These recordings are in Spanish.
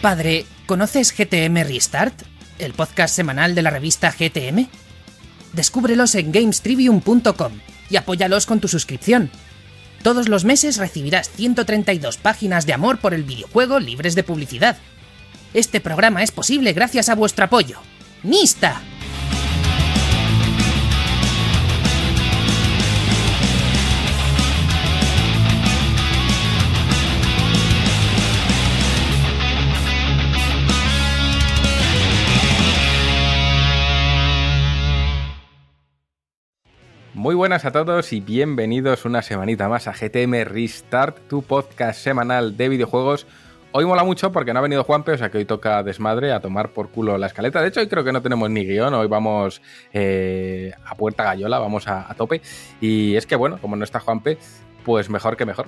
Padre, ¿conoces GTM Restart? ¿El podcast semanal de la revista GTM? Descúbrelos en gamestrivium.com y apóyalos con tu suscripción. Todos los meses recibirás 132 páginas de amor por el videojuego libres de publicidad. Este programa es posible gracias a vuestro apoyo. ¡Nista! Muy buenas a todos y bienvenidos una semanita más a GTM Restart, tu podcast semanal de videojuegos. Hoy mola mucho porque no ha venido Juanpe, o sea que hoy toca desmadre a tomar por culo la escaleta. De hecho, hoy creo que no tenemos ni guion, hoy vamos eh, a puerta gallola, vamos a, tope. Y es que bueno, como no está Juanpe, pues mejor que mejor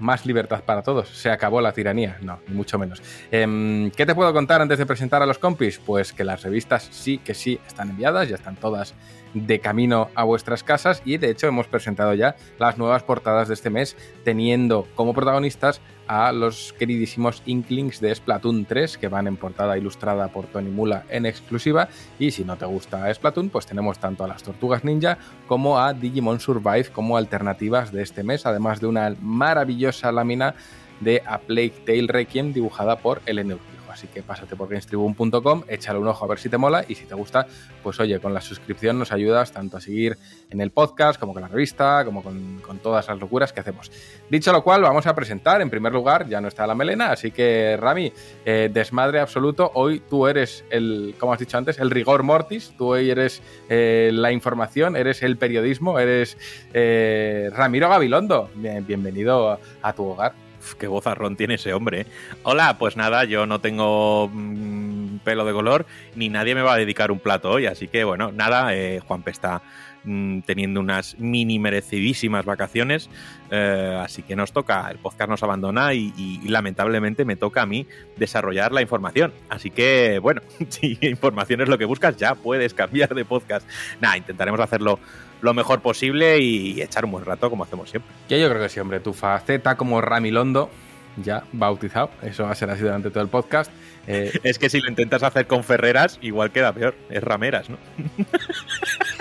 más libertad para todos. Se acabó la tiranía. No, ni mucho menos. Em, ¿Qué te puedo contar antes de presentar a los compis? Pues que las revistas sí que sí están enviadas, ya están todas de camino a vuestras casas y de hecho hemos presentado ya las nuevas portadas de este mes teniendo como protagonistas a los queridísimos Inklings de Splatoon 3 que van en portada ilustrada por Tony Mula en exclusiva. Y si no te gusta Splatoon pues tenemos tanto a las Tortugas Ninja como a Digimon Survive como alternativas de este mes además de una maravillosa lámina de A Plague Tale Requiem dibujada por Ellen Así que pásate por gamestribune.com, échale un ojo a ver si te mola y si te gusta, pues oye, con la suscripción nos ayudas tanto a seguir en el podcast como con la revista, como con, todas las locuras que hacemos. Dicho lo cual, vamos a presentar, en primer lugar, ya no está la melena, así que Rami, eh, desmadre absoluto, hoy tú eres el, como has dicho antes, el rigor mortis, tú hoy eres eh, la información, eres el periodismo, eres eh, Ramiro Gabilondo. bienvenido a tu hogar qué gozarrón tiene ese hombre. ¿eh? Hola, pues nada, yo no tengo mm, pelo de color, ni nadie me va a dedicar un plato hoy, así que bueno, nada, eh, Juanpe está mm, teniendo unas mini merecidísimas vacaciones, eh, así que nos toca, el podcast nos abandona y, y, lamentablemente me toca a mí desarrollar la información. Así que bueno, si información es lo que buscas, ya puedes cambiar de podcast. Nada, intentaremos hacerlo lo mejor posible y echar un buen rato como hacemos siempre. Ya yo creo que sí, hombre. Tu faceta como Ramilondo, ya bautizado, eso va a ser así durante todo el podcast. Eh, es que si lo intentas hacer con Ferreras, igual queda peor. Es Rameras, ¿no?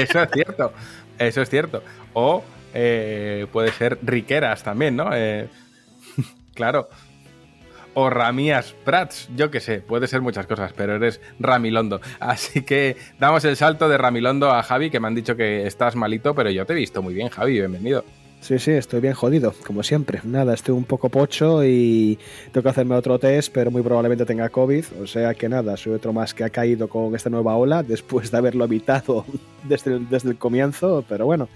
eso es cierto, eso es cierto. O eh, puede ser Riqueras también, ¿no? Eh, claro o Ramías Prats, yo qué sé, puede ser muchas cosas, pero eres Ramilondo. Así que damos el salto de Ramilondo a Javi, que me han dicho que estás malito, pero yo te he visto muy bien, Javi, bienvenido. Sí, sí, estoy bien jodido, como siempre. Nada, estoy un poco pocho y tengo que hacerme otro test, pero muy probablemente tenga COVID. O sea que nada, soy otro más que ha caído con esta nueva ola después de haberlo evitado desde el, desde el comienzo. Pero bueno,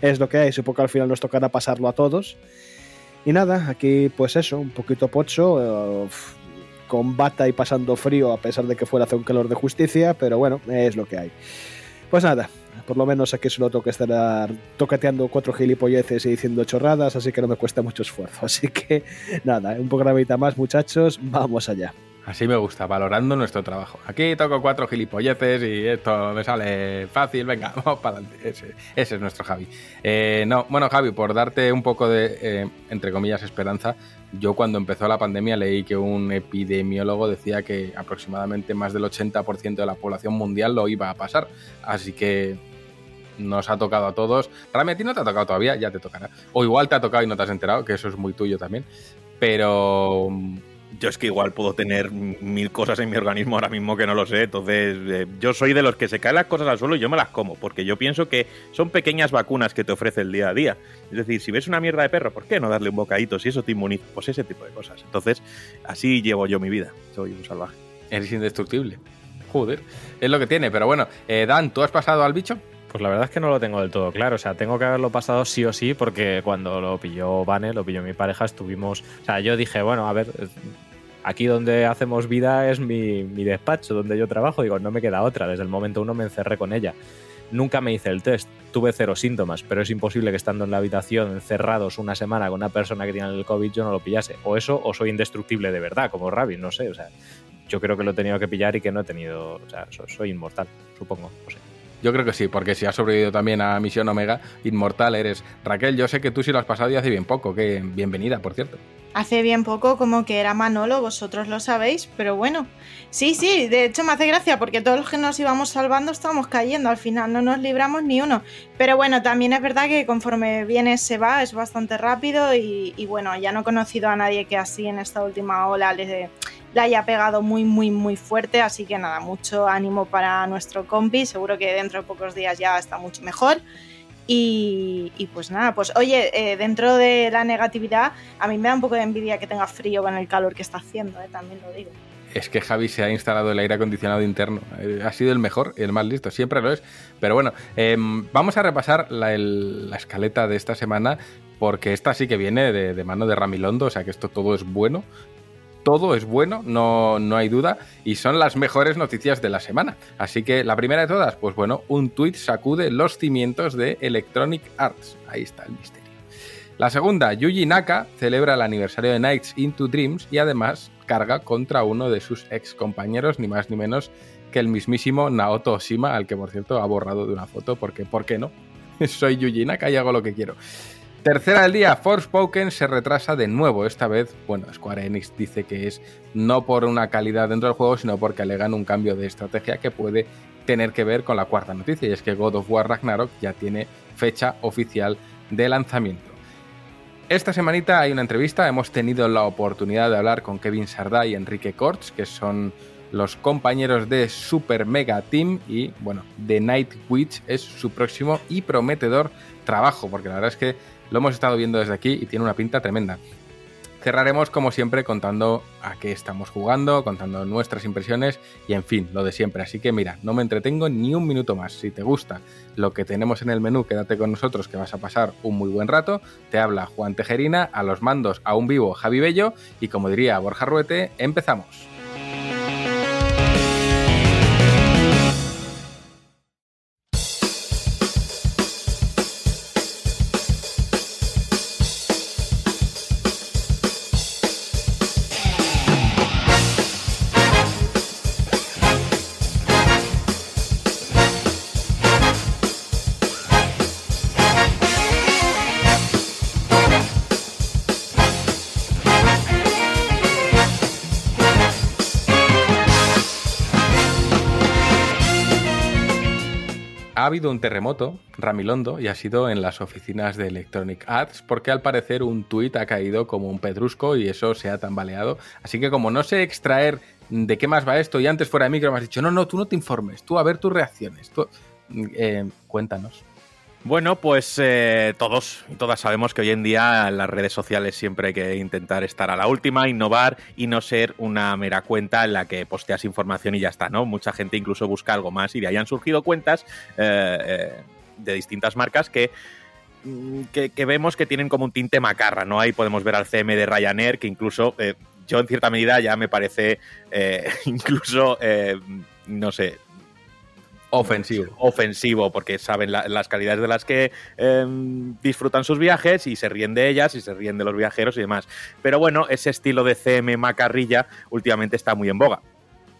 es lo que hay. Supongo que al final nos tocará pasarlo a todos. Y nada, aquí pues eso, un poquito pocho, eh, con bata y pasando frío a pesar de que fuera hace un calor de justicia, pero bueno, es lo que hay. Pues nada, por lo menos aquí solo tengo que estar tocateando cuatro gilipolleces y diciendo chorradas, así que no me cuesta mucho esfuerzo. Así que nada, un programita más muchachos, vamos allá. Así me gusta, valorando nuestro trabajo. Aquí toco cuatro gilipolleces y esto me sale fácil. Venga, vamos para adelante. Ese, es nuestro Javi. Eh, no, bueno, Javi, por darte un poco de, eh, entre comillas, esperanza, yo cuando empezó la pandemia leí que un epidemiólogo decía que aproximadamente más del 80% de la población mundial lo iba a pasar. Así que nos ha tocado a todos. Realmente no te ha tocado todavía, ya te tocará. O igual te ha tocado y no te has enterado, que eso es muy tuyo también. Pero yo es que igual puedo tener mil cosas en mi organismo ahora mismo que no lo sé. Entonces, eh, yo soy de los que se caen las cosas al suelo y yo me las como, porque yo pienso que son pequeñas vacunas que te ofrece el día a día. Es decir, si ves una mierda de perro, ¿por qué no darle un bocadito si eso te inmuniza? Pues ese tipo de cosas. Entonces, así llevo yo mi vida. Soy un salvaje. Eres indestructible. Joder, es lo que tiene. Pero bueno, eh, Dan, ¿tú has pasado al bicho? Pues la verdad es que no lo tengo del todo claro. O sea, tengo que haberlo pasado sí o sí, porque cuando lo pilló Vane, lo pilló mi pareja, estuvimos. O sea, yo dije, bueno, a ver, aquí donde hacemos vida es mi, despacho, donde yo trabajo. Digo, no me queda otra. Desde el momento uno me encerré con ella. Nunca me hice el test. Tuve cero síntomas, pero es imposible que estando en la habitación encerrados una semana con una persona que tiene el COVID yo no lo pillase. O eso, o soy indestructible de verdad, como Ravi, no sé. O sea, yo creo que lo he tenido que pillar y que no he tenido. O sea, soy inmortal, supongo. No sé. Yo creo que sí, porque si has sobrevivido también a Misión Omega, inmortal eres. Raquel, yo sé que tú sí lo has pasado y hace bien poco, que bienvenida, por cierto. hace bien poco como que era Manolo, vosotros lo sabéis, pero bueno. Sí, sí, de hecho me hace gracia porque todos los que nos íbamos salvando estábamos cayendo al final, no nos libramos ni uno. Pero bueno, también es verdad que conforme viene se va, es bastante rápido y, bueno, ya no he conocido a nadie que así en esta última ola le, le haya pegado muy, muy, muy fuerte, así que nada, mucho ánimo para nuestro compi, seguro que dentro de pocos días ya está mucho mejor. Y, pues nada, pues oye, eh, dentro de la negatividad, a mí me da un poco de envidia que tenga frío con el calor que está haciendo, eh, también lo digo. Es que Javi se ha instalado el aire acondicionado interno. Eh, ha sido el mejor y el más listo, siempre lo es. Pero bueno, em, vamos a repasar la, escaleta de esta semana, porque esta sí que viene de, de, mano de Ramilondo, o sea que esto todo es bueno todo es bueno, no, no hay duda, y son las mejores noticias de la semana. Así que la primera de todas, pues bueno, un tuit sacude los cimientos de Electronic Arts. Ahí está el misterio. La segunda, Yuji Naka celebra el aniversario de Nights into Dreams y además carga contra uno de sus ex compañeros, ni más ni menos que el mismísimo Naoto Oshima, al que por cierto ha borrado de una foto, porque ¿por qué no? Soy Yuji Naka y hago lo que quiero. Tercera del día, Forspoken se retrasa de nuevo. Esta vez, bueno, Square Enix dice que es no por una calidad dentro del juego, sino porque alegan un cambio de estrategia que puede tener que ver con la cuarta noticia, y es que God of War Ragnarok ya tiene fecha oficial de lanzamiento. Esta semanita hay una entrevista, hemos tenido la oportunidad de hablar con Kevin Sardá y Enrique Kortz, que son los compañeros de Super Mega Team y bueno, The Night Witch es su próximo y prometedor trabajo, porque la verdad es que lo hemos estado viendo desde aquí y tiene una pinta tremenda. Cerraremos como siempre contando a qué estamos jugando, contando nuestras impresiones y en fin, lo de siempre. Así que mira, no me entretengo ni un minuto más. Si te gusta lo que tenemos en el menú, quédate con nosotros que vas a pasar un muy buen rato. Te habla Juan Tejerina, a los mandos a un vivo Javi Bello y como diría Borja Ruete, empezamos. Un terremoto, Ramilondo, y ha sido en las oficinas de Electronic Arts, porque al parecer un tuit ha caído como un pedrusco y eso se ha tambaleado. Así que como no sé extraer de qué más va esto, y antes fuera de micro me has dicho, no, no, tú no te informes, tú a ver tus reacciones. Eh, cuéntanos. Bueno, pues eh, todos y todas sabemos que hoy en día en las redes sociales siempre hay que intentar estar a la última, innovar y no ser una mera cuenta en la que posteas información y ya está, ¿no? Mucha gente incluso busca algo más y de ahí han surgido cuentas eh, eh, de distintas marcas mm, que, que, vemos que tienen como un tinte macarra, ¿no? Ahí podemos ver al CM de Ryanair, que incluso yo en cierta medida ya me parece incluso, no sé, Ofensivo. Ofensivo, porque saben las calidades de las que em, disfrutan sus viajes y se ríen de ellas y se ríen de los viajeros y demás. Pero bueno, ese estilo de CM macarrilla últimamente está muy en boga.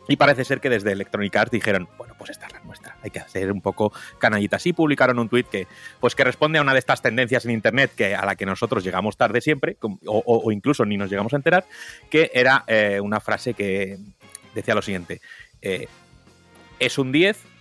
Y parece ser que desde Electronic Arts dijeron, bueno, pues esta es la nuestra, hay que hacer un poco canallitas. Y publicaron un tuit que, pues que responde a una de estas tendencias en Internet que, a la que nosotros llegamos tarde siempre, o, incluso ni nos llegamos a enterar, que era eh, una frase que decía lo siguiente, eh, es un 10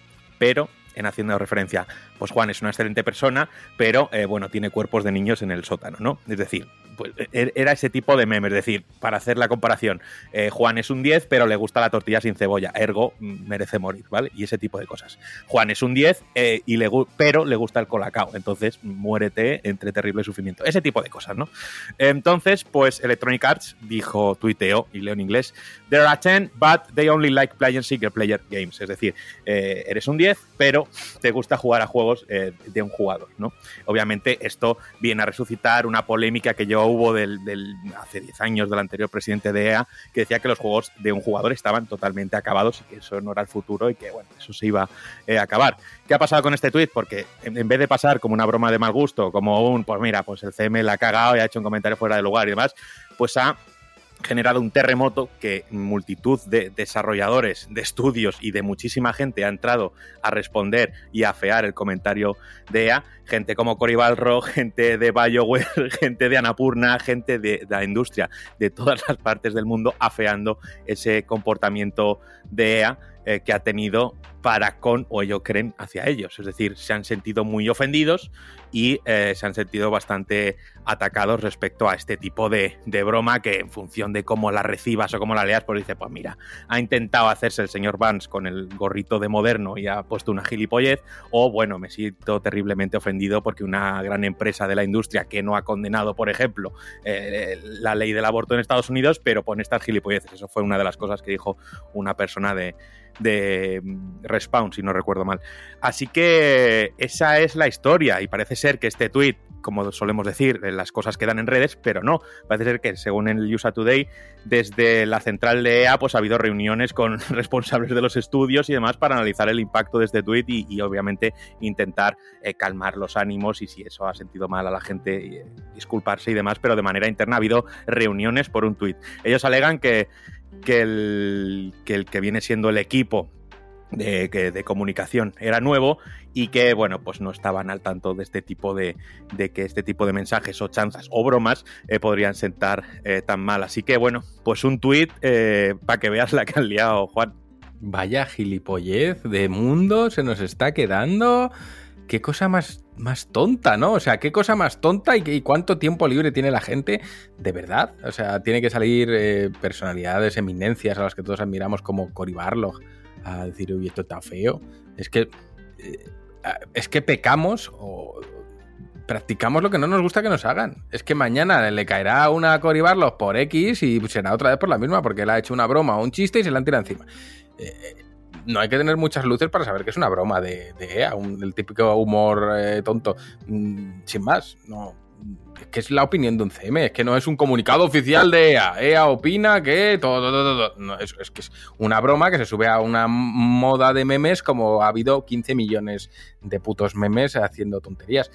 pero en haciendo referencia, pues Juan es una excelente persona, pero eh, bueno, tiene cuerpos de niños en el sótano, ¿no? Es decir, pues, e-, era ese tipo de meme, es decir, para hacer la comparación, eh, Juan es un 10, pero le gusta la tortilla sin cebolla, ergo mm, merece morir, ¿vale? Y ese tipo de cosas. Juan es un 10, eh, y le, pero le gusta el colacao, entonces muérete entre terrible sufrimiento. Ese tipo de cosas, ¿no? Entonces, pues Electronic Arts dijo, tuiteo, y leo en inglés, There are 10, but they only like playing single player games. Es decir, eres un 10, pero te gusta jugar a juegos de un jugador, ¿no? Obviamente esto viene a resucitar una polémica que yo hubo del, hace 10 años del anterior presidente de EA, que decía que los juegos de un jugador estaban totalmente acabados y que eso no era el futuro y que, bueno, eso se iba eh, a acabar. ¿Qué ha pasado con este tweet? Porque en, vez de pasar como una broma de mal gusto, como un, pues mira, pues el CM la ha cagado y ha hecho un comentario fuera de lugar y demás, pues ha generado un terremoto que multitud de desarrolladores, de estudios y de muchísima gente ha entrado a responder y a afear el comentario de EA. Gente como Cory Balro, gente de BioWare, gente de Anapurna, gente de, la industria de todas las partes del mundo afeando ese comportamiento de EA eh, que ha tenido para con o ellos creen hacia ellos. Es decir, se han sentido muy ofendidos y eh, se han sentido bastante atacados respecto a este tipo de, broma que en función de cómo la recibas o cómo la leas, pues dice, pues mira, ha intentado hacerse el señor Vance con el gorrito de moderno y ha puesto una gilipollez, o bueno, me siento terriblemente ofendido porque una gran empresa de la industria que no ha condenado, por ejemplo, eh, la ley del aborto en Estados Unidos, pero pone estas gilipolleces. Eso fue una de las cosas que dijo una persona de, de mm, Respawn, si no recuerdo mal. Así que esa es la historia y parece ser que este tweet, como solemos decir, las cosas quedan en redes, pero no. Parece ser que según el USA Today, desde la central de EA, pues ha habido reuniones con responsables de los estudios y demás para analizar el impacto de este tweet y, obviamente intentar eh, calmar los ánimos y si eso ha sentido mal a la gente, eh, disculparse y demás, pero de manera interna ha habido reuniones por un tweet. Ellos alegan que que el, que viene siendo el equipo de, comunicación era nuevo y que, bueno, pues no estaban al tanto de este tipo de, de que este tipo de mensajes o chanzas o bromas eh, podrían sentar eh, tan mal. Así que, bueno, pues un tuit eh, para que veas la que han liado, Juan. Vaya gilipollez de mundo se nos está quedando. Qué cosa más más tonta, ¿no? O sea, qué cosa más tonta y, cuánto tiempo libre tiene la gente de verdad. O sea, tiene que salir eh, personalidades, eminencias a las que todos admiramos como Cory Barlog a decir, uy, esto está feo. Es que, eh, es que pecamos o practicamos lo que no nos gusta que nos hagan. Es que mañana le caerá una Cory Barlog por X y será otra vez por la misma porque él ha hecho una broma o un chiste y se la han tirado encima. Eh, no hay que tener muchas luces para saber que es una broma de, EA, el típico humor eh, tonto. Mm, sin más, no. Es que es la opinión de un CM, es que no es un comunicado oficial de EA. EA opina que todo, todo, todo. No, es, es que es una broma que se sube a una moda de memes como ha habido 15 millones de putos memes haciendo tonterías.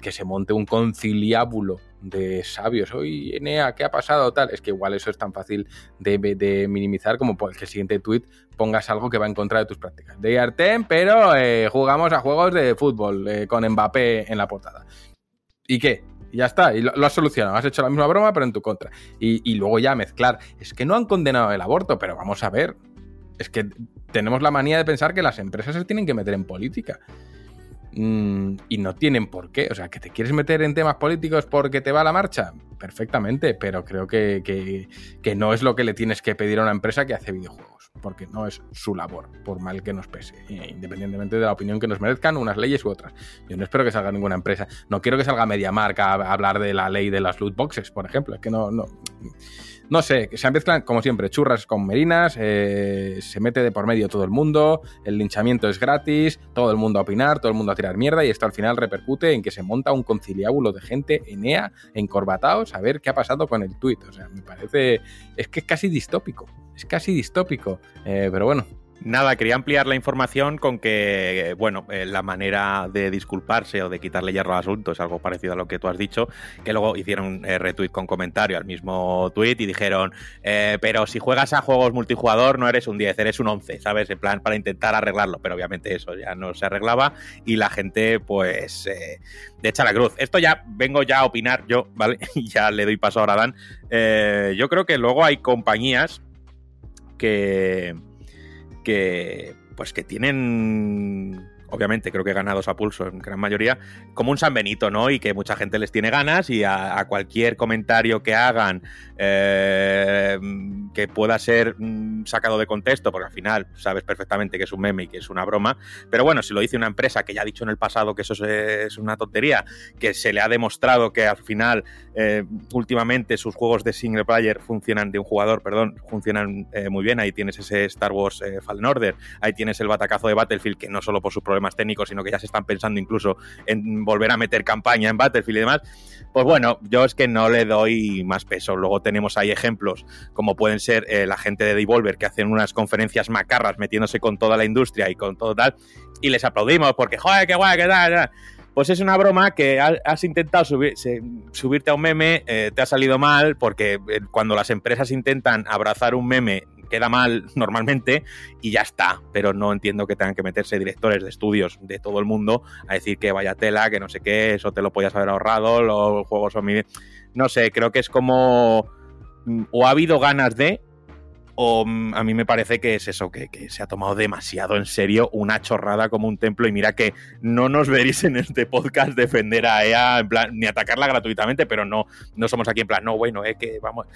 Que se monte un conciliábulo de sabios. Hoy, Enea, ¿qué ha pasado? Tal. Es que igual eso es tan fácil de, minimizar como que el siguiente tweet pongas algo que va en contra de tus prácticas. De Artem, pero eh, jugamos a juegos de fútbol eh, con Mbappé en la portada. ¿Y qué? ya está, y lo, has solucionado. Has hecho la misma broma, pero en tu contra. Y, y luego ya mezclar. Es que no han condenado el aborto, pero vamos a ver. Es que tenemos la manía de pensar que las empresas se tienen que meter en política. Mm, y no tienen por qué. O sea, que te quieres meter en temas políticos porque te va la marcha, perfectamente, pero creo que, que, no es lo que le tienes que pedir a una empresa que hace videojuegos, porque no es su labor, por mal que nos pese, eh, independientemente de la opinión que nos merezcan unas leyes u otras. Yo no espero que salga ninguna empresa. No quiero que salga MediaMark a hablar de la ley de las loot boxes, por ejemplo. Es que no, no no sé, se mezclan, como siempre, churras con merinas, eh, se mete de por medio todo el mundo, el linchamiento es gratis, todo el mundo a opinar, todo el mundo a tirar mierda, y esto al final repercute en que se monta un conciliábulo de gente enea, encorbatados, a ver qué ha pasado con el tuit. O sea, me parece. Es que es casi distópico. Es casi distópico. Eh, pero bueno, Nada, quería ampliar la información con que, bueno, eh, la manera de disculparse o de quitarle hierro al asunto es algo parecido a lo que tú has dicho, que luego hicieron eh, retweet con comentario al mismo tweet y dijeron, eh, pero si juegas a juegos multijugador no eres un 10, eres un 11, ¿sabes? En plan, para intentar arreglarlo, pero obviamente eso ya no se arreglaba y la gente, pues, de echa la cruz. Esto ya vengo ya a opinar yo, ¿vale? Ya le doy paso ahora a Dan. yo creo que luego hay compañías que que pues que tienen obviamente creo que ganados a pulso en gran mayoría, como un San Benito, ¿no? Y que mucha gente les tiene ganas y a, cualquier comentario que hagan eh, que pueda ser mm, sacado de contexto, porque al final sabes perfectamente que es un meme y que es una broma, pero bueno, si lo dice una empresa que ya ha dicho en el pasado que eso es una tontería, que se le ha demostrado que al final eh, últimamente sus juegos de single player funcionan, de un jugador, perdón, funcionan eh, muy bien, ahí tienes ese Star Wars Fallen Order, ahí tienes el batacazo de Battlefield, que no solo por sus problemas más técnicos, sino que ya se están pensando incluso en volver a meter campaña en Battlefield y demás. Pues bueno, yo es que no le doy más peso. Luego tenemos ahí ejemplos como pueden ser eh, la gente de Devolver que hacen unas conferencias macarras metiéndose con toda la industria y con todo tal, y les aplaudimos porque, joder, qué guay, qué tal. Pues es una broma que has intentado subirte a un meme, eh, te ha salido mal, porque eh, cuando las empresas intentan abrazar un meme queda mal normalmente y ya está. Pero no entiendo que tengan que meterse directores de estudios de todo el mundo a decir que vaya tela, que no sé qué, eso te lo podías haber ahorrado, los juegos son. No sé, creo que es como... Mm, o ha habido ganas de, o mm, a mí me parece que es eso, que, se ha tomado demasiado en serio una chorrada como un templo. Y mira que no nos veréis en este podcast defender a EA, en plan, ni atacarla gratuitamente, pero no, no somos aquí en plan, no, bueno, es que vamos.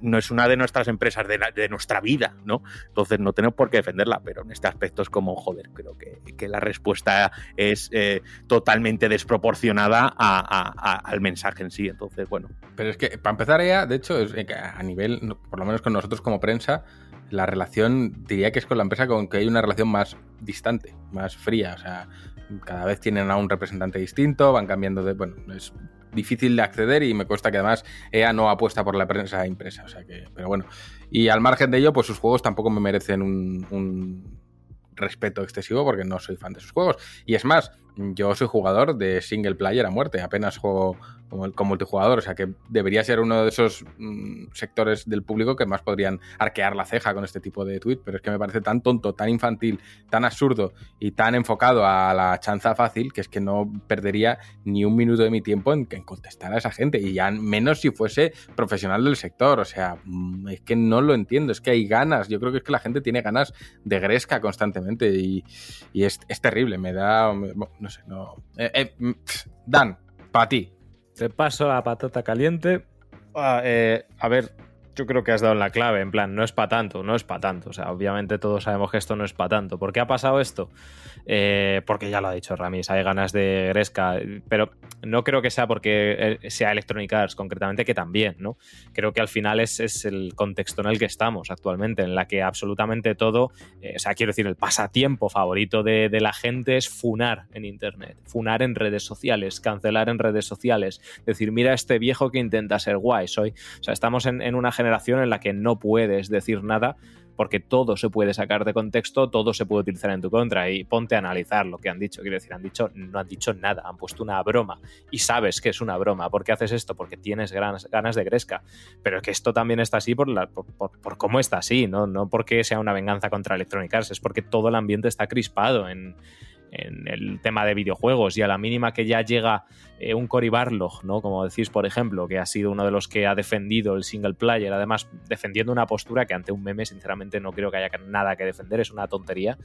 No es una de nuestras empresas, de, nuestra vida, ¿no? Entonces no tenemos por qué defenderla, pero en este aspecto es como, joder, creo que, la respuesta es eh, totalmente desproporcionada al mensaje en sí. Entonces, bueno. Pero es que, para empezar, ya, de hecho, es, a nivel, por lo menos con nosotros como prensa, la relación, diría que es con la empresa con que hay una relación más distante, más fría. O sea, cada vez tienen a un representante distinto, van cambiando de. Bueno, es difícil de acceder y me cuesta que además EA no apuesta por la prensa impresa. O sea que, pero bueno. Y al margen de ello, pues sus juegos tampoco me merecen un respeto excesivo porque no soy fan de sus juegos. Y es más, yo soy jugador de single player a muerte, apenas juego como, multijugador, o sea que debería ser uno de esos mm, sectores del público que más podrían arquear la ceja con este tipo de tweet, pero es que me parece tan tonto, tan infantil, tan absurdo y tan enfocado a la chanza fácil que es que no perdería ni un minuto de mi tiempo en, en contestar a esa gente y ya menos si fuese profesional del sector, o sea, mm, es que no lo entiendo, es que hay ganas, yo creo que es que la gente tiene ganas de gresca constantemente y, es, terrible, me da, no sé, no... Eh, eh, mm, Dan, para ti, te paso la patata caliente. Ah, eh, a ver, yo creo que has dado la clave, en plan, no es para tanto, no es para tanto. O sea, obviamente todos sabemos que esto no es para tanto. ¿Por qué ha pasado esto? Eh, porque ya lo ha dicho Ramis, hay ganas de Gresca, pero no creo que sea porque eh, sea Electronic Arts concretamente, que también, ¿no? Creo que al final es, es el contexto en el que estamos actualmente, en la que absolutamente todo, o sea, quiero decir, el pasatiempo favorito de, de, la gente es funar en Internet, funar en redes sociales, cancelar en redes sociales, decir, mira este viejo que intenta ser guay, soy, o sea, estamos en, en una generación en la que no puedes decir nada porque todo se puede sacar de contexto, todo se puede utilizar en tu contra y ponte a analizar lo que han dicho. Quiero decir, han dicho, no han dicho nada, han puesto una broma y sabes que es una broma. ¿Por qué haces esto? Porque tienes ganas, de gresca. Pero que esto también está así por, la, por, por, cómo está así, ¿no? no porque sea una venganza contra Electronic Arts, es porque todo el ambiente está crispado en en el tema de videojuegos y a la mínima que ya llega eh, un Cory Barlog, ¿no? Como decís, por ejemplo, que ha sido uno de los que ha defendido el single player, además defendiendo una postura que ante un meme sinceramente no creo que haya nada que defender, es una tontería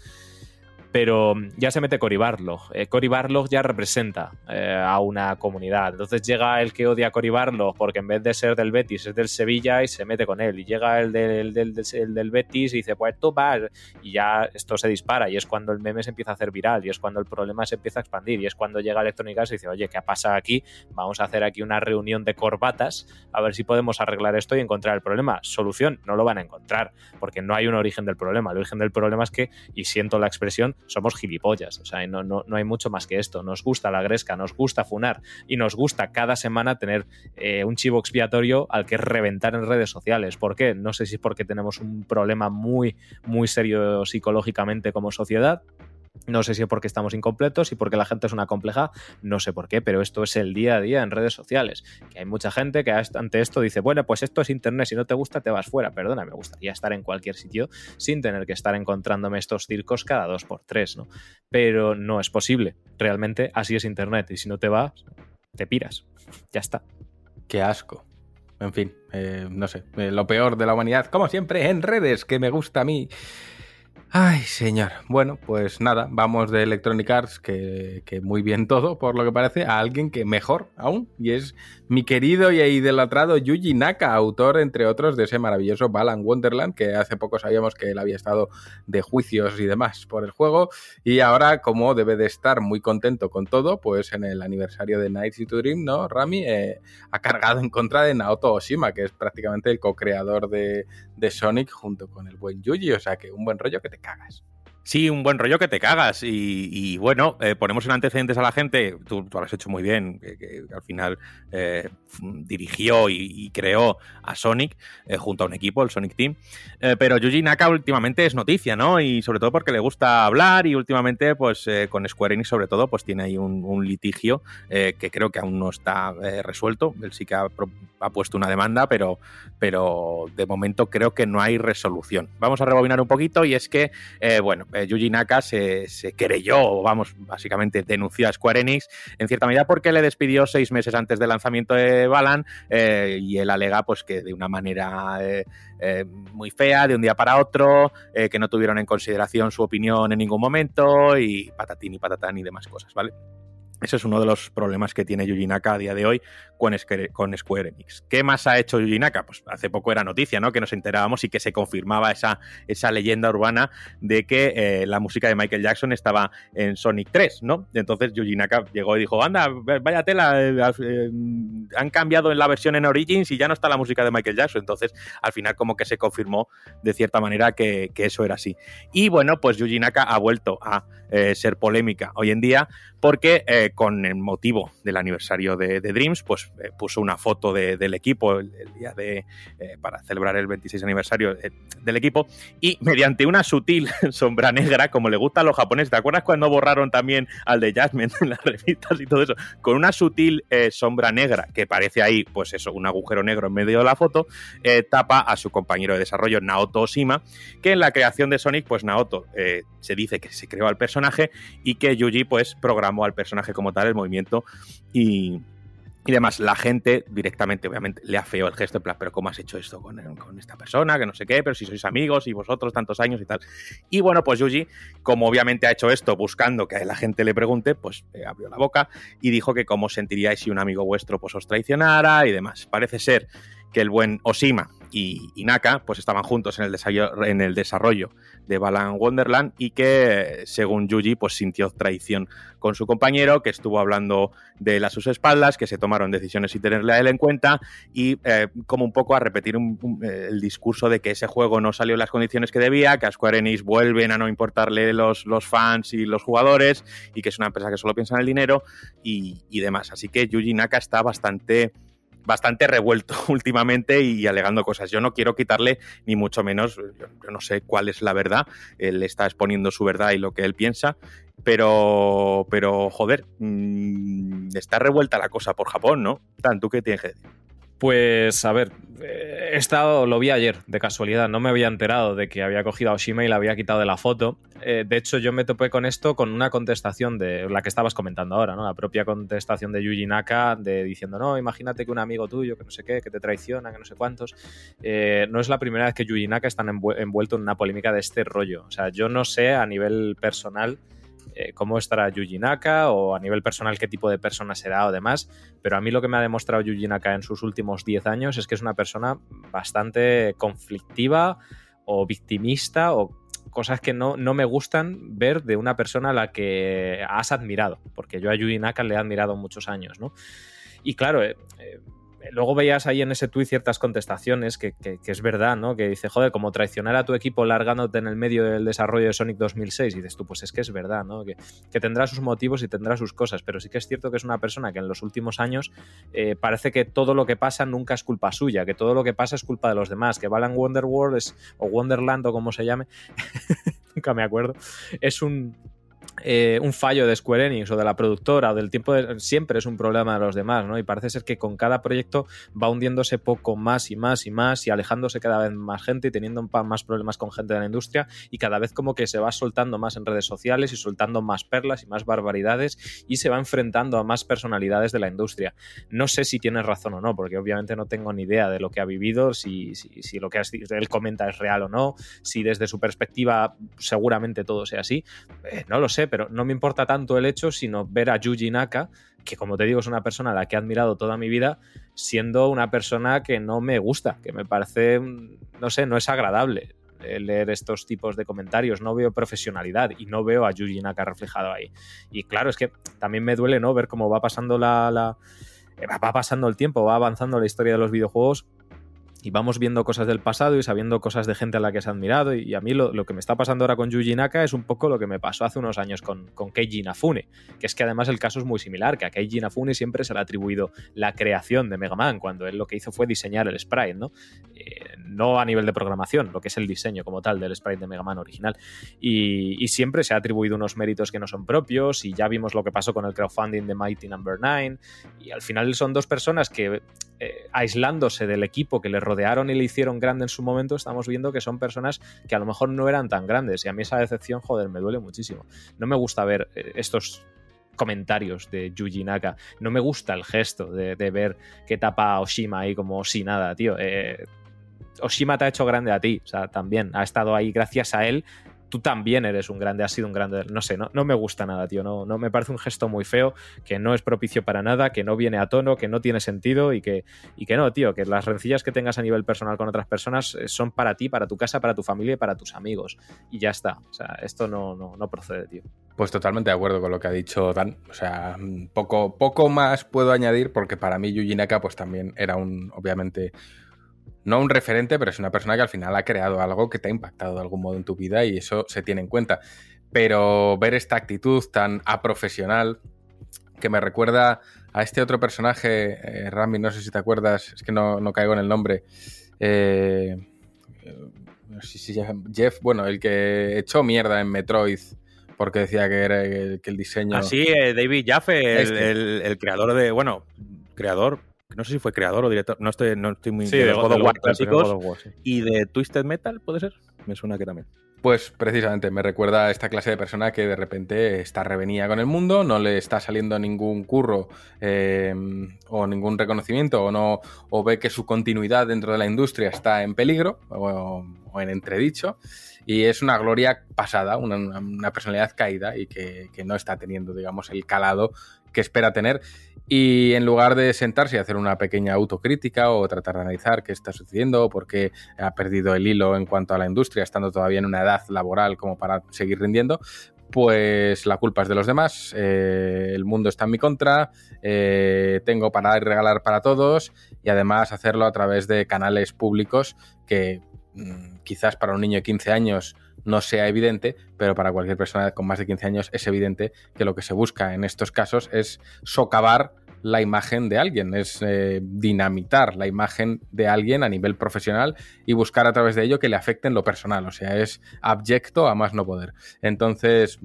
pero ya se mete Cory Barlog. Eh, Cory ya representa eh, a una comunidad. Entonces llega el que odia a Cory Barlog porque en vez de ser del Betis es del Sevilla y se mete con él. Y llega el del, del, del, Betis y dice, pues tú vas. Y ya esto se dispara y es cuando el meme se empieza a hacer viral y es cuando el problema se empieza a expandir y es cuando llega Electronic Arts y dice, oye, ¿qué pasa aquí? Vamos a hacer aquí una reunión de corbatas a ver si podemos arreglar esto y encontrar el problema. Solución, no lo van a encontrar porque no hay un origen del problema. El origen del problema es que, y siento la expresión, somos gilipollas. O sea, no, no, no, hay mucho más que esto. Nos gusta la gresca, nos gusta funar y nos gusta cada semana tener eh, un chivo expiatorio al que reventar en redes sociales. ¿Por qué? No sé si es porque tenemos un problema muy, muy serio psicológicamente como sociedad no sé si es porque estamos incompletos y porque la gente es una compleja, no sé por qué, pero esto es el día a día en redes sociales. Que hay mucha gente que ante esto dice, bueno, pues esto es internet, si no te gusta te vas fuera. Perdona, me gustaría estar en cualquier sitio sin tener que estar encontrándome estos circos cada dos por tres, ¿no? Pero no es posible. Realmente así es internet y si no te vas, te piras. Ya está. Qué asco. En fin, eh, no sé, eh, lo peor de la humanidad, como siempre, en redes, que me gusta a mí. Ay, señor. Bueno, pues nada, vamos de Electronic Arts, que, muy bien todo, por lo que parece, a alguien que mejor aún, y es mi querido y idolatrado Yuji Naka, autor, entre otros, de ese maravilloso Balan Wonderland, que hace poco sabíamos que él había estado de juicios y demás por el juego, y ahora, como debe de estar muy contento con todo, pues en el aniversario de Night to Dream, ¿no? Rami eh, ha cargado en contra de Naoto Oshima, que es prácticamente el co-creador de, de Sonic junto con el buen Yuji, o sea que un buen rollo que te cagas. Sí, un buen rollo que te cagas. Y, bueno, eh, ponemos en antecedentes a la gente. Tú, lo has hecho muy bien, al final eh, dirigió y, creó a Sonic eh, junto a un equipo, el Sonic Team. pero Yuji Naka últimamente es noticia, ¿no? Y sobre todo porque le gusta hablar y últimamente, pues con Square Enix sobre todo, pues tiene ahí un, litigio que creo que aún no está resuelto. Él sí que ha, puesto una demanda, pero, pero de momento creo que no hay resolución. Vamos a rebobinar un poquito y es que, bueno, eh, Yuji Naka se, se querelló, vamos, básicamente denunció a Square Enix en cierta medida porque le despidió seis meses antes del lanzamiento de Balan eh, y él alega pues que de una manera eh, muy fea, de un día para otro, que no tuvieron en consideración su opinión en ningún momento y patatín y patatán y demás cosas, ¿vale? Ese es uno de los problemas que tiene Yuji Naka a día de hoy con, Square Enix. ¿Qué más ha hecho Yuji Naka? Pues hace poco era noticia, ¿no? Que nos enterábamos y que se confirmaba esa, leyenda urbana de que eh, la música de Michael Jackson estaba en Sonic 3, ¿no? Entonces Yuji Naka llegó y dijo, anda, vaya tela, eh, eh, han cambiado en la versión en Origins y ya no está la música de Michael Jackson. Entonces, al final como que se confirmó de cierta manera que, eso era así. Y bueno, pues Yuji Naka ha vuelto a ser polémica hoy en día porque con el motivo del aniversario de, Dreams, pues eh, puso una foto del equipo el, día de eh, para celebrar el 26 aniversario eh, del equipo y mediante una sutil sombra negra, como le gusta a los japoneses, ¿te acuerdas cuando borraron también al de Jasmine en las revistas y todo eso? Con una sutil sombra negra que parece ahí, pues eso, un agujero negro en medio de la foto, tapa a su compañero de desarrollo Naoto Oshima, que en la creación de Sonic, pues Naoto se dice que se creó al personaje y que Yuji pues programó al personaje como tal, el movimiento y, y demás. La gente directamente, obviamente, le afeó el gesto, en plan, pero ¿cómo has hecho esto con, con, esta persona? Que no sé qué, pero si sois amigos y vosotros tantos años y tal. Y bueno, pues Yuji, como obviamente ha hecho esto buscando que la gente le pregunte, pues eh, abrió la boca y dijo que cómo sentiríais si un amigo vuestro pues os traicionara y demás. Parece ser que el buen Osima y, Naka pues estaban juntos en el, desarrollo, de Balan Wonderland y que según Yuji pues sintió traición con su compañero que estuvo hablando de él a sus espaldas que se tomaron decisiones sin tenerle a él en cuenta y eh, como un poco a repetir eh, el discurso de que ese juego no salió en las condiciones que debía que a Square Enix vuelven a no importarle los, los fans y los jugadores y que es una empresa que solo piensa en el dinero y, y demás. Así que Yuji Naka está bastante bastante revuelto últimamente y alegando cosas. Yo no quiero quitarle ni mucho menos, yo, no sé cuál es la verdad, él está exponiendo su verdad y lo que él piensa, pero, pero joder, mm, está revuelta la cosa por Japón, ¿no? Tan, ¿tú qué tienes que decir? Pues a ver, eh, he estado, lo vi ayer, de casualidad, no me había enterado de que había cogido a Oshima y la había quitado de la foto. Eh, de hecho, yo me topé con esto con una contestación de la que estabas comentando ahora, ¿no? La propia contestación de Yuji Naka de diciendo, no, imagínate que un amigo tuyo, que no sé qué, que te traiciona, que no sé cuántos. Eh, no es la primera vez que Yuji Naka está envuelto en una polémica de este rollo. O sea, yo no sé a nivel personal eh, cómo estará Yuji Naka o a nivel personal qué tipo de persona será o demás, pero a mí lo que me ha demostrado Yuji Naka en sus últimos 10 años es que es una persona bastante conflictiva o victimista o cosas que no, no, me gustan ver de una persona a la que has admirado, porque yo a Yuji Naka le he admirado muchos años, ¿no? Y claro, eh, eh, luego veías ahí en ese tuit ciertas contestaciones que, es verdad, ¿no? Que dice, joder, como traicionar a tu equipo largándote en el medio del desarrollo de Sonic 2006. Y dices tú, pues es que es verdad, ¿no? Que, tendrá sus motivos y tendrá sus cosas, pero sí que es cierto que es una persona que en los últimos años eh, parece que todo lo que pasa nunca es culpa suya, que todo lo que pasa es culpa de los demás, que Balan Wonderworld es, o Wonderland o como se llame, nunca me acuerdo, es un, eh, un fallo de Square Enix o de la productora o del tiempo de, siempre es un problema de los demás, ¿no? Y parece ser que con cada proyecto va hundiéndose poco más y más y más y alejándose cada vez más gente y teniendo más problemas con gente de la industria y cada vez como que se va soltando más en redes sociales y soltando más perlas y más barbaridades y se va enfrentando a más personalidades de la industria. No sé si tienes razón o no, porque obviamente no tengo ni idea de lo que ha vivido, si, lo que él comenta es real o no, si desde su perspectiva seguramente todo sea así, eh, no lo sé pero no me importa tanto el hecho, sino ver a Yuji Naka, que como te digo es una persona a la que he admirado toda mi vida, siendo una persona que no me gusta, que me parece, no sé, no es agradable leer estos tipos de comentarios, no veo profesionalidad y no veo a Yuji Naka reflejado ahí. Y claro, es que también me duele, ¿no? Ver cómo va pasando la va pasando el tiempo, va avanzando la historia de los videojuegos y vamos viendo cosas del pasado y sabiendo cosas de gente a la que has admirado. Y a mí lo, que me está pasando ahora con Yuji Naka es un poco lo que me pasó hace unos años con, con Keiji Inafune, que es que además el caso es muy similar, que a Keiji Inafune siempre se le ha atribuido la creación de Mega Man, cuando él lo que hizo fue diseñar el sprite, ¿no? Eh, no a nivel de programación, lo que es el diseño como tal del sprite de Mega Man original. Y, y, siempre se ha atribuido unos méritos que no son propios, y ya vimos lo que pasó con el crowdfunding de Mighty Number no. 9, y al final son dos personas que, eh, aislándose del equipo que le rodearon y le hicieron grande en su momento, estamos viendo que son personas que a lo mejor no eran tan grandes. Y a mí esa decepción, joder, me duele muchísimo. No me gusta ver eh, estos comentarios de Yuji Naka. No me gusta el gesto de, ver que tapa a Oshima ahí como si nada, tío. Eh, Oshima te ha hecho grande a ti, o sea, también ha estado ahí gracias a él tú también eres un grande, has sido un grande. No sé, no, no me gusta nada, tío. No, no me parece un gesto muy feo, que no es propicio para nada, que no viene a tono, que no tiene sentido y que, y que no, tío, que las rencillas que tengas a nivel personal con otras personas eh, son para ti, para tu casa, para tu familia y para tus amigos. Y ya está. O sea, esto no, no, no procede, tío. Pues totalmente de acuerdo con lo que ha dicho Dan. O sea, poco, poco más puedo añadir porque para mí Yuji Naka pues también era un, obviamente, no un referente, pero es una persona que al final ha creado algo que te ha impactado de algún modo en tu vida y eso se tiene en cuenta. Pero ver esta actitud tan aprofesional que me recuerda a este otro personaje, eh, Rami, no sé si te acuerdas, es que no, no caigo en el nombre. Eh, Jeff, bueno, el que echó mierda en Metroid porque decía que era el, que el diseño. Ah, sí, eh, David Jaffe, el, este. el, el, creador de. Bueno, creador, no sé si fue creador o director, no estoy, no estoy muy sí, de, de God of War clásicos of War, sí. y de Twisted Metal, ¿puede ser? Me suena que también. Pues precisamente me recuerda a esta clase de persona que de repente está revenida con el mundo, no le está saliendo ningún curro eh, o ningún reconocimiento o no o ve que su continuidad dentro de la industria está en peligro o, o en entredicho y es una gloria pasada, una, una personalidad caída y que, que, no está teniendo, digamos, el calado que espera tener. Y en lugar de sentarse y hacer una pequeña autocrítica o tratar de analizar qué está sucediendo, por qué ha perdido el hilo en cuanto a la industria, estando todavía en una edad laboral como para seguir rindiendo, pues la culpa es de los demás, eh, el mundo está en mi contra, eh, tengo para dar y regalar para todos y además hacerlo a través de canales públicos que mmm, quizás para un niño de 15 años no sea evidente, pero para cualquier persona con más de 15 años es evidente que lo que se busca en estos casos es socavar la imagen de alguien, es eh, dinamitar la imagen de alguien a nivel profesional y buscar a través de ello que le afecte en lo personal, o sea, es abyecto a más no poder. Entonces,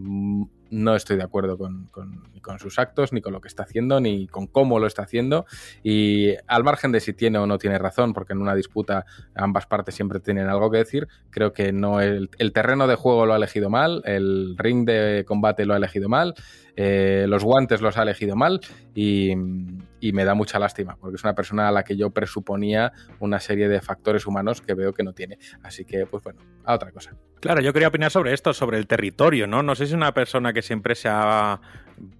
no estoy de acuerdo con, con, sus actos, ni con lo que está haciendo, ni con cómo lo está haciendo. Y al margen de si tiene o no tiene razón, porque en una disputa ambas partes siempre tienen algo que decir, creo que no el, el terreno de juego lo ha elegido mal, el ring de combate lo ha elegido mal, eh, los guantes los ha elegido mal y, y, me da mucha lástima, porque es una persona a la que yo presuponía una serie de factores humanos que veo que no tiene. Así que, pues bueno, a otra cosa. Claro, yo quería opinar sobre esto, sobre el territorio, ¿no? No sé si es una persona que siempre se ha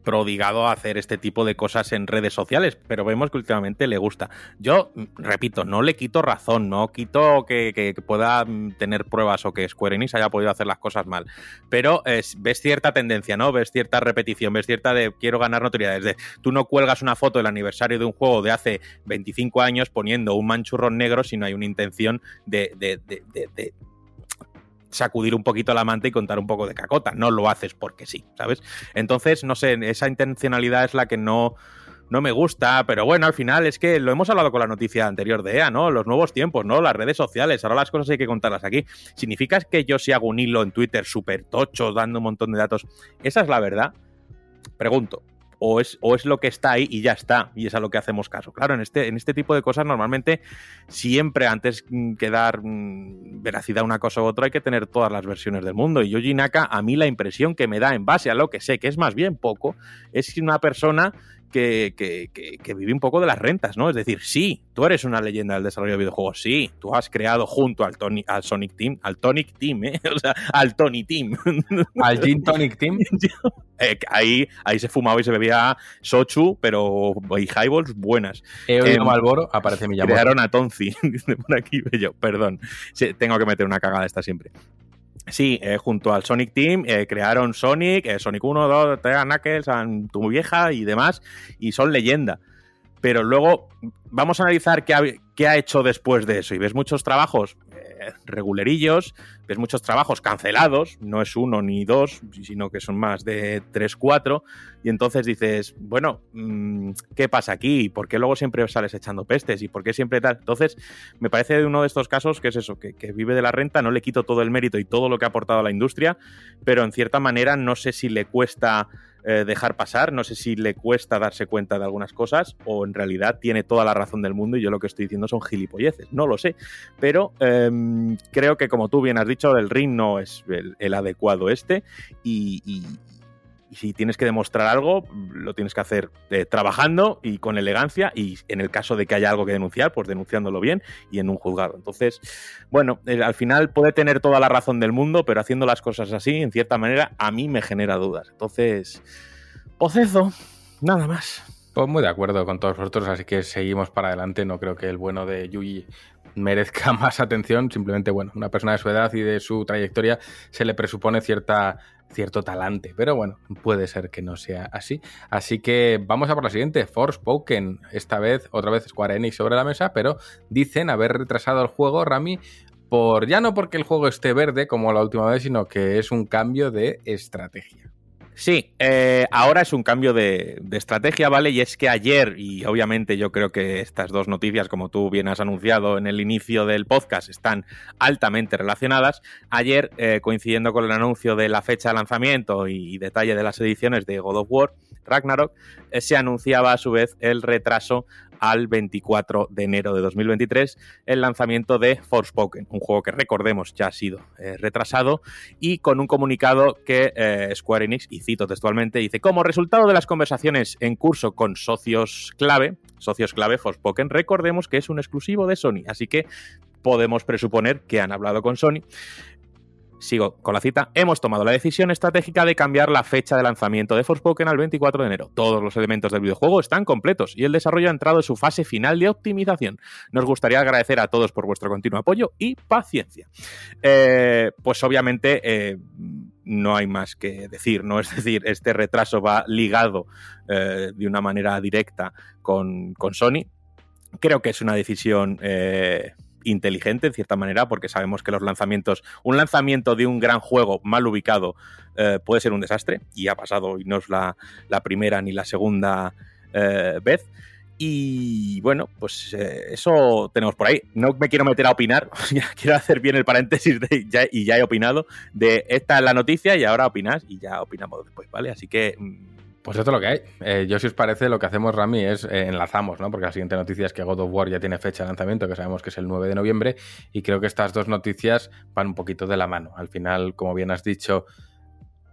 prodigado a hacer este tipo de cosas en redes sociales, pero vemos que últimamente le gusta. Yo, repito, no le quito razón, no quito que, pueda tener pruebas o que Square Enix haya podido hacer las cosas mal, pero es, ves cierta tendencia, ¿no? Ves cierta repetición, ves cierta de quiero ganar notoriedad. de tú no cuelgas una foto del aniversario de un juego de hace 25 años poniendo un manchurrón negro si no hay una intención de, de sacudir un poquito la manta y contar un poco de cacota. No lo haces porque sí, ¿sabes? Entonces, no sé, esa intencionalidad es la que no, no me gusta, pero bueno, al final es que lo hemos hablado con la noticia anterior de EA, ¿no? Los nuevos tiempos, ¿no? Las redes sociales, ahora las cosas hay que contarlas aquí. ¿Significa que yo si hago un hilo en Twitter súper tocho, dando un montón de datos? ¿Esa es la verdad? Pregunto o es, o es lo que está ahí y ya está, y es a lo que hacemos caso. Claro, en este, en este tipo de cosas normalmente siempre antes que dar mmm, veracidad a una cosa u otra hay que tener todas las versiones del mundo. Y Yoji Naka, a mí la impresión que me da en base a lo que sé, que es más bien poco, es una persona que, que, que, que, vive un poco de las rentas, ¿no? Es decir, sí, tú eres una leyenda del desarrollo de videojuegos, sí, tú has creado junto al, Tony, al Sonic Team, al Tonic Team, ¿eh? O sea, al Tony Team. ¿Al Gin Tonic Team? eh, ahí, ahí se fumaba y se bebía Sochu, pero y highballs buenas. He oído eh, Malboro, aparece mi llamada. Crearon a Tonzi, por aquí yo, perdón. Sí, tengo que meter una cagada esta siempre. Sí, eh, junto al Sonic Team eh, crearon Sonic, eh, Sonic 1, 2, 3, Knuckles, tu vieja y demás, y son leyenda. Pero luego vamos a analizar qué, ¿qué ha hecho después de eso? Y ves muchos trabajos regulerillos, ves muchos trabajos cancelados, no es uno ni dos, sino que son más de tres, cuatro, y entonces dices, bueno, mm, ¿qué pasa aquí? ¿Por qué luego siempre sales echando pestes? ¿Y por qué siempre tal? Entonces, me parece uno de estos casos que es eso, que, que vive de la renta, no le quito todo el mérito y todo lo que ha aportado a la industria, pero en cierta manera no sé si le cuesta eh, dejar pasar. No sé si le cuesta darse cuenta de algunas cosas o en realidad tiene toda la razón del mundo y yo lo que estoy diciendo son gilipolleces. No lo sé. Pero em, creo que, como tú bien has dicho, el ring no es el, adecuado este y, y si tienes que demostrar algo, lo tienes que hacer eh, trabajando y con elegancia y en el caso de que haya algo que denunciar, pues denunciándolo bien y en un juzgado. Entonces, bueno, eh, al final puede tener toda la razón del mundo, pero haciendo las cosas así, en cierta manera, a mí me genera dudas. Entonces, pocezo, nada más. Pues muy de acuerdo con todos vosotros, así que seguimos para adelante. No creo que el bueno de Yuji merezca más atención. Simplemente, bueno, una persona de su edad y de su trayectoria se le presupone cierta cierto talante, pero bueno, puede ser que no sea así. Así que vamos a por la siguiente, Forspoken, esta vez otra vez Square Enix sobre la mesa, pero dicen haber retrasado el juego, Rami, por ya no porque el juego esté verde como la última vez, sino que es un cambio de estrategia. Sí, eh, ahora es un cambio de, estrategia, ¿vale? Y es que ayer, y obviamente yo creo que estas dos noticias, como tú bien has anunciado en el inicio del podcast, están altamente relacionadas. Ayer, eh, coincidiendo con el anuncio de la fecha de lanzamiento y, detalle de las ediciones de God of War, Ragnarok, eh, se anunciaba a su vez el retraso al 24 de enero de 2023 el lanzamiento de Forspoken, un juego que recordemos ya ha sido eh, retrasado y con un comunicado que eh, Square Enix, y cito textualmente, dice, como resultado de las conversaciones en curso con socios clave, socios clave Forspoken, recordemos que es un exclusivo de Sony, así que podemos presuponer que han hablado con Sony sigo con la cita, hemos tomado la decisión estratégica de cambiar la fecha de lanzamiento de Forspoken al 24 de enero. Todos los elementos del videojuego están completos y el desarrollo ha entrado en su fase final de optimización. Nos gustaría agradecer a todos por vuestro continuo apoyo y paciencia. Eh, pues obviamente eh, no hay más que decir, ¿no? Es decir, este retraso va ligado eh, de una manera directa con, con, Sony. Creo que es una decisión inteligente en cierta manera, porque sabemos que los lanzamientos, un lanzamiento de un gran juego mal ubicado eh, puede ser un desastre, y ha pasado, y no es la, primera ni la segunda eh, vez. Y bueno, pues eh, eso tenemos por ahí. No me quiero meter a opinar, quiero hacer bien el paréntesis de, y ya he opinado de esta es la noticia y ahora opinas y ya opinamos después, ¿vale? Así que mm, pues esto es lo que hay. Eh, yo, si os parece, lo que hacemos, Rami, es eh, enlazamos, ¿no? Porque la siguiente noticia es que God of War ya tiene fecha de lanzamiento, que sabemos que es el 9 de noviembre, y creo que estas dos noticias van un poquito de la mano. Al final, como bien has dicho,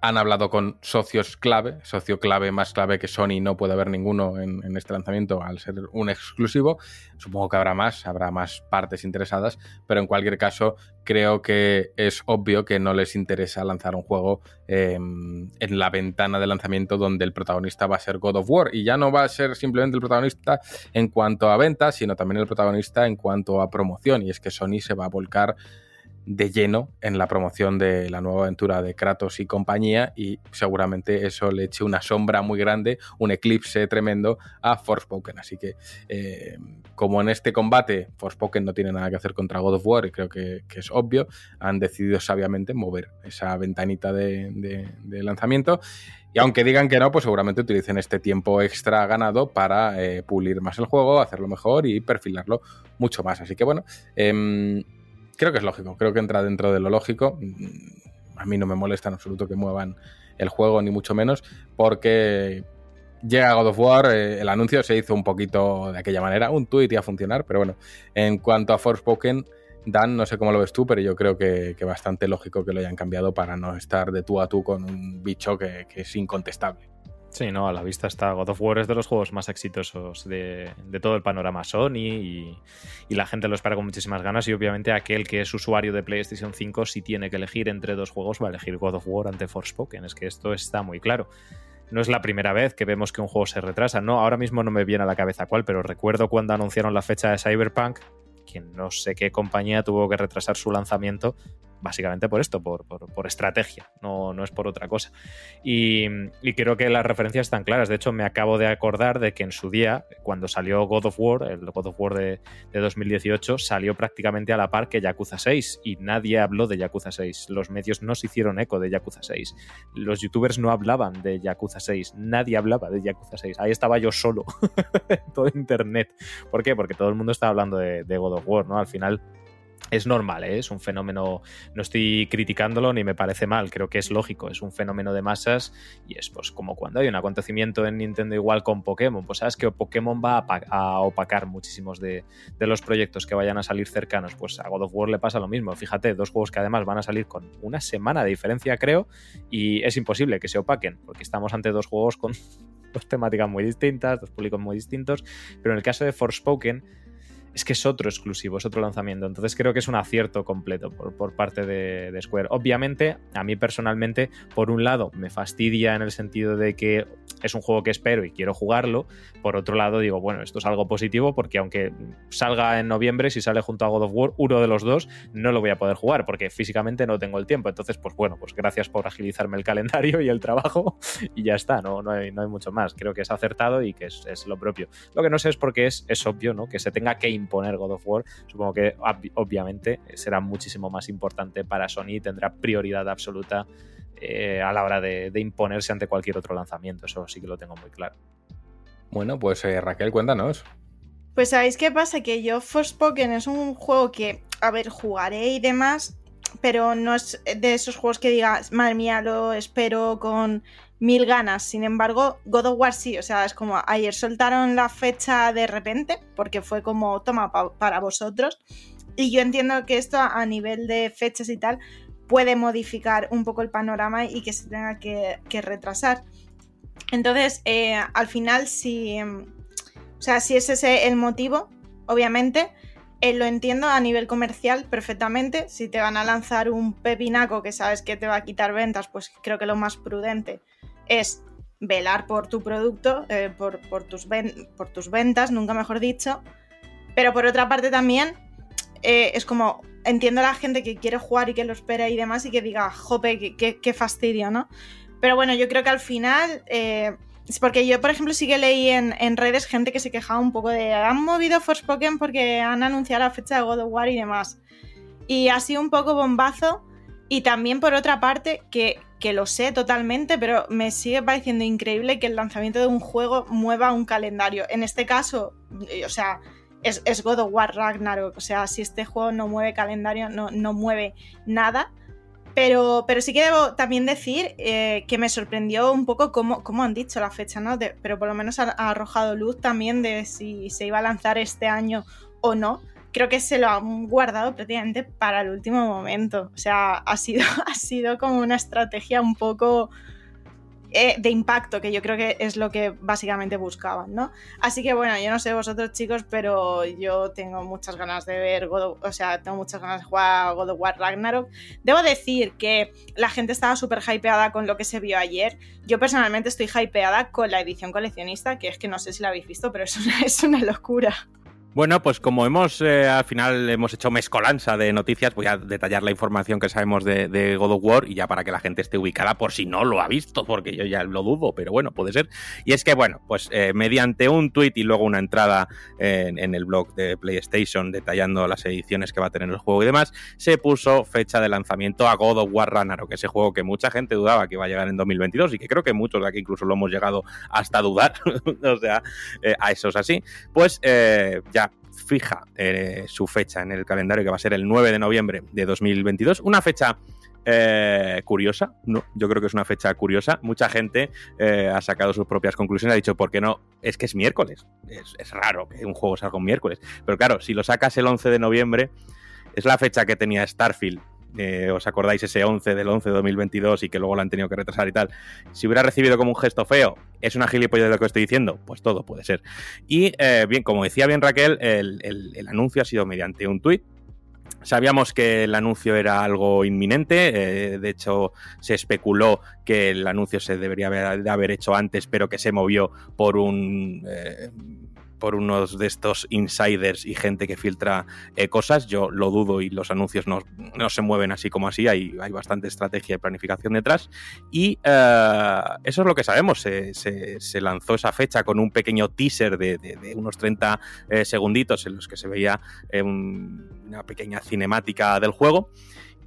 han hablado con socios clave, socio clave más clave que Sony no puede haber ninguno en, este lanzamiento al ser un exclusivo. Supongo que habrá más, habrá más partes interesadas, pero en cualquier caso creo que es obvio que no les interesa lanzar un juego em, en la ventana de lanzamiento donde el protagonista va a ser God of War y ya no va a ser simplemente el protagonista en cuanto a ventas, sino también el protagonista en cuanto a promoción y es que Sony se va a volcar de lleno en la promoción de la nueva aventura de Kratos y compañía y seguramente eso le eche una sombra muy grande, un eclipse tremendo a Forspoken. Así que eh, como en este combate Forspoken no tiene nada que hacer contra God of War y creo que, es obvio, han decidido sabiamente mover esa ventanita de, lanzamiento y aunque digan que no, pues seguramente utilicen este tiempo extra ganado para eh, pulir más el juego, hacerlo mejor y perfilarlo mucho más. Así que bueno, em, creo que es lógico, creo que entra dentro de lo lógico. A mí no me molesta en absoluto que muevan el juego, ni mucho menos, porque llega God of War, eh, el anuncio se hizo un poquito de aquella manera, un tweet iba a funcionar, pero bueno, en cuanto a Forspoken, Dan, no sé cómo lo ves tú, pero yo creo que, que bastante lógico que lo hayan cambiado para no estar de tú a tú con un bicho que es incontestable. Sí, no, a la vista está. God of War es de los juegos más exitosos de, todo el panorama Sony y, la gente lo espera con muchísimas ganas. Y obviamente aquel que es usuario de PlayStation 5, si tiene que elegir entre dos juegos, va a elegir God of War ante Forspoken. Es que esto está muy claro. No es la primera vez que vemos que un juego se retrasa. No, ahora mismo no me viene a la cabeza cuál, pero recuerdo cuando anunciaron la fecha de Cyberpunk, que no sé qué compañía tuvo que retrasar su lanzamiento básicamente por esto, por, estrategia, no, no, es por otra cosa. Y, creo que las referencias están claras. De hecho, me acabo de acordar de que en su día, cuando salió God of War, el God of War de, 2018, salió prácticamente a la par que Yakuza 6 y nadie habló de Yakuza 6. Los medios no se hicieron eco de Yakuza 6. Los youtubers no hablaban de Yakuza 6. Nadie hablaba de Yakuza 6. Ahí estaba yo solo todo internet. ¿Por qué? Porque todo el mundo estaba hablando de, de God of War, ¿no? Al final es normal, ¿eh? es un fenómeno, no estoy criticándolo ni me parece mal, creo que es lógico, es un fenómeno de masas y es pues como cuando hay un acontecimiento en Nintendo igual con Pokémon, pues sabes que Pokémon va a, opacar muchísimos de, los proyectos que vayan a salir cercanos, pues a God of War le pasa lo mismo, fíjate, dos juegos que además van a salir con una semana de diferencia creo y es imposible que se opaquen porque estamos ante dos juegos con dos temáticas muy distintas, dos públicos muy distintos, pero en el caso de Forspoken es que es otro exclusivo, es otro lanzamiento. Entonces creo que es un acierto completo por, parte de, Square. Obviamente, a mí personalmente, por un lado, me fastidia en el sentido de que es un juego que espero y quiero jugarlo. Por otro lado, digo, bueno, esto es algo positivo porque aunque salga en noviembre, si sale junto a God of War, uno de los dos, no lo voy a poder jugar porque físicamente no tengo el tiempo. Entonces, pues bueno, pues gracias por agilizarme el calendario y el trabajo y ya está, no, no, hay, mucho más. Creo que es acertado y que es, lo propio. Lo que no sé es porque es, es obvio, ¿no? Que se tenga que poner God of War, supongo que obviamente será muchísimo más importante para Sony y tendrá prioridad absoluta eh, a la hora de, imponerse ante cualquier otro lanzamiento. Eso sí que lo tengo muy claro. Bueno, pues eh, Raquel, cuéntanos. Pues sabéis qué pasa, que yo Forspoken es un juego que, a ver, jugaré y demás, pero no es de esos juegos que digas, madre mía, lo espero con mil ganas. Sin embargo, God of War sí, o sea, es como ayer soltaron la fecha de repente, porque fue como, toma, para vosotros. Y yo entiendo que esto a nivel de fechas y tal puede modificar un poco el panorama y que se tenga que, retrasar. Entonces, eh, al final, si, o sea, si es ese el motivo, obviamente, eh, lo entiendo a nivel comercial perfectamente. Si te van a lanzar un pepinaco que sabes que te va a quitar ventas, pues creo que lo más prudente es velar por tu producto, eh, por, tus por, tus ventas, nunca mejor dicho. Pero por otra parte también eh, es como, entiendo a la gente que quiere jugar y que lo espera y demás y que diga, jope, qué, fastidio, ¿no? Pero bueno, yo creo que al final, eh, porque yo, por ejemplo, sí que leí en, en, redes gente que se quejaba un poco de, han movido Forspoken porque han anunciado la fecha de God of War y demás. Y ha sido un poco bombazo. Y también por otra parte, que que lo sé totalmente, pero me sigue pareciendo increíble que el lanzamiento de un juego mueva un calendario. En este caso, o sea, es, God of War Ragnarok. O sea, si este juego no mueve calendario, no, no mueve nada. Pero, pero sí que debo también decir eh, que me sorprendió un poco cómo, cómo han dicho la fecha, ¿no? pero por lo menos ha, arrojado luz también de si se iba a lanzar este año o no creo que se lo han guardado prácticamente para el último momento. O sea, ha sido, ha sido como una estrategia un poco eh, de impacto, que yo creo que es lo que básicamente buscaban, ¿no? Así que bueno, yo no sé vosotros chicos, pero yo tengo muchas ganas de ver God o sea, tengo muchas ganas de jugar God of War Ragnarok. Debo decir que la gente estaba súper hypeada con lo que se vio ayer. Yo personalmente estoy hypeada con la edición coleccionista, que es que no sé si la habéis visto, pero es es una locura. Bueno, pues como hemos eh, al final hemos hecho mezcolanza de noticias, voy a detallar la información que sabemos de, God of War y ya para que la gente esté ubicada por si no lo ha visto, porque yo ya lo dudo, pero bueno, puede ser. Y es que, bueno, pues eh, mediante un tweet y luego una entrada en, el blog de PlayStation detallando las ediciones que va a tener el juego y demás, se puso fecha de lanzamiento a God of War Ragnarok, ese juego que mucha gente dudaba que iba a llegar en 2022 y que creo que muchos de aquí incluso lo hemos llegado hasta dudar, o sea, eh, a eso es así. Pues ya fija eh, su fecha en el calendario, que va a ser el 9 de noviembre de 2022. Una fecha eh, curiosa. Yo creo que es una fecha curiosa. Mucha gente eh, ha sacado sus propias conclusiones, ha dicho, ¿por qué no? Es que es miércoles. Es, raro que un juego salga un miércoles. Pero claro, si lo sacas el 11 de noviembre, es la fecha que tenía Starfield eh, os acordáis ese 11 del 11 de 2022 y que luego lo han tenido que retrasar y tal, si hubiera recibido como un gesto feo, ¿es una gilipollas de lo que estoy diciendo? Pues todo puede ser. Y eh, bien, como decía bien Raquel, el, anuncio ha sido mediante un tuit Sabíamos que el anuncio era algo inminente, eh, de hecho se especuló que el anuncio se debería haber, hecho antes, pero que se movió por un por unos de estos insiders y gente que filtra eh, cosas. Yo lo dudo y los anuncios no, no, se mueven así como así. Hay, hay bastante estrategia y planificación detrás. Y eh, eso es lo que sabemos. Se, se, lanzó esa fecha con un pequeño teaser de, de, unos 30 eh, segunditos en los que se veía un, una pequeña cinemática del juego.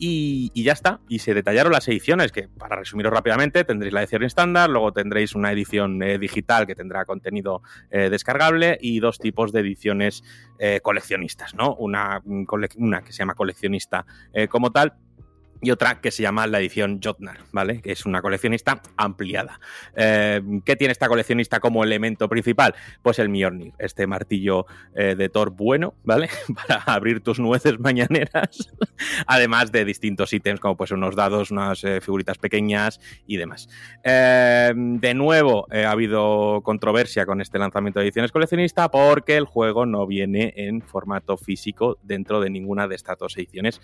Y, ya está. Y se detallaron las ediciones, que para resumiros rápidamente, tendréis la edición estándar, luego tendréis una edición eh, digital que tendrá contenido eh, descargable y dos tipos de ediciones eh, coleccionistas, ¿no? Una, una, que se llama coleccionista como tal y otra que se llama la edición Jotnar, ¿vale? Que es una coleccionista ampliada. Eh, ¿Qué tiene esta coleccionista como elemento principal? Pues el Mjolnir, este martillo eh, de Thor bueno, ¿vale? Para abrir tus nueces mañaneras, además de distintos ítems como pues unos dados, unas eh, figuritas pequeñas y demás. De nuevo, ha habido controversia con este lanzamiento de ediciones coleccionista porque el juego no viene en formato físico dentro de ninguna de estas dos ediciones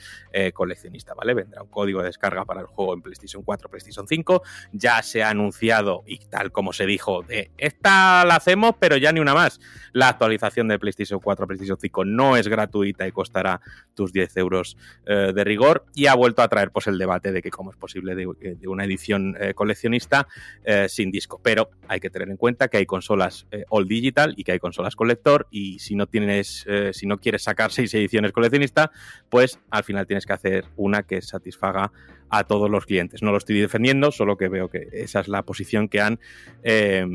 coleccionista, ¿vale? Vendrá código de descarga para el juego en PlayStation 4, PlayStation 5. Ya se ha anunciado, y tal como se dijo, de esta la hacemos, pero ya ni una más. La actualización de PlayStation 4, PlayStation 5 no es gratuita y costará tus 10 euros eh, de rigor. Y ha vuelto a traer pues, el debate de que cómo es posible de, de una edición eh, coleccionista eh, sin disco. Pero hay que tener en cuenta que hay consolas eh, all digital y que hay consolas colector. Y si no tienes, eh, si no quieres sacar seis ediciones coleccionista, pues al final tienes que hacer una que satisfaga a todos los clientes. No lo estoy defendiendo, solo que veo que esa es la posición que han eh,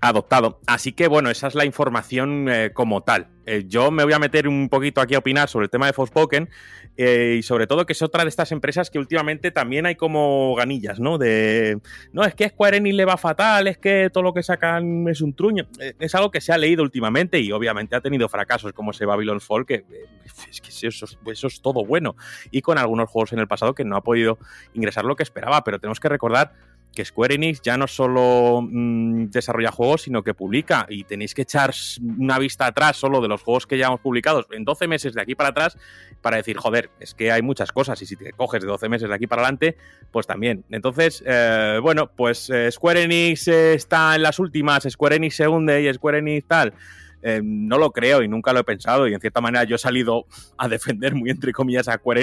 adoptado. Así que bueno, esa es la información eh, como tal. Eh, yo me voy a meter un poquito aquí a opinar sobre el tema de Forspoken eh, y sobre todo que es otra de estas empresas que últimamente también hay como ganillas, ¿no? De, no, es que Square Enix le va fatal, es que todo lo que sacan es un truño. Eh, es algo que se ha leído últimamente y obviamente ha tenido fracasos como ese Babylon Fall, que es que eso es todo bueno. Y con algunos juegos en el pasado que no ha podido ingresar lo que esperaba, pero tenemos que recordar que Square Enix ya no solo mmm, desarrolla juegos, sino que publica. Y tenéis que echar una vista atrás solo de los juegos que ya hemos publicado en 12 meses de aquí para atrás para decir, joder, es que hay muchas cosas. Y si te coges de 12 meses de aquí para adelante, pues también. Entonces, eh, bueno, pues eh, Square Enix eh, está en las últimas, Square Enix se hunde y Square Enix tal. Eh, no lo creo y nunca lo he pensado y en cierta manera yo he salido a defender muy entre comillas a Square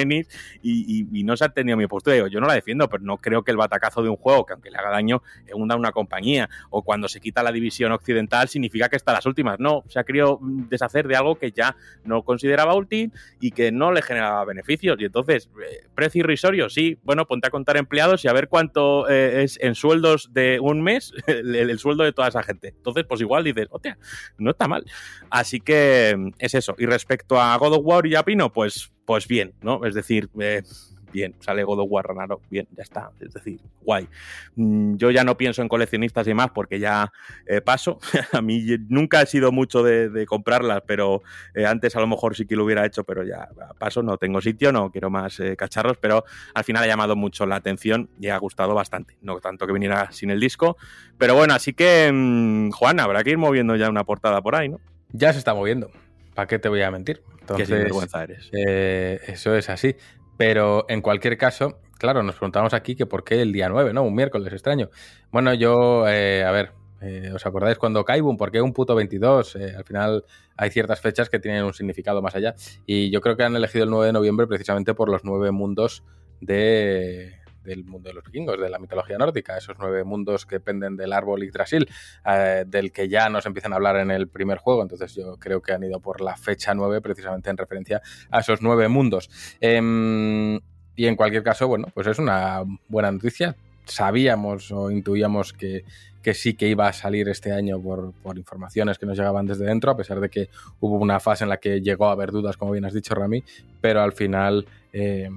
y, no se ha tenido mi postura. Digo, yo no la defiendo, pero no creo que el batacazo de un juego, que aunque le haga daño, hunda una compañía o cuando se quita la división occidental significa que está a las últimas. No, se ha querido deshacer de algo que ya no consideraba útil y que no le generaba beneficios. Y entonces, eh, precio irrisorio, sí, bueno, ponte a contar empleados y a ver cuánto eh, es en sueldos de un mes el, el, sueldo de toda esa gente. Entonces, pues igual dices, hostia, no está mal. Así que es eso. Y respecto a God of War y a Pino, pues, pues bien, ¿no? Es decir, eh, bien, sale God of War Ragnarok, bien, ya está, es decir, guay. Mm, yo ya no pienso en coleccionistas y más porque ya eh, paso. a mí nunca he sido mucho de, de comprarlas, pero eh, antes a lo mejor sí que lo hubiera hecho, pero ya paso, no tengo sitio, no quiero más eh, cacharros, pero al final ha llamado mucho la atención y ha gustado bastante. No tanto que viniera sin el disco, pero bueno, así que, mmm, Juan, habrá que ir moviendo ya una portada por ahí, ¿no? Ya se está moviendo. ¿Para qué te voy a mentir? Entonces, qué sinvergüenza eres. Eh, eso es así. Pero en cualquier caso, claro, nos preguntamos aquí que por qué el día 9, ¿no? Un miércoles extraño. Bueno, yo, eh, a ver, eh, ¿os acordáis cuando Kaibun? ¿Por qué un puto 22? Eh, al final hay ciertas fechas que tienen un significado más allá. Y yo creo que han elegido el 9 de noviembre precisamente por los nueve mundos de, del mundo de los vikingos, de la mitología nórdica, esos nueve mundos que penden del árbol Yggdrasil, eh, del que ya nos empiezan a hablar en el primer juego, entonces yo creo que han ido por la fecha 9 precisamente en referencia a esos nueve mundos. Eh, y en cualquier caso, bueno, pues es una buena noticia. Sabíamos o intuíamos que, que sí que iba a salir este año por, por, informaciones que nos llegaban desde dentro, a pesar de que hubo una fase en la que llegó a haber dudas, como bien has dicho, Rami, pero al final... Eh,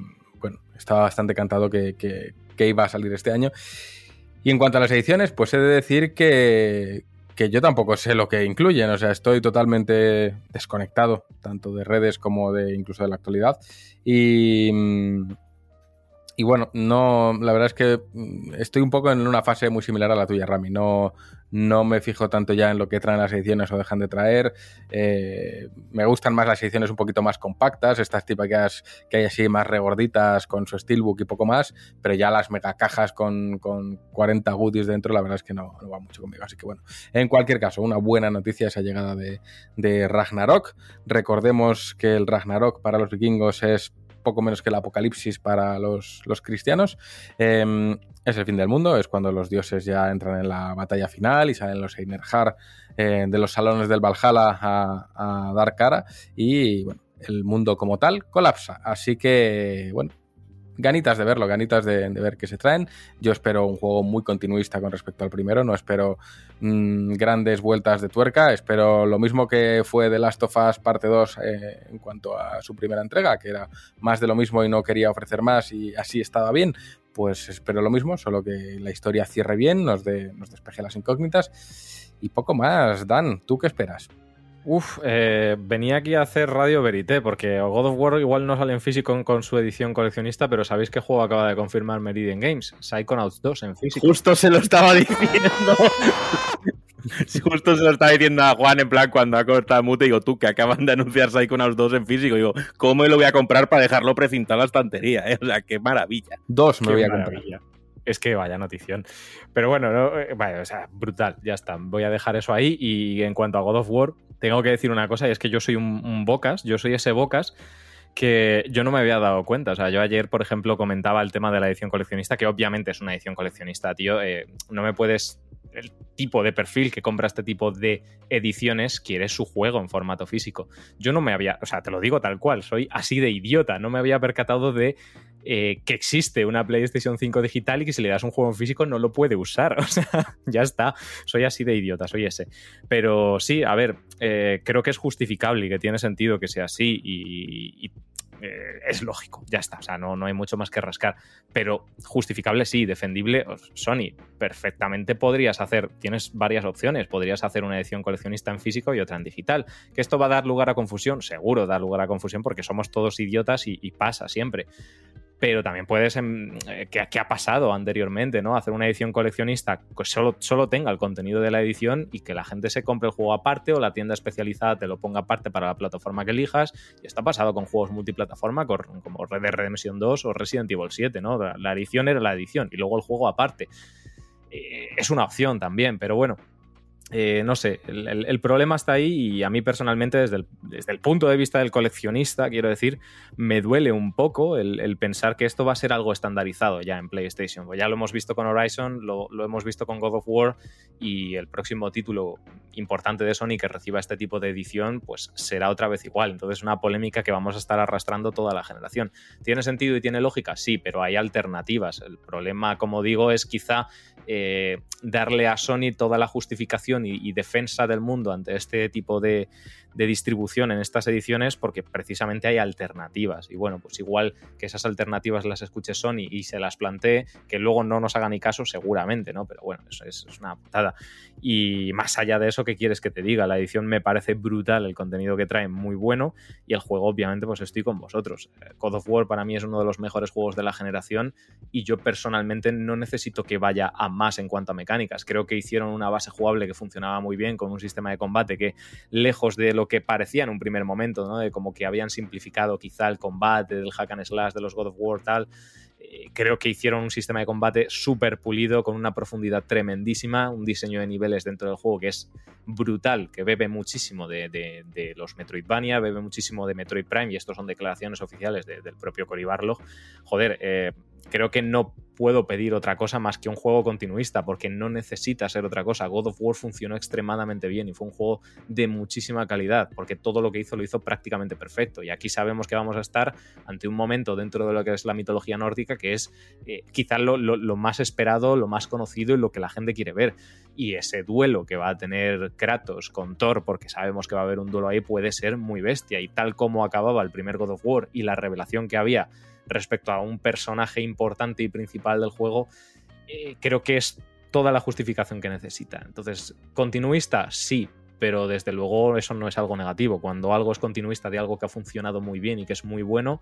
bueno, estaba bastante cantado que, que, que, iba a salir este año. Y en cuanto a las ediciones, pues he de decir que, que yo tampoco sé lo que incluyen, o sea, estoy totalmente desconectado, tanto de redes como de incluso de la actualidad. Y, y bueno, no, la verdad es que mm, estoy un poco en una fase muy similar a la tuya, Rami. No, no me fijo tanto ya en lo que traen las ediciones o dejan de traer. Eh, me gustan más las ediciones un poquito más compactas, estas típicas que hay así más regorditas con su steelbook y poco más, pero ya las mega cajas con, con 40 goodies dentro, la verdad es que no, no, va mucho conmigo. Así que bueno, en cualquier caso, una buena noticia esa llegada de, de Ragnarok. Recordemos que el Ragnarok para los vikingos es poco menos que el apocalipsis para los, los cristianos. Eh, es el fin del mundo, es cuando los dioses ya entran en la batalla final y salen los Einerjar eh, de los salones del Valhalla a, a, dar cara y bueno, el mundo como tal colapsa. Así que, bueno, ganitas de verlo, ganitas de, ver qué se traen. Yo espero un juego muy continuista con respecto al primero, no espero mmm, grandes vueltas de tuerca, espero lo mismo que fue The Last of Us parte 2 eh, en cuanto a su primera entrega, que era más de lo mismo y no quería ofrecer más y así estaba bien. Pues espero lo mismo, solo que la historia cierre bien, nos, de, nos despeje las incógnitas y poco más. Dan, ¿tú qué esperas? Uf, eh, venía aquí a hacer Radio Verité, porque God of War igual no sale en físico con, con, su edición coleccionista, pero ¿sabéis qué juego acaba de confirmar Meridian Games? Psychonauts 2 en físico. Justo se lo estaba diciendo. Justo se lo estaba diciendo a Juan en plan cuando ha cortado mute, digo, tú que acaban de anunciar Psychonauts 2 en físico, digo, ¿cómo me lo voy a comprar para dejarlo precintado en la estantería? Eh? O sea, qué maravilla. Dos me qué voy a maravilla. comprar. Es que vaya notición. Pero bueno, no, vaya, o sea, brutal, ya está. Voy a dejar eso ahí. Y en cuanto a God of War, tengo que decir una cosa, y es que yo soy un, un Bocas, yo soy ese Bocas que yo no me había dado cuenta. O sea, yo ayer, por ejemplo, comentaba el tema de la edición coleccionista, que obviamente es una edición coleccionista, tío. Eh, no me puedes. El tipo de perfil que compra este tipo de ediciones quiere su juego en formato físico. Yo no me había. O sea, te lo digo tal cual, soy así de idiota. No me había percatado de eh, que existe una PlayStation 5 digital y que si le das un juego en físico no lo puede usar. O sea, ya está. Soy así de idiota, soy ese. Pero sí, a ver, eh, creo que es justificable y que tiene sentido que sea así y, y eh, es lógico, ya está. O sea, no, no hay mucho más que rascar. Pero justificable sí, defendible, Sony, perfectamente podrías hacer, tienes varias opciones. Podrías hacer una edición coleccionista en físico y otra en digital. ¿Que esto va a dar lugar a confusión? Seguro da lugar a confusión porque somos todos idiotas y, y pasa siempre pero también puedes, eh, que, ha pasado anteriormente, ¿no? Hacer una edición coleccionista que solo, solo tenga el contenido de la edición y que la gente se compre el juego aparte o la tienda especializada te lo ponga aparte para la plataforma que elijas. Y está pasado con juegos multiplataforma como Red Dead Redemption 2 o Resident Evil 7, ¿no? La, la edición era la edición y luego el juego aparte. Eh, es una opción también, pero bueno, eh, no sé, el, problema está ahí y a mí personalmente, desde el, desde el, punto de vista del coleccionista, quiero decir, me duele un poco el, el, pensar que esto va a ser algo estandarizado ya en PlayStation. Pues ya lo hemos visto con Horizon, lo, lo, hemos visto con God of War y el próximo título importante de Sony que reciba este tipo de edición, pues será otra vez igual. Entonces, una polémica que vamos a estar arrastrando toda la generación. ¿Tiene sentido y tiene lógica? Sí, pero hay alternativas. El problema, como digo, es quizá eh, darle a Sony toda la justificación y, defensa del mundo ante este tipo de, de, distribución en estas ediciones porque precisamente hay alternativas y bueno, pues igual que esas alternativas las escuche Sony y se las plantee, que luego no nos haga ni caso seguramente, ¿no? Pero bueno, eso es, es una putada. Y más allá de eso, ¿qué quieres que te diga? La edición me parece brutal, el contenido que trae muy bueno y el juego obviamente pues estoy con vosotros. God of War para mí es uno de los mejores juegos de la generación y yo personalmente no necesito que vaya a más en cuanto a mecánicas. Creo que hicieron una base jugable que funcionaba muy bien con un sistema de combate que, lejos de lo que parecía en un primer momento, ¿no? de como que habían simplificado quizá el combate del hack and slash de los God of War, tal. Eh, creo que hicieron un sistema de combate súper pulido, con una profundidad tremendísima, un diseño de niveles dentro del juego que es brutal, que bebe muchísimo de, los Metroidvania, bebe muchísimo de Metroid Prime, y estos son declaraciones oficiales de, del propio Cory Barlog. Joder, eh, creo que no puedo pedir otra cosa más que un juego continuista, porque no necesita ser otra cosa. God of War funcionó extremadamente bien y fue un juego de muchísima calidad, porque todo lo que hizo lo hizo prácticamente perfecto. Y aquí sabemos que vamos a estar ante un momento dentro de lo que es la mitología nórdica, que es eh, quizás lo, lo, lo, más esperado, lo más conocido y lo que la gente quiere ver. Y ese duelo que va a tener Kratos con Thor, porque sabemos que va a haber un duelo ahí, puede ser muy bestia. Y tal como acababa el primer God of War y la revelación que había respecto a un personaje importante y principal del juego, eh, creo que es toda la justificación que necesita. Entonces, continuista, sí, pero desde luego eso no es algo negativo. Cuando algo es continuista de algo que ha funcionado muy bien y que es muy bueno,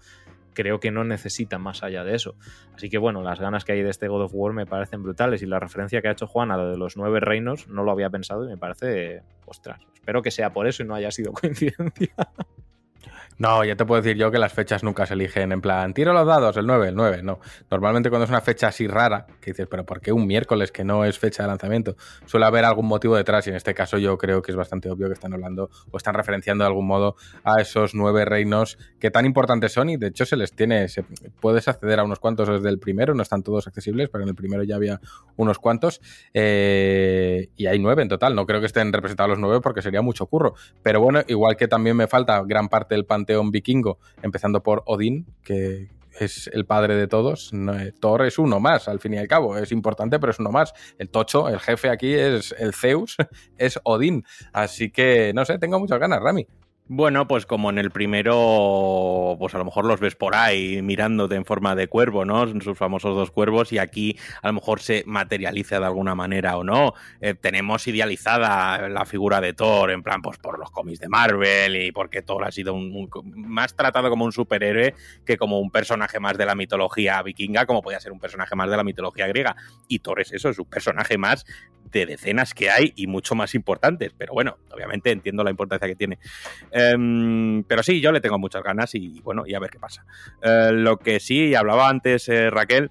creo que no necesita más allá de eso. Así que bueno, las ganas que hay de este God of War me parecen brutales y la referencia que ha hecho Juan a lo de los nueve reinos no lo había pensado y me parece, ostras, espero que sea por eso y no haya sido coincidencia. No, ya te puedo decir yo que las fechas nunca se eligen en plan, tiro los dados, el 9, el 9, no. Normalmente cuando es una fecha así rara, que dices, pero ¿por qué un miércoles que no es fecha de lanzamiento? Suele haber algún motivo detrás y en este caso yo creo que es bastante obvio que están hablando o están referenciando de algún modo a esos nueve reinos que tan importantes son y de hecho se les tiene, puedes acceder a unos cuantos desde el primero, no están todos accesibles, pero en el primero ya había unos cuantos eh, y hay nueve en total, no creo que estén representados los nueve porque sería mucho curro, pero bueno, igual que también me falta gran parte del panteón vikingo, empezando por Odín, que es el padre de todos. Eh, Thor es uno más, al fin y al cabo. Es importante, pero es uno más. El tocho, el jefe aquí es el Zeus, es Odín. Así que, no sé, tengo muchas ganas, Rami. Bueno, pues como en el primero, pues a lo mejor los ves por ahí mirándote en forma de cuervo, ¿no? Sus famosos dos cuervos y aquí a lo mejor se materializa de alguna manera o no. Eh, tenemos idealizada la figura de Thor, en plan, pues por los cómics de Marvel y porque Thor ha sido un, más tratado como un superhéroe que como un personaje más de la mitología vikinga, como podía ser un personaje más de la mitología griega. Y Thor es eso, es un personaje más de decenas que hay y mucho más importantes. Pero bueno, obviamente entiendo la importancia que tiene. Em, pero sí, yo le tengo muchas ganas y bueno, y a ver qué pasa. Eh, lo que sí, hablaba antes eh, Raquel,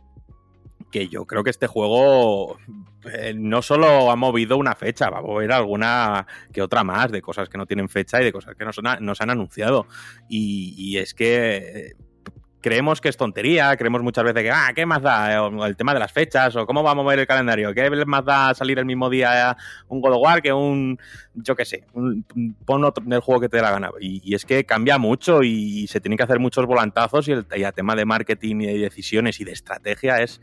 que yo creo que este juego eh, no solo ha movido una fecha, va a mover alguna que otra más de cosas que no tienen fecha y de cosas que nos, nos han anunciado. Y es que creemos que es tontería, creemos muchas veces que, ah, ¿qué más da el tema de las fechas o cómo va a mover el calendario? ¿Qué más da salir el mismo día un God of War que un, yo qué sé, un, pon otro del juego que te dé la gana? Y, es que cambia mucho y se tienen que hacer muchos volantazos y el, y el tema de marketing y de decisiones y de estrategia es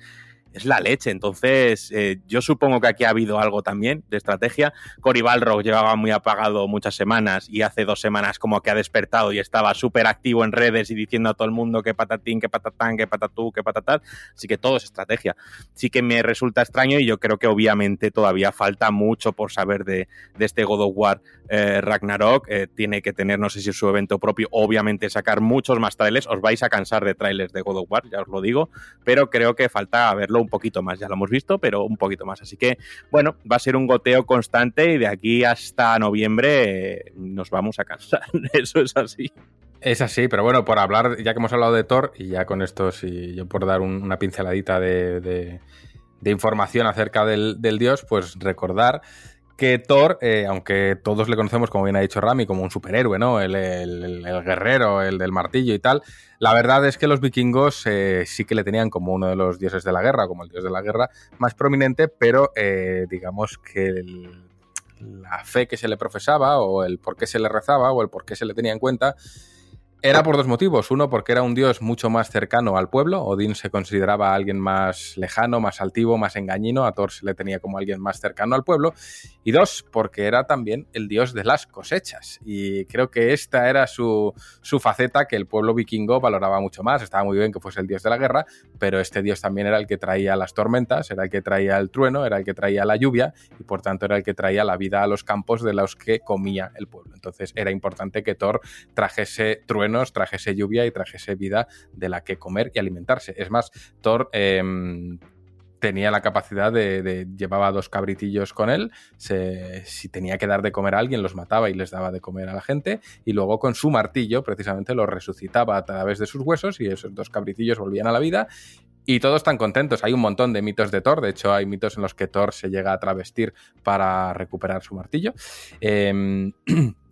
es la leche. Entonces, eh, yo supongo que aquí ha habido algo también de estrategia. Cory Balrog llevaba muy apagado muchas semanas y hace dos semanas como que ha despertado y estaba súper activo en redes y diciendo a todo el mundo que patatín, que patatán, que patatú, que patatal. Así que todo es estrategia. Sí que me resulta extraño y yo creo que obviamente todavía falta mucho por saber de, este God of War eh, Ragnarok. Eh, tiene que tener, no sé si es su evento propio, obviamente sacar muchos más trailers. Os vais a cansar de trailers de God of War, ya os lo digo, pero creo que falta verlo un poquito más. Ya lo hemos visto, pero un poquito más. Así que, bueno, va a ser un goteo constante y de aquí hasta noviembre eh, nos vamos a cansar. Eso es así. Es así, pero bueno, por hablar, ya que hemos hablado de Thor, y ya con esto, si yo por dar una pinceladita de, información acerca del, del, dios, pues recordar que Thor, eh, aunque todos le conocemos, como bien ha dicho Rami, como un superhéroe, ¿no? El, guerrero, el del martillo y tal, la verdad es que los vikingos eh, sí que le tenían como uno de los dioses de la guerra, como el dios de la guerra más prominente, pero eh, digamos que la fe que se le profesaba, o el por qué se le rezaba, o el por qué se le tenía en cuenta, era por dos motivos. Uno, porque era un dios mucho más cercano al pueblo. Odín se consideraba alguien más lejano, más altivo, más engañino. A Thor se le tenía como alguien más cercano al pueblo. Y dos, porque era también el dios de las cosechas. Y creo que esta era su, su faceta que el pueblo vikingo valoraba mucho más. Estaba muy bien que fuese el dios de la guerra, pero este dios también era el que traía las tormentas, era el que traía el trueno, era el que traía la lluvia y por tanto era el que traía la vida a los campos de los que comía el pueblo. Entonces era importante que Thor trajese trueno trajese lluvia y trajese vida de la que comer y alimentarse. Es más, Thor em, tenía la capacidad de, llevaba dos cabritillos con él, si tenía que dar de comer a alguien los mataba y les daba de comer a la gente y luego con su martillo precisamente los resucitaba a través de sus huesos y esos dos cabritillos volvían a la vida y todos están contentos. Hay un montón de mitos de Thor. De hecho, hay mitos en los que Thor se llega a travestir para recuperar su martillo. Eh,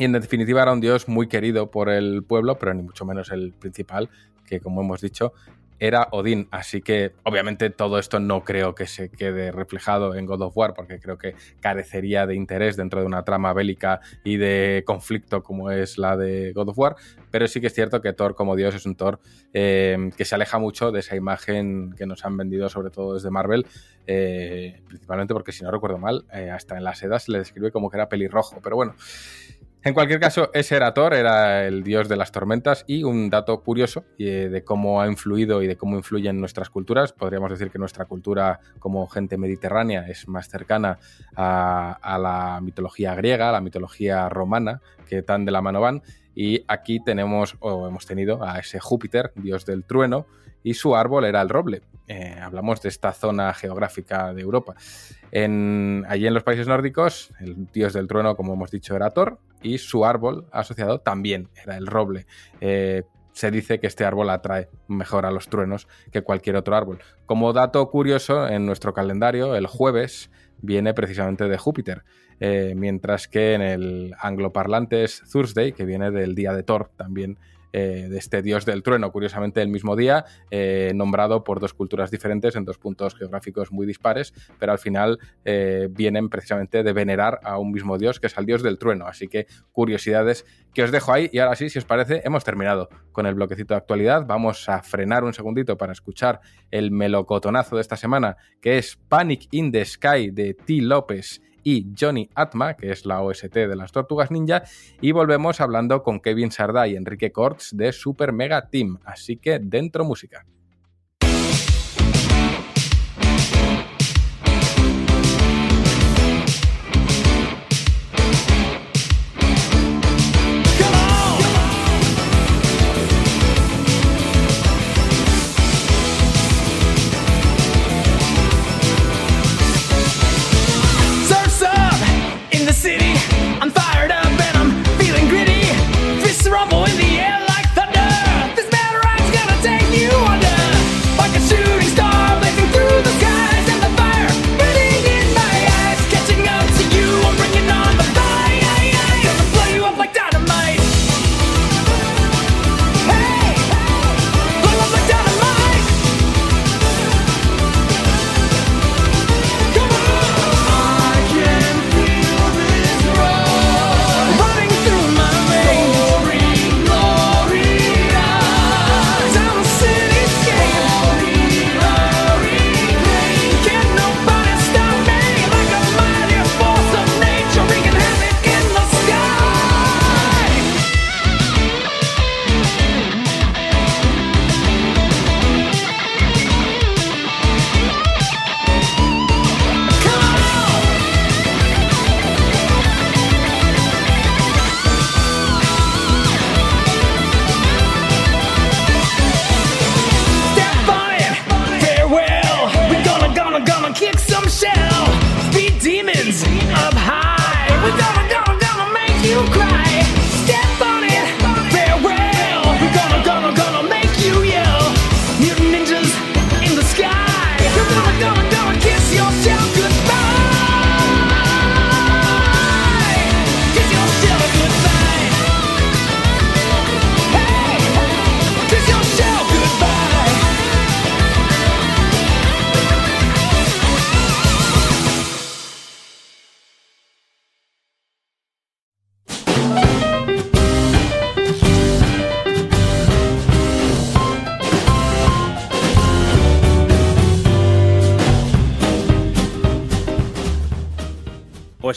Y en definitiva era un dios muy querido por el pueblo, pero ni mucho menos el principal, que como hemos dicho, era Odín. Así que obviamente todo esto no creo que se quede reflejado en God of War, porque creo que carecería de interés dentro de una trama bélica y de conflicto como es la de God of War. Pero sí que es cierto que Thor como dios es un Thor eh, que se aleja mucho de esa imagen que nos han vendido, sobre todo desde Marvel, eh, principalmente porque si no recuerdo mal, eh, hasta en la seda se le describe como que era pelirrojo. Pero bueno. En cualquier caso, ese era Thor, era el dios de las tormentas y un dato curioso eh, de cómo ha influido y de cómo influye en nuestras culturas. Podríamos decir que nuestra cultura como gente mediterránea es más cercana a, a la mitología griega, a la mitología romana, que tan de la mano van. Y aquí tenemos, o hemos tenido, a ese Júpiter, dios del trueno, y su árbol era el roble. Eh, hablamos de esta zona geográfica de Europa. En, allí en los países nórdicos, el dios del trueno, como hemos dicho, era Thor, y su árbol asociado también era el roble. Eh, se dice que este árbol atrae mejor a los truenos que cualquier otro árbol. Como dato curioso, en nuestro calendario, el jueves viene precisamente de Júpiter, eh, mientras que en el angloparlante es Thursday, que viene del día de Thor, también eh, de este dios del trueno, curiosamente el mismo día, eh, nombrado por dos culturas diferentes en dos puntos geográficos muy dispares, pero al final eh, vienen precisamente de venerar a un mismo dios que es el dios del trueno. Así que curiosidades que os dejo ahí y ahora sí, si os parece, hemos terminado con el bloquecito de actualidad. Vamos a frenar un segundito para escuchar el melocotonazo de esta semana, que es Panic in the Sky de T. López y Johnny Atma, que es la OST de las Tortugas Ninja, y volvemos hablando con Kevin Sarda y Enrique Corts de Super Mega Team. Así que dentro música.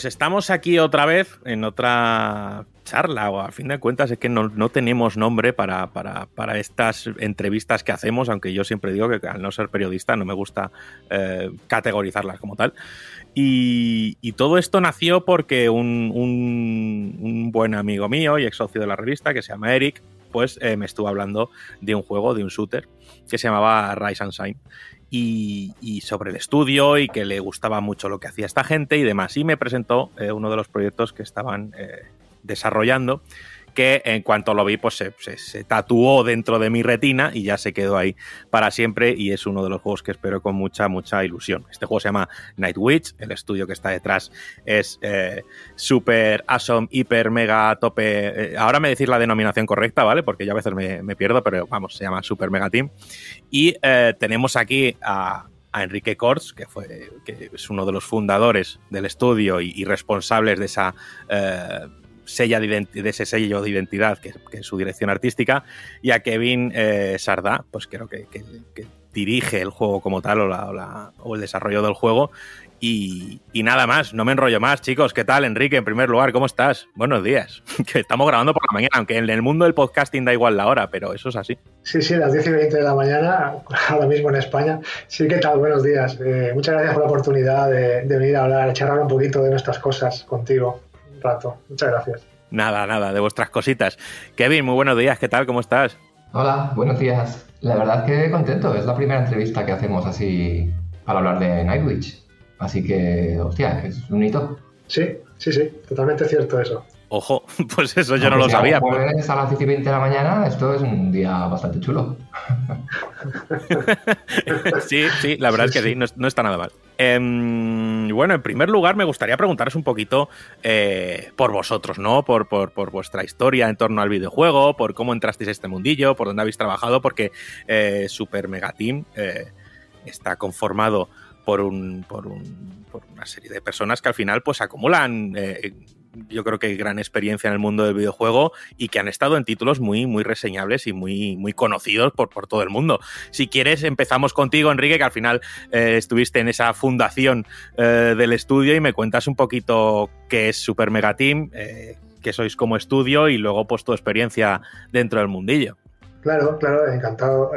Pues estamos aquí otra vez en otra charla, o a fin de cuentas es que no, no tenemos nombre para, para- para estas entrevistas que hacemos, aunque yo siempre digo que al no ser periodista no me gusta eh, categorizarlas como tal. Y, todo esto nació porque un, un- un buen amigo mío y ex socio de la revista, que se llama Eric, pues eh, me estuvo hablando de un juego, de un shooter, que se llamaba Rise and Shine y, sobre el estudio y que le gustaba mucho lo que hacía esta gente y demás. Y me presentó eh, uno de los proyectos que estaban eh, desarrollando, que en cuanto lo vi, pues se, se- tatuó dentro de mi retina y ya se quedó ahí para siempre y es uno de los juegos que espero con mucha, mucha ilusión. Este juego se llama Night Witch, el estudio que está detrás es eh, super awesome, hiper, mega, tope. eh, ahora me decís la denominación correcta, ¿vale? Porque yo a veces me, pierdo, pero vamos, se llama Super Mega Team. Y eh, tenemos aquí a, Enrique Corts, que, fue, que es uno de los fundadores del estudio y, responsables de esa. Sella de, ese sello de identidad que, es su dirección artística y a Kevin eh, Sardá pues creo que, dirige el juego como tal o, la- el desarrollo del juego Y, nada más, no me enrollo más, chicos. ¿Qué tal, Enrique? En primer lugar, ¿cómo estás? Buenos días. Que estamos grabando por la mañana, aunque en el mundo del podcasting da igual la hora, pero eso es así. Sí, sí, las 10 y 20 de la mañana, ahora mismo en España. Sí, ¿qué tal? Buenos días. Eh, muchas gracias por la oportunidad de, de venir a hablar, a charlar un poquito de nuestras cosas contigo rato. Muchas gracias. Nada, nada, de vuestras cositas. Kevin, muy buenos días, ¿qué tal? ¿Cómo estás? Hola, buenos días. La verdad que contento, es la primera entrevista que hacemos así para hablar de Nightwitch. Así que, hostia, es un hito. Sí, sí, sí, totalmente cierto eso. Ojo, pues eso yo no lo sea sabía. a las 10 y 20 de la mañana, esto es un día bastante chulo. Sí, sí, la verdad Sí, es que sí. sí, no, no está nada mal. Em, bueno, en primer lugar, me gustaría preguntaros un poquito eh, por vosotros, ¿no? Por, por- por vuestra historia en torno al videojuego, por cómo entrasteis a este mundillo, por dónde habéis trabajado, porque eh, Super Mega Team eh, está conformado por, un, por, un- por una serie de personas que al final pues acumulan, eh, yo creo que gran experiencia en el mundo del videojuego y que han estado en títulos muy, muy reseñables y muy, muy conocidos por, por todo el mundo. Si quieres, empezamos contigo, Enrique, que al final eh, estuviste en esa fundación eh, del estudio y me cuentas un poquito qué es Super Mega Team, eh, qué sois como estudio y luego pues tu experiencia dentro del mundillo. Claro, claro, encantado.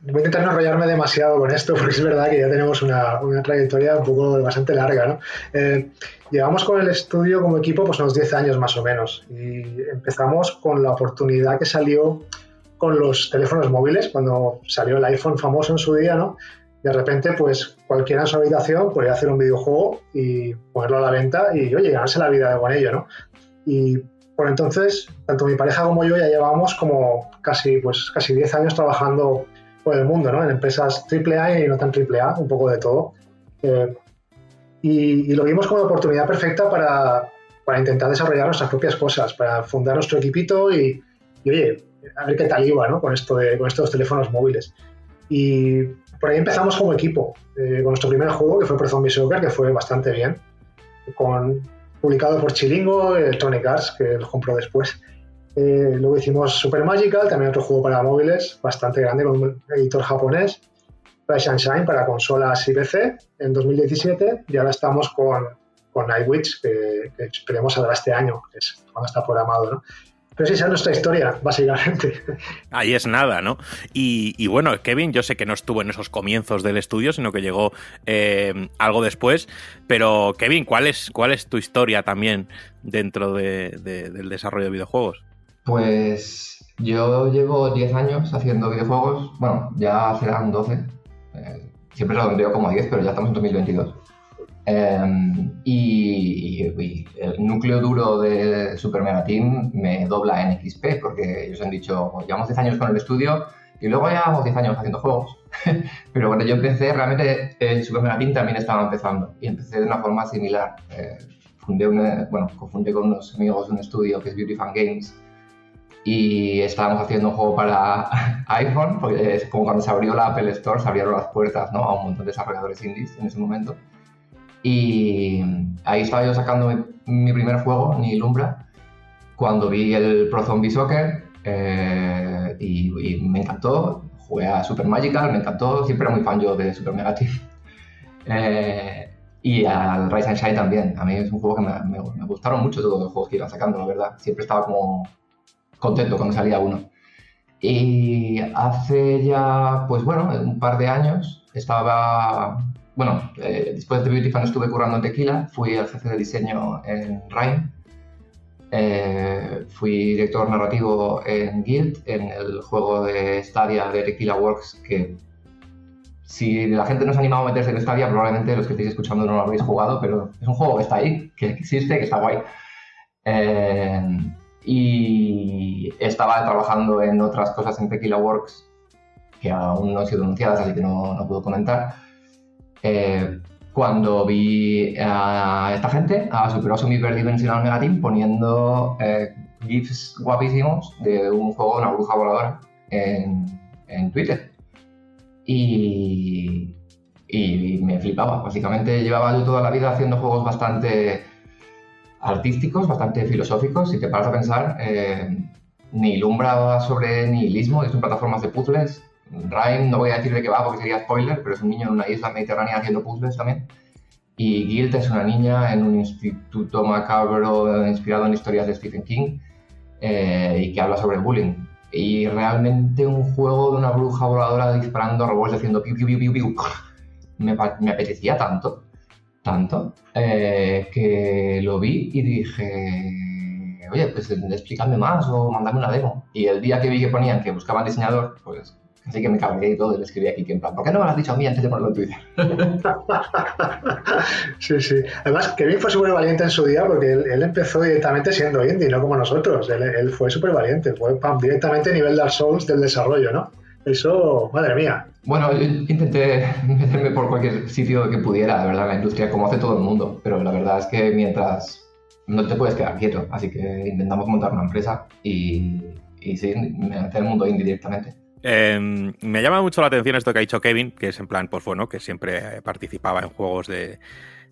Voy a intentar no enrollarme demasiado con esto porque es verdad que ya tenemos una, una trayectoria un poco bastante larga. ¿no? Eh, llevamos con el estudio como equipo pues unos 10 años más o menos y empezamos con la oportunidad que salió con los teléfonos móviles cuando salió el iPhone famoso en su día, ¿no? De repente, pues cualquiera en su habitación podía hacer un videojuego y ponerlo a la venta y, oye, ganarse la vida con ello, ¿no? Y por entonces, tanto mi pareja como yo ya llevábamos como casi, pues, casi 10 años trabajando por el mundo, ¿no? En empresas AAA y no tan AAA, un poco de todo. Eh, y, y lo vimos como la oportunidad perfecta para, para intentar desarrollar nuestras propias cosas, para fundar nuestro equipito y, y, oye, a ver qué tal iba, ¿no? Con, esto de, con estos teléfonos móviles. Y por ahí empezamos como equipo, eh, con nuestro primer juego, que fue Pro Zombie Soccer, que fue bastante bien, con, publicado por Chilingo, Electronic Arts, que lo compró después. Eh, luego hicimos Super Magical, también otro juego para móviles bastante grande con un editor japonés. Rise and para consolas y PC en 2017 y ahora estamos con, Nightwitch, que, esperemos saldrá este año, que es cuando está programado. ¿no? Pero sí, esa es nuestra historia, básicamente. Ahí es nada, ¿no? Y, y bueno, Kevin, yo sé que no estuvo en esos comienzos del estudio, sino que llegó eh, algo después. Pero, Kevin, ¿cuál es, cuál es tu historia también dentro de- de- del desarrollo de videojuegos? Pues yo llevo 10 años haciendo videojuegos, bueno, ya serán 12. eh, siempre lo vendría como 10, pero ya estamos en 2022. Eh, y, y- y el núcleo duro de Super Mega Team me dobla en XP, porque ellos han dicho, llevamos 10 años con el estudio y luego llevamos 10 años haciendo juegos. pero cuando yo empecé, realmente el Super Mega Team también estaba empezando y empecé de una forma similar. Eh, fundé una, bueno, cofundé con unos amigos un estudio que es Beauty Fan Games y estábamos haciendo un juego para iPhone, porque es como cuando se abrió la Apple Store, se abrieron las puertas ¿no? a un montón de desarrolladores indies en ese momento. Y ahí estaba yo sacando mi, mi primer juego, Ni Lumbra, cuando vi el Pro Zombie Soccer eh, y, y me encantó. Jugué a Super Magical, me encantó, siempre era muy fan yo de Super Mega Team. Eh, y al Rise and Shine también. A mí es un juego que me, me- me gustaron mucho todos los juegos que iban sacando, la verdad. Siempre estaba como contento cuando salía uno. Y hace ya, pues bueno, un par de años estaba, bueno, eh, después de Beauty Fan estuve currando en Tequila, fui al jefe de diseño en Rhyme, eh, fui director narrativo en Guild, en el juego de Stadia de Tequila Works, que si la gente no se ha animado a meterse en Stadia, probablemente los que estéis escuchando no lo habréis jugado, pero es un juego que está ahí, que existe, que está guay. Eh, y estaba trabajando en otras cosas en Tequila Works que aún no han sido anunciadas, así que no, no puedo comentar. Eh, cuando vi a esta gente, a Super Awesome Hyperdimensional Megateam, poniendo eh, GIFs guapísimos de un juego de una bruja voladora en, en Twitter. Y, y me flipaba. Básicamente llevaba yo toda la vida haciendo juegos bastante artísticos, bastante filosóficos. Si te paras a pensar, eh, ni Lumbra sobre nihilismo, son plataformas de puzzles. Rhyme, no voy a decir de qué va porque sería spoiler, pero es un niño en una isla mediterránea haciendo puzzles también. Y Guild es una niña en un instituto macabro inspirado en historias de Stephen King eh, y que habla sobre bullying. Y realmente un juego de una bruja voladora disparando robots haciendo piu, piu, piu, piu, piu, me, me apetecía tanto, tanto, eh, que lo vi y dije, oye, pues explícame más o mandame una demo. Y el día que vi que ponían que buscaban diseñador, pues así que me cabreé y todo y le escribí aquí que en plan, ¿por qué no me lo has dicho a mí antes de ponerlo en Twitter? Sí, sí. Además, Kevin fue súper valiente en su día porque él, empezó directamente siendo indie, no como nosotros. Él, él fue súper valiente, fue pam, directamente a nivel Dark Souls del desarrollo, ¿no? Eso, madre mía. Bueno, yo intenté meterme por cualquier sitio que pudiera, de verdad, la industria, como hace todo el mundo, pero la verdad es que mientras no te puedes quedar quieto, así que intentamos montar una empresa y, y sí, me lancé al mundo indie directamente. Eh, me llama mucho la atención esto que ha dicho Kevin, que es en plan, pues bueno, que siempre participaba en juegos de,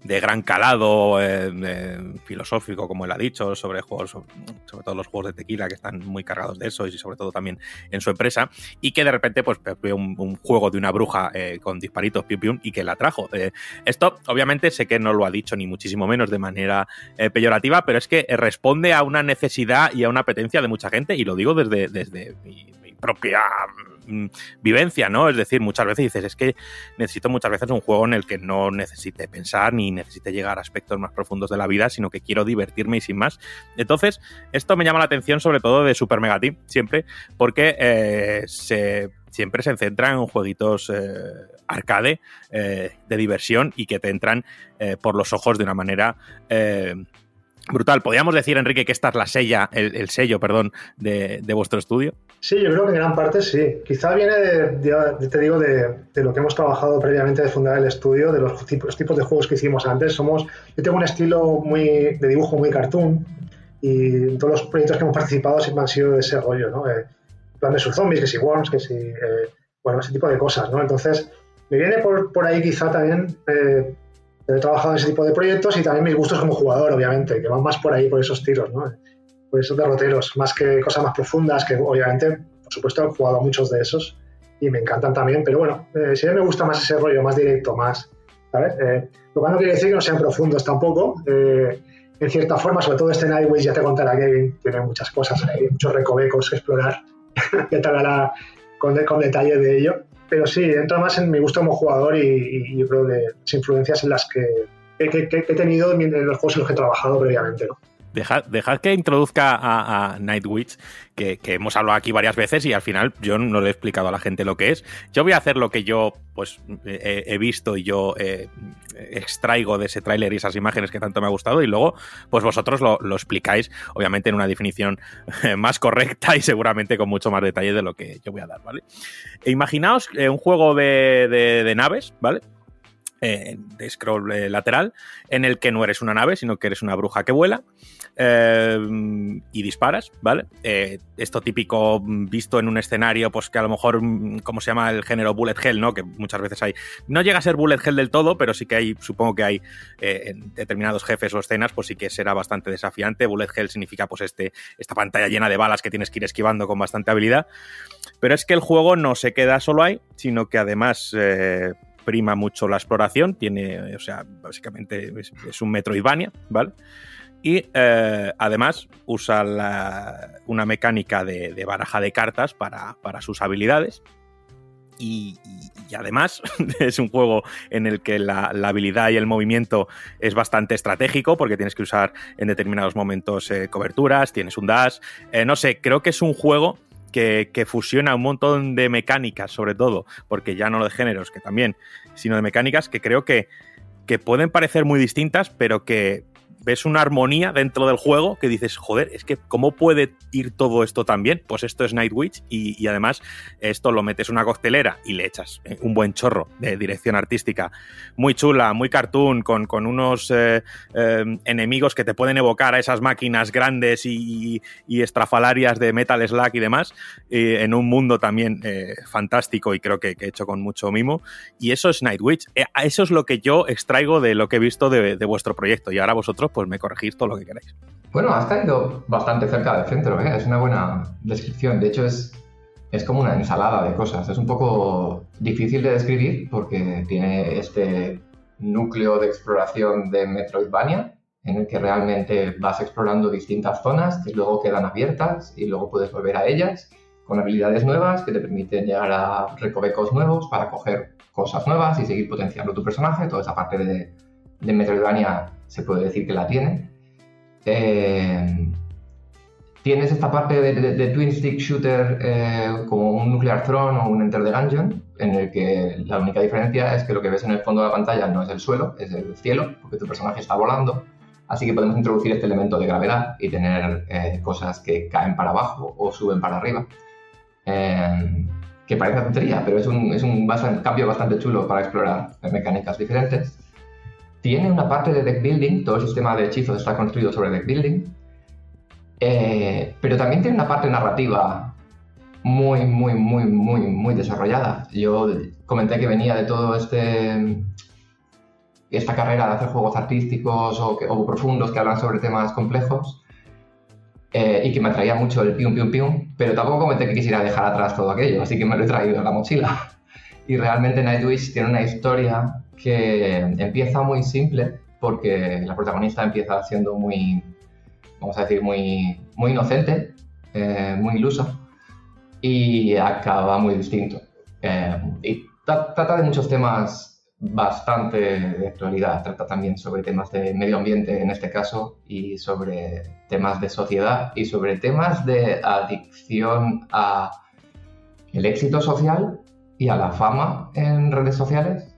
de gran calado eh, filosófico, como él ha dicho, sobre juegos, sobre, todo los juegos de tequila que están muy cargados de eso y sobre todo también en su empresa, y que de repente pues ve un, juego de una bruja eh, con disparitos pium pium y que la trajo. Eh, esto obviamente sé que no lo ha dicho ni muchísimo menos de manera peyorativa, pero es que responde a una necesidad y a una apetencia de mucha gente y lo digo desde, desde mi propia mm, vivencia, ¿no? Es decir, muchas veces dices, es que necesito muchas veces un juego en el que no necesite pensar ni necesite llegar a aspectos más profundos de la vida, sino que quiero divertirme y sin más. Entonces, esto me llama la atención sobre todo de Super Mega Team, siempre, porque eh, siempre se centra en jueguitos eh, arcade, eh, de diversión y que te entran por los ojos de una manera... Brutal. ¿Podríamos decir, Enrique, que esta es la sella, el, el sello, perdón, de, vuestro estudio? Sí, yo creo que en gran parte sí. Quizá viene, de, te digo, de, lo que hemos trabajado previamente de fundar el estudio, de los tipos, de juegos que hicimos antes. Somos, yo tengo un estilo muy de dibujo muy cartoon y todos los proyectos que hemos participado siempre han sido de ese rollo, ¿no? Eh, plan de sus zombies, que si Worms, que si, eh, bueno, ese tipo de cosas, ¿no? Entonces, me viene por, por ahí quizá también, eh, he trabajado en ese tipo de proyectos y también mis gustos como jugador, obviamente, que van más por ahí, por esos tiros, ¿no? Por esos derroteros, más que cosas más profundas, que obviamente, por supuesto, he jugado a muchos de esos y me encantan también, pero bueno, eh, sí me gusta más ese rollo, más directo, más, ¿sabes? Eh, lo cual no quiere decir que no sean profundos tampoco, eh, en cierta forma, sobre todo este Nightwish, ya te contará Kevin, tiene muchas cosas ahí, muchos recovecos que explorar, ya te hablará con, con detalle de ello, pero sí, entra más en mi gusto como jugador y, yo creo de las influencias en las que, que- que- que he tenido en los juegos en los que he trabajado previamente, ¿no? Dejad, dejad que introduzca a, a Nightwitch, que, que hemos hablado aquí varias veces y al final yo no le he explicado a la gente lo que es. Yo voy a hacer lo que yo pues he, visto y yo eh, extraigo de ese tráiler y esas imágenes que tanto me ha gustado y luego pues vosotros lo, lo explicáis obviamente en una definición más correcta y seguramente con mucho más detalle de lo que yo voy a dar, ¿vale? E imaginaos eh, un juego de, de- de naves, ¿vale? Eh, de scroll eh, lateral, en el que no eres una nave, sino que eres una bruja que vuela eh, y disparas, ¿vale? Eh, esto típico visto en un escenario, pues que a lo mejor, mm, ¿cómo se llama el género bullet hell, no? Que muchas veces hay. No llega a ser bullet hell del todo, pero sí que hay, supongo que hay eh, en determinados jefes o escenas, pues sí que será bastante desafiante. Bullet hell significa, pues, este, esta pantalla llena de balas que tienes que ir esquivando con bastante habilidad. Pero es que el juego no se queda solo ahí, sino que además. eh, prima mucho la exploración, tiene, o sea, básicamente es, es un Metroidvania, ¿vale? Y eh, además usa una mecánica de, baraja de cartas para, para sus habilidades. Y además es un juego en el que la, la habilidad y el movimiento es bastante estratégico porque tienes que usar en determinados momentos eh, coberturas, tienes un dash. Eh, no sé, creo que es un juego que, que fusiona un montón de mecánicas, sobre todo, porque ya no de géneros, que también, sino de mecánicas que creo que, que pueden parecer muy distintas, pero que ves una armonía dentro del juego que dices, joder, es que ¿cómo puede ir todo esto tan bien? Pues esto es Nightwitch y, y además esto lo metes en una coctelera y le echas eh, un buen chorro de dirección artística muy chula, muy cartoon, con, con unos eh, eh, enemigos que te pueden evocar a esas máquinas grandes y, y estrafalarias de Metal Slug y demás, en un mundo también fantástico y creo que, que hecho con mucho mimo. Y eso es Nightwitch. Eso es lo que yo extraigo de lo que he visto de, de vuestro proyecto. Y ahora vosotros, pues me corregís todo lo que queráis. Bueno, has caído bastante cerca del centro, ¿eh? es una buena descripción. De hecho, es, es como una ensalada de cosas. Es un poco difícil de describir porque tiene este núcleo de exploración de Metroidvania, en el que realmente vas explorando distintas zonas que luego quedan abiertas y luego puedes volver a ellas con habilidades nuevas que te permiten llegar a recovecos nuevos para coger cosas nuevas y seguir potenciando tu personaje. Toda esa parte de, de Metroidvania se puede decir que la tiene. Eh, tienes esta parte de, Twin Stick Shooter eh, como un Nuclear Throne o un Enter the Gungeon, en el que la única diferencia es que lo que ves en el fondo de la pantalla no es el suelo, es el cielo, porque tu personaje está volando. Así que podemos introducir este elemento de gravedad y tener eh, cosas que caen para abajo o suben para arriba. Que parece tontería, pero es un, es un cambio bastante chulo para explorar mecánicas diferentes. Tiene una parte de deck building, todo el sistema de hechizos está construido sobre deck building, eh, pero también tiene una parte narrativa muy, muy, muy, muy, muy desarrollada. Yo comenté que venía de todo este esta carrera de hacer juegos artísticos o, profundos que hablan sobre temas complejos eh, y que me atraía mucho el pium pium pium, pero tampoco comenté que quisiera dejar atrás todo aquello, así que me lo he traído en la mochila. Y realmente Nightwish tiene una historia que empieza muy simple porque la protagonista empieza siendo muy, vamos a decir, muy, muy inocente, eh, muy ilusa y acaba muy distinto. Eh, y tra- trata de muchos temas bastante de actualidad. Trata también sobre temas de medio ambiente en este caso y sobre temas de sociedad y sobre temas de adicción a el éxito social y a la fama en redes sociales.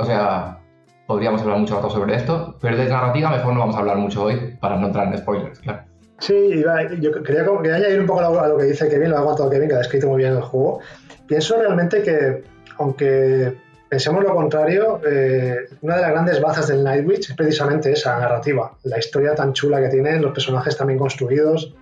O sea, podríamos hablar mucho rato sobre esto, pero de narrativa mejor no vamos a hablar mucho hoy para no entrar en spoilers, claro. Sí, yo quería, quería añadir un poco a lo, que dice Kevin, lo ha aguantado Kevin, que ha descrito muy bien el juego. Pienso realmente que, aunque pensemos lo contrario, eh, una de las grandes bazas del Nightwitch es precisamente esa narrativa, la historia tan chula que tienen, los personajes también construidos,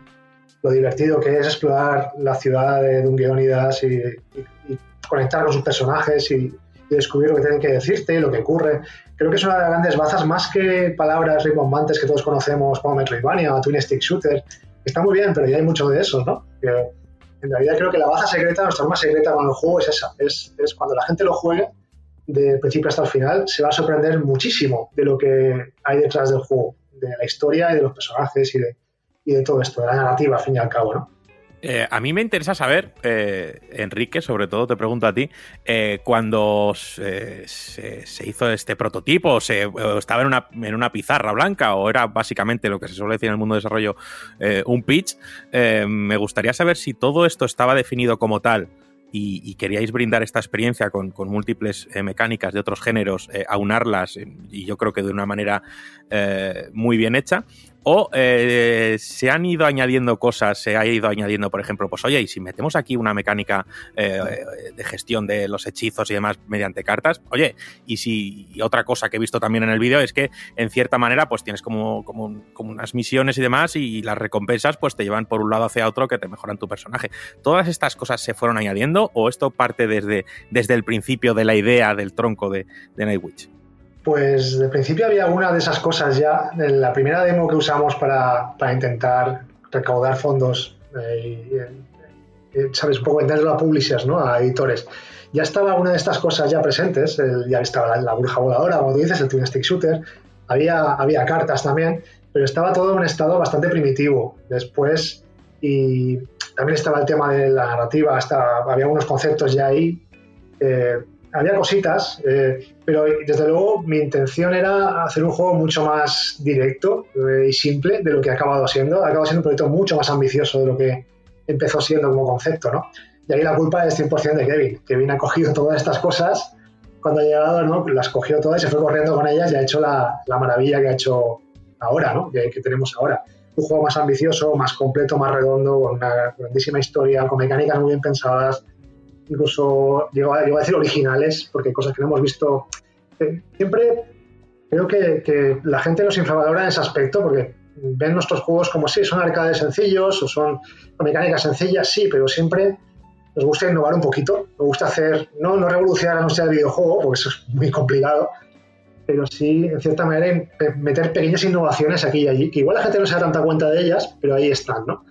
lo divertido que es explorar la ciudad de Dungeonidas y, y- y conectar con sus personajes y descubrir lo que tienen que decirte, lo que ocurre. Creo que es una de las grandes bazas, más que palabras rimbombantes que todos conocemos como Metroidvania o Twin Stick Shooter. Está muy bien, pero ya hay mucho de eso, ¿no? Que en realidad creo que la baza secreta, nuestra arma secreta con el juego es esa. Es, es cuando la gente lo juegue, de principio hasta el final, se va a sorprender muchísimo de lo que hay detrás del juego, de la historia y de los personajes y de, y de todo esto, de la narrativa, al fin y al cabo, ¿no? Eh, a mí me interesa saber, eh, Enrique, sobre todo te pregunto a ti, eh, cuando se, hizo este prototipo, se, o estaba en una, en una pizarra blanca, o era básicamente lo que se suele decir en el mundo de desarrollo, un pitch, me gustaría saber si todo esto estaba definido como tal y, queríais brindar esta experiencia con, múltiples mecánicas de otros géneros, aunarlas, y yo creo que de una manera muy bien hecha, o eh, se han ido añadiendo cosas, se ha ido añadiendo, por ejemplo, pues oye, y si metemos aquí una mecánica eh, de gestión de los hechizos y demás mediante cartas, oye, y si otra cosa que he visto también en el vídeo es que en cierta manera pues tienes como, como, como unas misiones y demás y las recompensas pues te llevan por un lado hacia otro que te mejoran tu personaje. ¿Todas estas cosas se fueron añadiendo o esto parte desde, desde el principio de la idea del tronco de, de Nightwitch? Pues de principio había una de esas cosas ya. En la primera demo que usamos para, intentar recaudar fondos eh, y, eh, eh, ¿sabes? Un poco venderlo a publishers, ¿no? A editores. Ya estaba una de estas cosas ya presentes. ya estaba la, la bruja voladora, como dices, el Twin Stick Shooter. Había, había cartas también, pero estaba todo en un estado bastante primitivo. Después, y también estaba el tema de la narrativa, estaba, había unos conceptos ya ahí. Había cositas, eh, pero desde luego mi intención era hacer un juego mucho más directo eh, y simple de lo que ha acabado siendo. Ha acabado siendo un proyecto mucho más ambicioso de lo que empezó siendo como concepto, ¿no? Y ahí la culpa es 100% de Kevin. Kevin ha cogido todas estas cosas, cuando ha llegado, ¿no? Las cogió todas y se fue corriendo con ellas y ha hecho la, la maravilla que ha hecho ahora, ¿no? Que, que tenemos ahora. Un juego más ambicioso, más completo, más redondo, con una grandísima historia, con mecánicas muy bien pensadas, incluso llego a, decir originales, porque cosas que no hemos visto. Eh, siempre creo que, que la gente nos infravalora en ese aspecto, porque ven nuestros juegos como si son arcades sencillos o son mecánicas sencillas, sí, pero siempre nos gusta innovar un poquito, nos gusta hacer, no, no revolucionar la industria del videojuego, porque eso es muy complicado, pero sí, en cierta manera, meter pequeñas innovaciones aquí y allí, que igual la gente no se da tanta cuenta de ellas, pero ahí están, ¿no?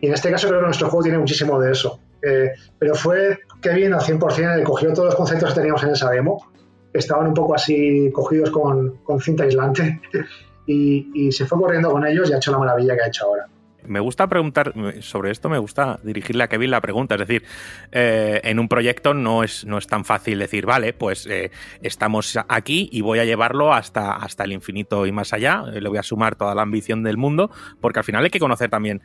Y en este caso creo que nuestro juego tiene muchísimo de eso. Eh, pero fue Kevin al 100%, él cogió todos los conceptos que teníamos en esa demo, estaban un poco así cogidos con, cinta aislante y se fue corriendo con ellos y ha hecho la maravilla que ha hecho ahora. Me gusta preguntar sobre esto, me gusta dirigirle a Kevin la pregunta. Es decir, eh, en un proyecto no es, no es tan fácil decir, vale, pues eh, estamos aquí y voy a llevarlo hasta, hasta el infinito y más allá. Eh, le voy a sumar toda la ambición del mundo, porque al final hay que conocer también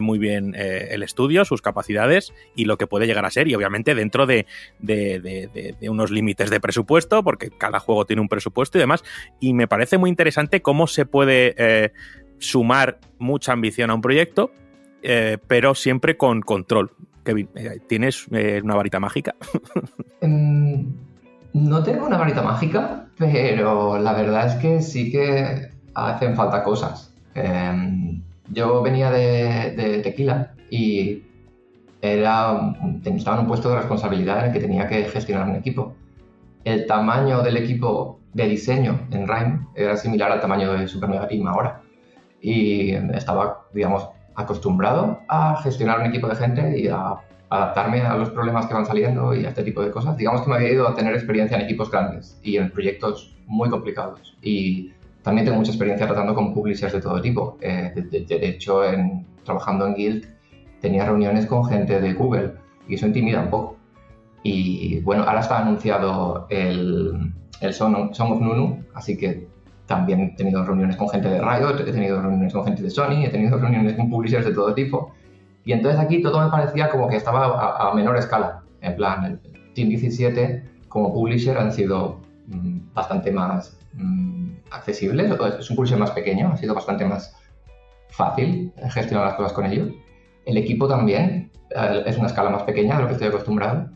muy bien el estudio, sus capacidades y lo que puede llegar a ser. Y obviamente dentro de, de- de- de- unos límites de presupuesto, porque cada juego tiene un presupuesto y demás. Y me parece muy interesante cómo se puede sumar mucha ambición a un proyecto, eh, pero siempre con control. Kevin, eh, ¿tienes eh, una varita mágica? Mm, No tengo una varita mágica, pero la verdad es que sí que hacen falta cosas. Em, yo venía de, tequila y era, estaba en un puesto de responsabilidad en el que tenía que gestionar un equipo. El tamaño del equipo de diseño en Rhyme era similar al tamaño de Super Mega ahora. Y estaba, digamos, acostumbrado a gestionar un equipo de gente y a adaptarme a los problemas que van saliendo y a este tipo de cosas. Digamos que me había ido a tener experiencia en equipos grandes y en proyectos muy complicados. Y también tengo mucha experiencia tratando con publishers de todo tipo. Eh, de, de- de hecho, en, trabajando en Guild tenía reuniones con gente de Google y eso intimida un poco. Y bueno, ahora está anunciado el, el Song of Nunu, así que también he tenido reuniones con gente de Riot, he tenido reuniones con gente de Sony, he tenido reuniones con publishers de todo tipo. Y entonces aquí todo me parecía como que estaba a, a menor escala. En plan, el Team 17 como publisher han sido mm, bastante más mm, accesibles. Es un publisher más pequeño, ha sido bastante más fácil gestionar las cosas con ellos. El equipo también eh, es una escala más pequeña de lo que estoy acostumbrado.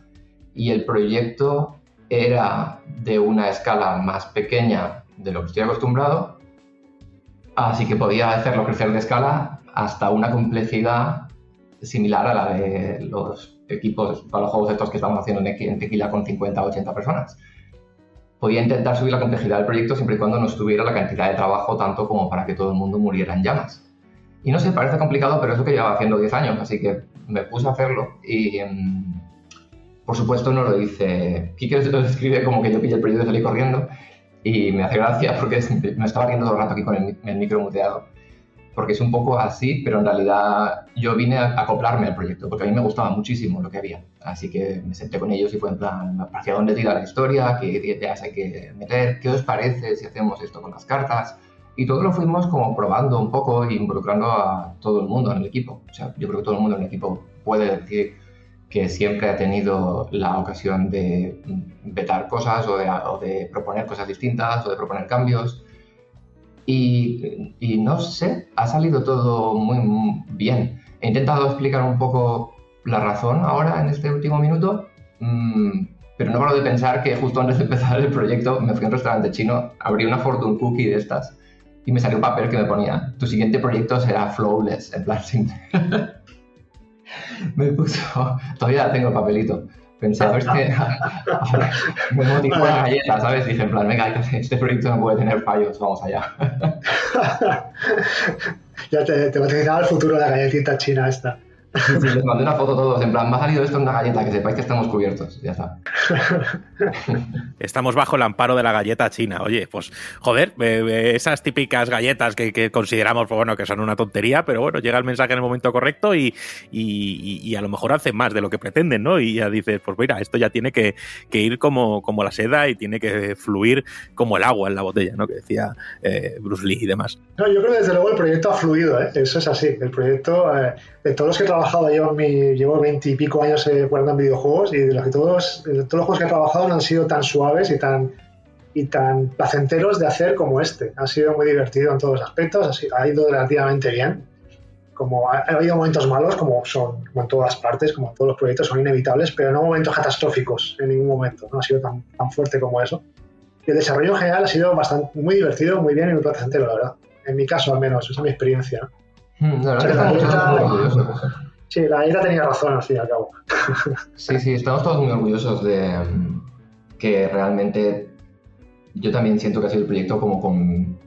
Y el proyecto era de una escala más pequeña de lo que estoy acostumbrado. Así que podía hacerlo crecer de escala hasta una complejidad similar a la de los equipos para los juegos estos que estamos haciendo en Equi- en Tequila con 50 o 80 personas. Podía intentar subir la complejidad del proyecto siempre y cuando no estuviera la cantidad de trabajo tanto como para que todo el mundo muriera en llamas. Y no sé, parece complicado, pero es lo que llevaba haciendo 10 años, así que me puse a hacerlo y mm, por supuesto no lo hice. Kike lo escribe como que yo pillé el proyecto y salí corriendo y me hace gracia porque me estaba riendo todo el rato aquí con el, el micro muteado porque es un poco así, pero en realidad yo vine a acoplarme al proyecto, porque a mí me gustaba muchísimo lo que había. Así que me senté con ellos y fue en plan, ¿hacia dónde tira la historia? ¿Qué ideas hay que meter? ¿Qué os parece si hacemos esto con las cartas? Y todo lo fuimos como probando un poco e involucrando a todo el mundo en el equipo. O sea, yo creo que todo el mundo en el equipo puede decir que siempre ha tenido la ocasión de vetar cosas o de, proponer cosas distintas o de proponer cambios. Y, no sé, ha salido todo muy bien. He intentado explicar un poco la razón ahora en este último minuto, mm, pero no paro de pensar que justo antes de empezar el proyecto me fui a un restaurante chino, abrí una fortune cookie de estas y me salió un papel que me ponía, tu siguiente proyecto será flawless, en plan simple. me puso, todavía tengo el papelito. Pensaba, es que me motivó la galleta, ¿sabes? Dije, en plan, venga, este proyecto no puede tener fallos, vamos allá. ya te, te el futuro de la galletita china esta. Sí, les mandé una foto a todos, en plan, me ha salido esto en una galleta, que sepáis que estamos cubiertos, ya está. Estamos bajo el amparo de la galleta china. Oye, pues joder, eh, eh, esas típicas galletas que, que consideramos pues, bueno, que son una tontería, pero bueno, llega el mensaje en el momento correcto y, y- a lo mejor hacen más de lo que pretenden, ¿no? Y ya dices, pues mira, esto ya tiene que, que ir como, como la seda y tiene que fluir como el agua en la botella, ¿no? Que decía eh, Bruce Lee y demás. No, yo creo que desde luego el proyecto ha fluido, ¿eh? eso es así. El proyecto, eh, de todos los que he trabajado, llevo, mi, llevo 20 y pico años eh, jugando en videojuegos y de los que todos, de todos los juegos que he trabajado no han sido tan suaves y tan, y tan placenteros de hacer como este. Ha sido muy divertido en todos los aspectos, ha, sido- ha ido relativamente bien. Como ha, ha habido momentos malos, como son como en todas partes, como en todos los proyectos, son inevitables, pero no momentos catastróficos en ningún momento. No ha sido tan, tan fuerte como eso. Y el desarrollo en general ha sido bastante, muy divertido, muy bien y muy placentero, la verdad. En mi caso, al menos, esa es mi experiencia. Hmm, La verdad Sí, la galleta tenía razón, al fin y al cabo. Sí, sí, estamos todos muy orgullosos de mm, que realmente yo también siento que ha sido el proyecto como con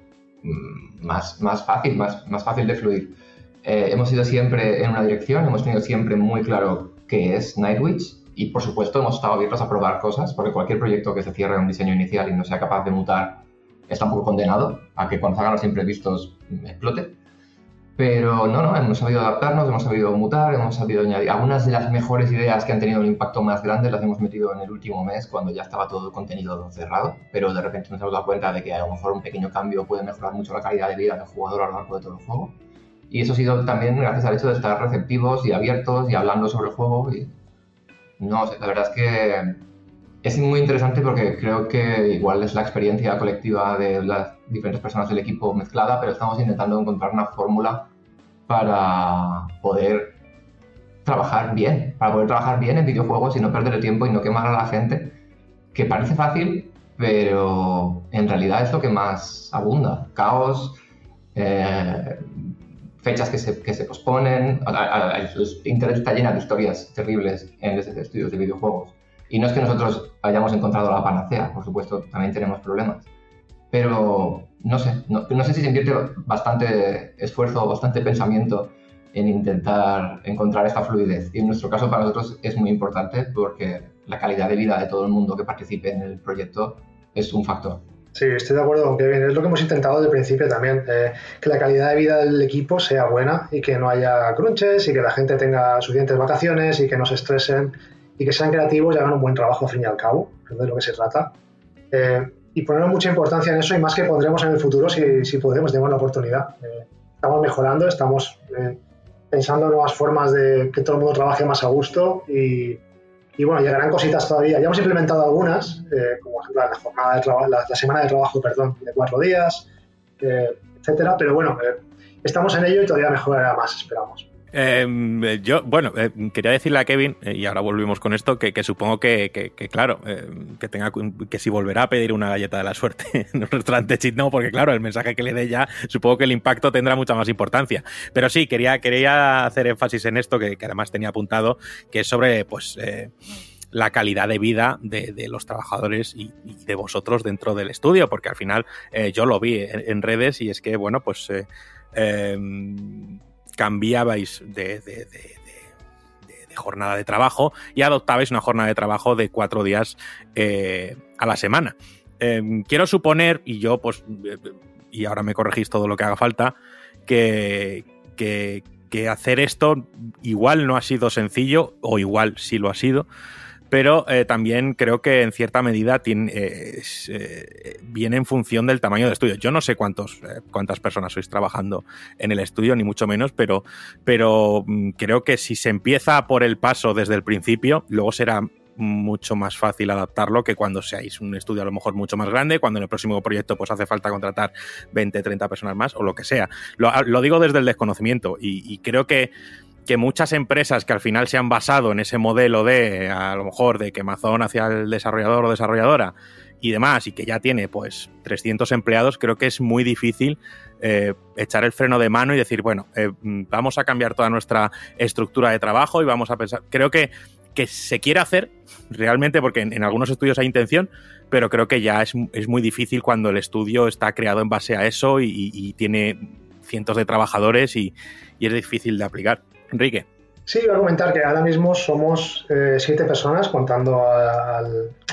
mm, más, más fácil, más, más fácil de fluir. Eh, hemos ido siempre en una dirección, hemos tenido siempre muy claro qué es Nightwitch y por supuesto hemos estado abiertos a probar cosas, porque cualquier proyecto que se cierre en un diseño inicial y no sea capaz de mutar está un poco condenado a que cuando salgan los imprevistos explote. Pero no, no, hemos sabido adaptarnos, hemos sabido mutar, hemos sabido añadir. Algunas de las mejores ideas que han tenido un impacto más grande las hemos metido en el último mes cuando ya estaba todo el contenido cerrado, pero de repente nos hemos dado cuenta de que a lo mejor un pequeño cambio puede mejorar mucho la calidad de vida del jugador a lo largo de todo el juego. Y eso ha sido también gracias al hecho de estar receptivos y abiertos y hablando sobre el juego. Y no la verdad es que es muy interesante porque creo que igual es la experiencia colectiva de las diferentes personas del equipo mezclada, pero estamos intentando encontrar una fórmula para poder trabajar bien, para poder trabajar bien en videojuegos y no perder el tiempo y no quemar a la gente, que parece fácil, pero en realidad es lo que más abunda. Caos, eh, fechas que se, que se posponen, a- a- a- Internet está llena de historias terribles en estos estudios de videojuegos. Y no es que nosotros hayamos encontrado la panacea, por supuesto, también tenemos problemas. Pero no sé, no, no sé si se invierte bastante esfuerzo, bastante pensamiento en intentar encontrar esta fluidez. Y en nuestro caso para nosotros es muy importante porque la calidad de vida de todo el mundo que participe en el proyecto es un factor. Sí, estoy de acuerdo con Kevin. Es lo que hemos intentado desde el principio también, eh, que la calidad de vida del equipo sea buena y que no haya crunches y que la gente tenga suficientes vacaciones y que no se estresen y que sean creativos y hagan un buen trabajo al fin y al cabo, de lo que se trata. Eh, y poner mucha importancia en eso y más que pondremos en el futuro si, si podemos, tenemos la oportunidad. Eh, estamos mejorando, estamos eh, pensando en nuevas formas de que todo el mundo trabaje más a gusto y, y bueno, llegarán cositas todavía. Ya hemos implementado algunas, eh, como por ejemplo la, jornada de la, la semana de trabajo perdón, de cuatro días, eh, etcétera. Pero bueno, eh, estamos en ello y todavía mejorará más, esperamos. Eh, yo, bueno, eh, quería decirle a Kevin, eh, y ahora volvemos con esto, que, supongo que, claro, eh, que tenga que si volverá a pedir una galleta de la suerte en un restaurante chit, no, porque claro, el mensaje que le dé ya, supongo que el impacto tendrá mucha más importancia. Pero sí, quería, quería hacer énfasis en esto, que, además tenía apuntado, que es sobre, pues, eh, la calidad de vida de, los trabajadores y, de vosotros dentro del estudio, porque al final yo lo vi en, en redes y es que, bueno, pues eh, em, cambiabais de, jornada de trabajo y adoptabais una jornada de trabajo de cuatro días eh, a la semana. Em, quiero suponer, y yo, pues, eh, y ahora me corregís todo lo que haga falta, que, que- que hacer esto igual no ha sido sencillo, o igual sí lo ha sido, pero eh, también creo que en cierta medida tiene, eh, eh, viene en función del tamaño del estudio. Yo no sé cuántos, cuántas personas sois trabajando en el estudio, ni mucho menos, pero, pero mm, creo que si se empieza por el paso desde el principio, luego será mucho más fácil adaptarlo que cuando seáis un estudio a lo mejor mucho más grande, cuando en el próximo proyecto pues hace falta contratar 20, 30 personas más o lo que sea. Lo, digo desde el desconocimiento y creo que que muchas empresas que al final se han basado en ese modelo de, a lo mejor, de quemazón hacia el desarrollador o desarrolladora y demás, y que ya tiene pues 300 empleados, creo que es muy difícil eh, echar el freno de mano y decir, bueno, eh, vamos a cambiar toda nuestra estructura de trabajo y vamos a pensar. Creo que, que se quiere hacer realmente, porque en, algunos estudios hay intención, pero creo que ya es, es, muy difícil cuando el estudio está creado en base a eso y, tiene cientos de trabajadores y es difícil de aplicar. Enrique. Sí, voy a comentar que ahora mismo somos eh, siete personas, contando a, a,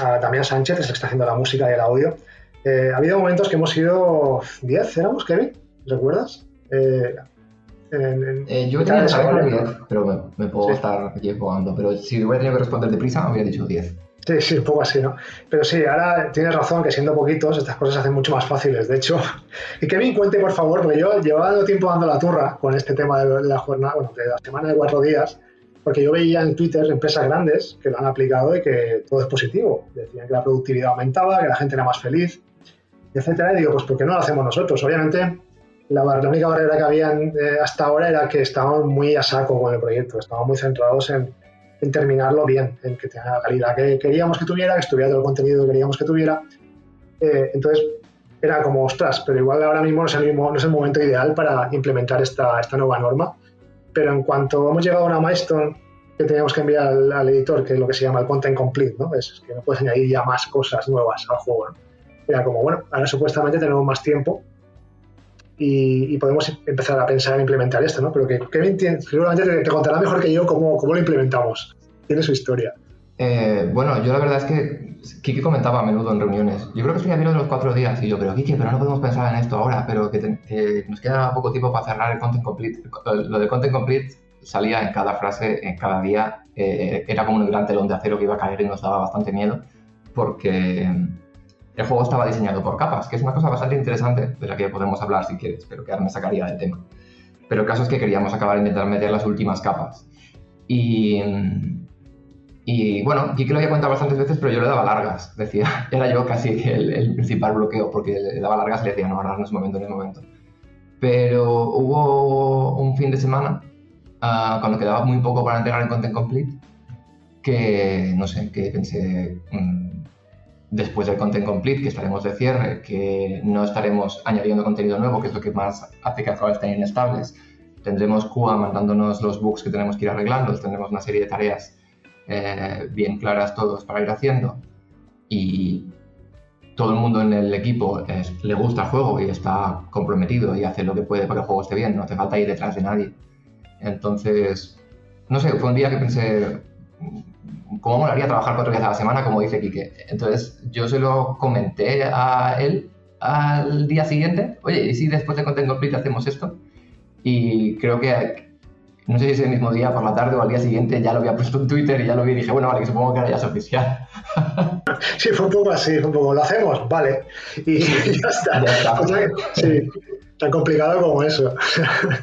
a, Damián Sánchez, que es el que está haciendo la música y el audio. Eh, ha habido momentos que hemos sido diez, ¿éramos, Kevin? ¿Recuerdas? Eh, en, en, yo tenía que 10, pero me, me puedo sí. estar equivocando. Pero si hubiera tenido que responder deprisa, me hubiera dicho 10. Sí, sí, un poco así, ¿no? Pero sí, ahora tienes razón que siendo poquitos estas cosas se hacen mucho más fáciles. De hecho, y Kevin cuente, por favor, porque yo llevaba tiempo dando la turra con este tema de la jornada, bueno, de la semana de cuatro días, porque yo veía en Twitter empresas grandes que lo han aplicado y que todo es positivo. Decían que la productividad aumentaba, que la gente era más feliz, etcétera. Y digo, pues ¿por qué no lo hacemos nosotros? Obviamente, la, la única barrera que habían eh, hasta ahora era que estábamos muy a saco con el proyecto, estábamos muy centrados en en terminarlo bien, en que tenga la calidad que queríamos que tuviera, que estuviera todo el contenido que queríamos que tuviera. Eh, entonces, era como, ostras, pero igual ahora mismo no es el, mismo, no es el momento ideal para implementar esta, esta nueva norma. Pero en cuanto hemos llegado a una milestone que teníamos que enviar al, al, editor, que es lo que se llama el content complete, ¿no? Es que no puedes añadir ya más cosas nuevas al juego. ¿no? Era como, bueno, ahora supuestamente tenemos más tiempo y, y, podemos empezar a pensar en implementar esto, ¿no? Pero que Kevin tiene, seguramente te, te, contará mejor que yo cómo, cómo lo implementamos. Tiene su historia. Eh, bueno, yo la verdad es que Kiki comentaba a menudo en reuniones. Yo creo que bien lo de los cuatro días. Y yo, pero Kiki, pero no podemos pensar en esto ahora, pero que, te- que nos queda poco tiempo para cerrar el content complete. Lo de content complete salía en cada frase, en cada día. eh, era como un gran telón de acero que iba a caer y nos daba bastante miedo. Porque el juego estaba diseñado por capas, que es una cosa bastante interesante de la que podemos hablar si quieres, pero que ahora me sacaría del tema. Pero el caso es que queríamos acabar intentar meter las últimas capas. Y, y bueno, Kiki lo había contado bastantes veces, pero yo le daba largas. Decía, era yo casi el, el principal bloqueo, porque le daba largas y le decía, no, ahora no es momento, no es momento. Pero hubo un fin de semana, ah, cuando quedaba muy poco para entregar el content complete, que no sé, que pensé, mm, después del content complete, que estaremos de cierre, que no estaremos añadiendo contenido nuevo, que es lo que más hace que cosas estén inestables. Tendremos QA mandándonos los bugs que tenemos que ir arreglando, tendremos una serie de tareas eh, bien claras todos para ir haciendo. Y todo el mundo en el equipo le gusta el juego y está comprometido y hace lo que puede para que el juego esté bien, no hace falta ir detrás de nadie. Entonces, no sé, fue un día que pensé, ¿cómo molaría trabajar cuatro días a la semana, como dice Quique? Entonces, yo se lo comenté a él al día siguiente, oye, ¿y si después de Content Complete hacemos esto? Y creo que, no sé si ese mismo día por la tarde o al día siguiente ya lo había puesto en Twitter y ya lo vi y dije, bueno, vale, que supongo que ahora ya es oficial. Sí, fue un poco así, fue un poco, lo hacemos, vale. Y ya está. Ya está. O sea que, sí, tan complicado como eso.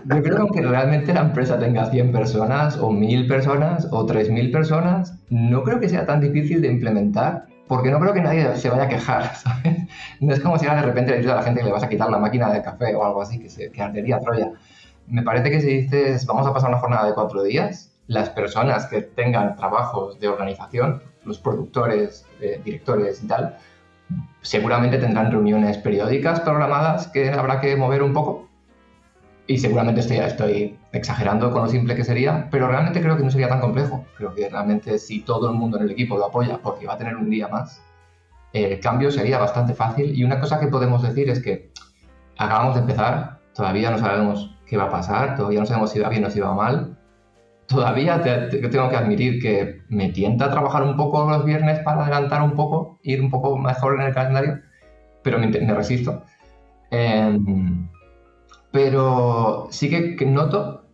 Yo creo que realmente la empresa tenga 100 personas o 1000 personas o 3000 personas, no creo que sea tan difícil de implementar porque no creo que nadie se vaya a quejar, ¿sabes? No es como si ahora de repente le dices a la gente que le vas a quitar la máquina de café o algo así, que, se, que ardería Troya. Me parece que si dices vamos a pasar una jornada de cuatro días, las personas que tengan trabajos de organización, los productores, eh, directores y tal, seguramente tendrán reuniones periódicas programadas que habrá que mover un poco y seguramente estoy, estoy exagerando con lo simple que sería, pero realmente creo que no sería tan complejo. Creo que realmente si todo el mundo en el equipo lo apoya porque va a tener un día más, el cambio sería bastante fácil. Y una cosa que podemos decir es que acabamos de empezar, todavía no sabemos qué va a pasar, todavía no sabemos si va bien o si va mal. Todavía te- te- tengo que admitir que me tienta trabajar un poco los viernes para adelantar un poco, ir un poco mejor en el calendario, pero me, me resisto. Em, pero sí que, que noto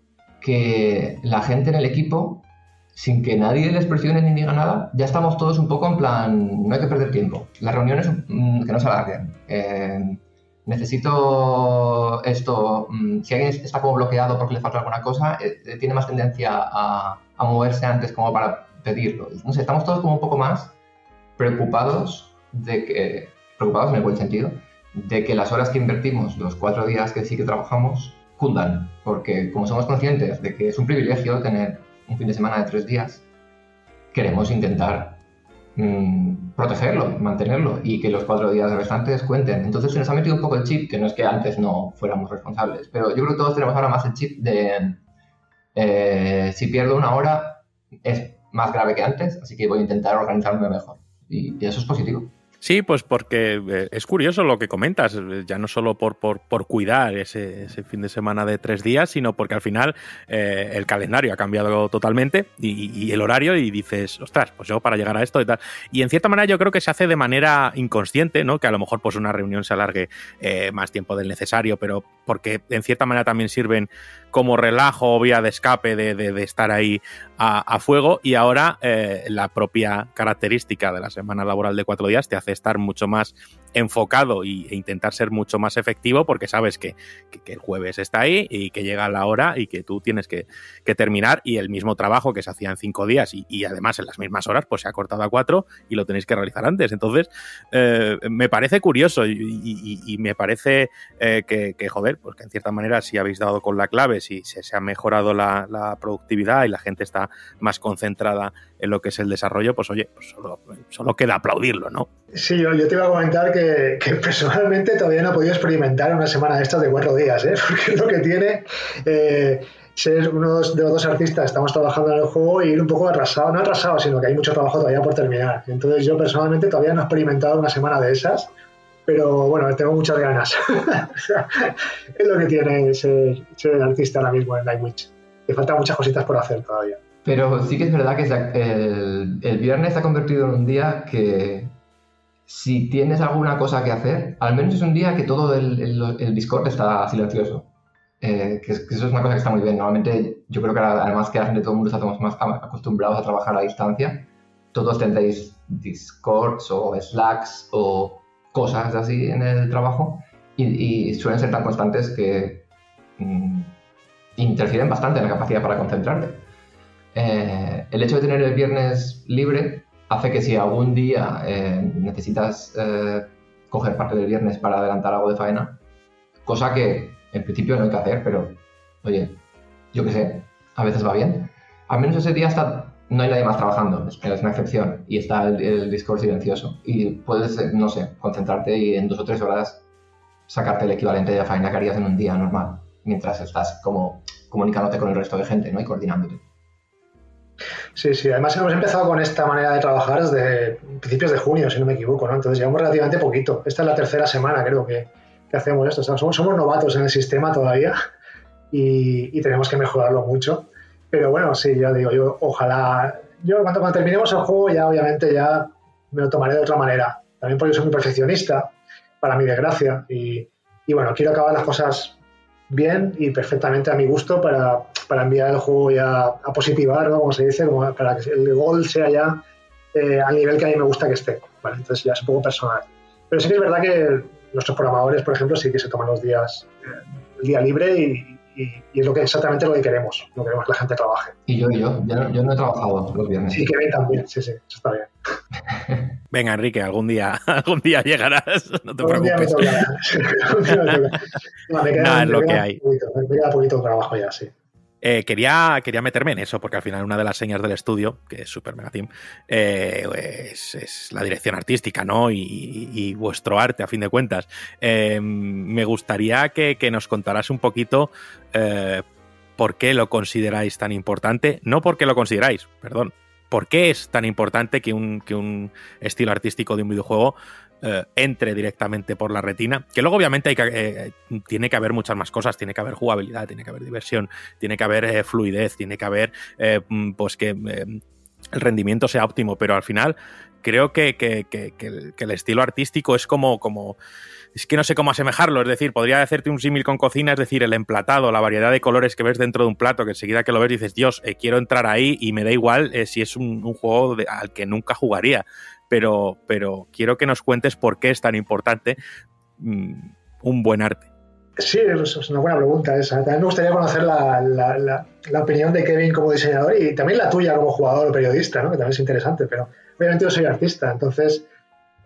que la gente en el equipo, sin que nadie les presione ni diga nada, ya estamos todos un poco en plan, no hay que perder tiempo. Las reuniones mm, que no se alarguen. Eh, necesito esto, mm, si alguien está como bloqueado porque le falta alguna cosa, eh, eh, tiene más tendencia a, moverse antes como para pedirlo. Estamos todos como un poco más preocupados de que, preocupados en el buen sentido, de que las horas que invertimos, los cuatro días que sí que trabajamos, cundan. Porque como somos conscientes de que es un privilegio tener un fin de semana de tres días, queremos intentar mm, protegerlo, mantenerlo y que los cuatro días restantes cuenten. Entonces se nos ha metido un poco el chip, que no es que antes no fuéramos responsables, pero yo creo que todos tenemos ahora más el chip de eh, si pierdo una hora es más grave que antes, así que voy a intentar organizarme mejor. Y eso es positivo. Sí, pues porque eh, es curioso lo que comentas, ya no solo por, por, por cuidar ese, ese fin de semana de tres días, sino porque al final eh, el calendario ha cambiado totalmente y, y el horario y dices, ostras, pues yo para llegar a esto y tal. Y en cierta manera yo creo que se hace de manera inconsciente, ¿no? Que a lo mejor pues una reunión se alargue eh, más tiempo del necesario, pero porque en cierta manera también sirven como relajo o vía de escape de, de- estar ahí a, a fuego. Y ahora eh, la propia característica de la semana laboral de cuatro días te hace estar mucho más enfocado y, e intentar ser mucho más efectivo porque sabes que, el jueves está ahí y que llega la hora y que tú tienes que, terminar y el mismo trabajo que se hacía en cinco días y, además en las mismas horas pues se ha cortado a cuatro y lo tenéis que realizar antes. Entonces eh, me parece curioso y, me parece eh, que, joder, pues que en cierta manera si habéis dado con la clave, si se, ha mejorado la productividad y la gente está más concentrada en lo que es el desarrollo, pues oye, pues solo, queda aplaudirlo, ¿no? Sí, yo, te iba a comentar que, personalmente todavía no he podido experimentar una semana de estas de cuatro días, ¿eh? porque es lo que tiene eh, ser uno de los dos artistas, estamos trabajando en el juego y ir un poco atrasado, no atrasado, sino que hay mucho trabajo todavía por terminar. Entonces yo personalmente todavía no he experimentado una semana de esas, pero bueno, tengo muchas ganas. Es lo que tiene ser, ser artista ahora mismo en Nightwitch. Le faltan muchas cositas por hacer todavía. Pero sí que es verdad que el, el viernes se ha convertido en un día que si tienes alguna cosa que hacer, al menos es un día que todo el, el- Discord está silencioso. Eh, que, que eso es una cosa que está muy bien. Normalmente yo creo que además que la gente, todo el mundo estamos más acostumbrados a trabajar a distancia, todos tendréis Discords o Slacks o cosas así en el trabajo y, y suelen ser tan constantes que mm, interfieren bastante en la capacidad para concentrarte. Eh, el hecho de tener el viernes libre hace que si algún día eh, necesitas eh, coger parte del viernes para adelantar algo de faena, cosa que en principio no hay que hacer, pero oye, yo qué sé, a veces va bien. Al menos ese día está, no hay nadie más trabajando, es, una excepción, y está el, el Discord silencioso. Y puedes, no sé, concentrarte y en dos o tres horas sacarte el equivalente de faena que harías en un día normal, mientras estás como comunicándote con el resto de gente ¿no? y coordinándote. Sí, sí, además hemos empezado con esta manera de trabajar desde principios de junio, si no me equivoco, ¿no? Entonces llevamos relativamente poquito. Esta es la tercera semana, creo, que, que hacemos esto. Somos, novatos en el sistema todavía y, tenemos que mejorarlo mucho. Pero bueno, sí, ya digo, yo ojalá... Yo cuando, terminemos el juego ya obviamente ya me lo tomaré de otra manera. También porque soy muy perfeccionista, para mi desgracia. Y bueno, quiero acabar las cosas bien y perfectamente a mi gusto para, para enviar el juego ya a positivar, ¿no? como se dice, como para que el gol sea ya eh, al nivel que a mí me gusta que esté. ¿vale? Entonces ya es un poco personal. Pero sí que es verdad que nuestros programadores, por ejemplo, sí que se toman los días, eh, el día libre y, y- y es lo que exactamente lo que queremos. No queremos que la gente trabaje. Y yo, y yo, yo no, yo no he trabajado los viernes. Sí, que ven también, sí, sí, eso está bien. Venga, Enrique, algún día, algún día llegarás, no te Algún preocupes. día me. No, me queda- Nada, es me lo queda que hay. poquito, me queda poquito trabajo ya, sí. Eh, quería, quería meterme en eso, porque al final una de las señas del estudio, que es Super Mega Team, eh, es, la dirección artística, ¿no? Y, vuestro arte, a fin de cuentas. Eh, me gustaría que, que nos contaras un poquito eh, por qué lo consideráis tan importante. No porque lo consideráis, perdón. ¿Por qué es tan importante que un, que un estilo artístico de un videojuego eh, entre directamente por la retina? Que luego, obviamente, eh, tiene que haber muchas más cosas. Tiene que haber jugabilidad, tiene que haber diversión, tiene que haber eh, fluidez, tiene que haber mm, pues que el rendimiento sea óptimo, pero al final creo que, el, estilo artístico es como, como es que no sé cómo asemejarlo, es decir, podría hacerte un símil con cocina, es decir, el emplatado, la variedad de colores que ves dentro de un plato, que enseguida que lo ves dices, Dios, quiero entrar ahí y me da igual si es un, juego al que nunca jugaría, pero, pero quiero que nos cuentes por qué es tan importante mm, un buen arte. Sí, es una buena pregunta esa. También me gustaría conocer la, la- la- la opinión de Kevin como diseñador y también la tuya como jugador o periodista, ¿no? que también es interesante, pero obviamente yo soy artista, entonces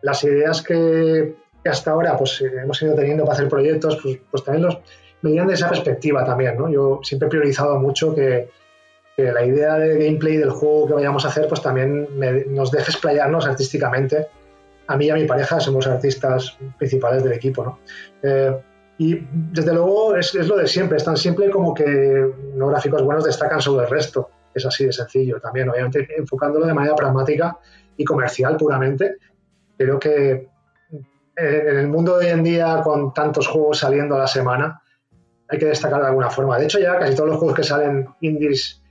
las ideas que, que hasta ahora pues, eh, hemos ido teniendo para hacer proyectos, pues, pues también los, me de esa perspectiva también. ¿no? Yo siempre he priorizado mucho que, que la idea de gameplay del juego que vayamos a hacer pues también me- nos deje explayarnos artísticamente. A mí y a mi pareja somos artistas principales del equipo. ¿no? Eh, y desde luego es, es lo de siempre, es tan simple como que los gráficos buenos destacan sobre el resto. Es así de sencillo también, obviamente enfocándolo de manera pragmática y comercial puramente. Creo que eh, en el mundo de hoy en día, con tantos juegos saliendo a la semana, hay que destacar de alguna forma. De hecho, ya casi todos los juegos que salen indies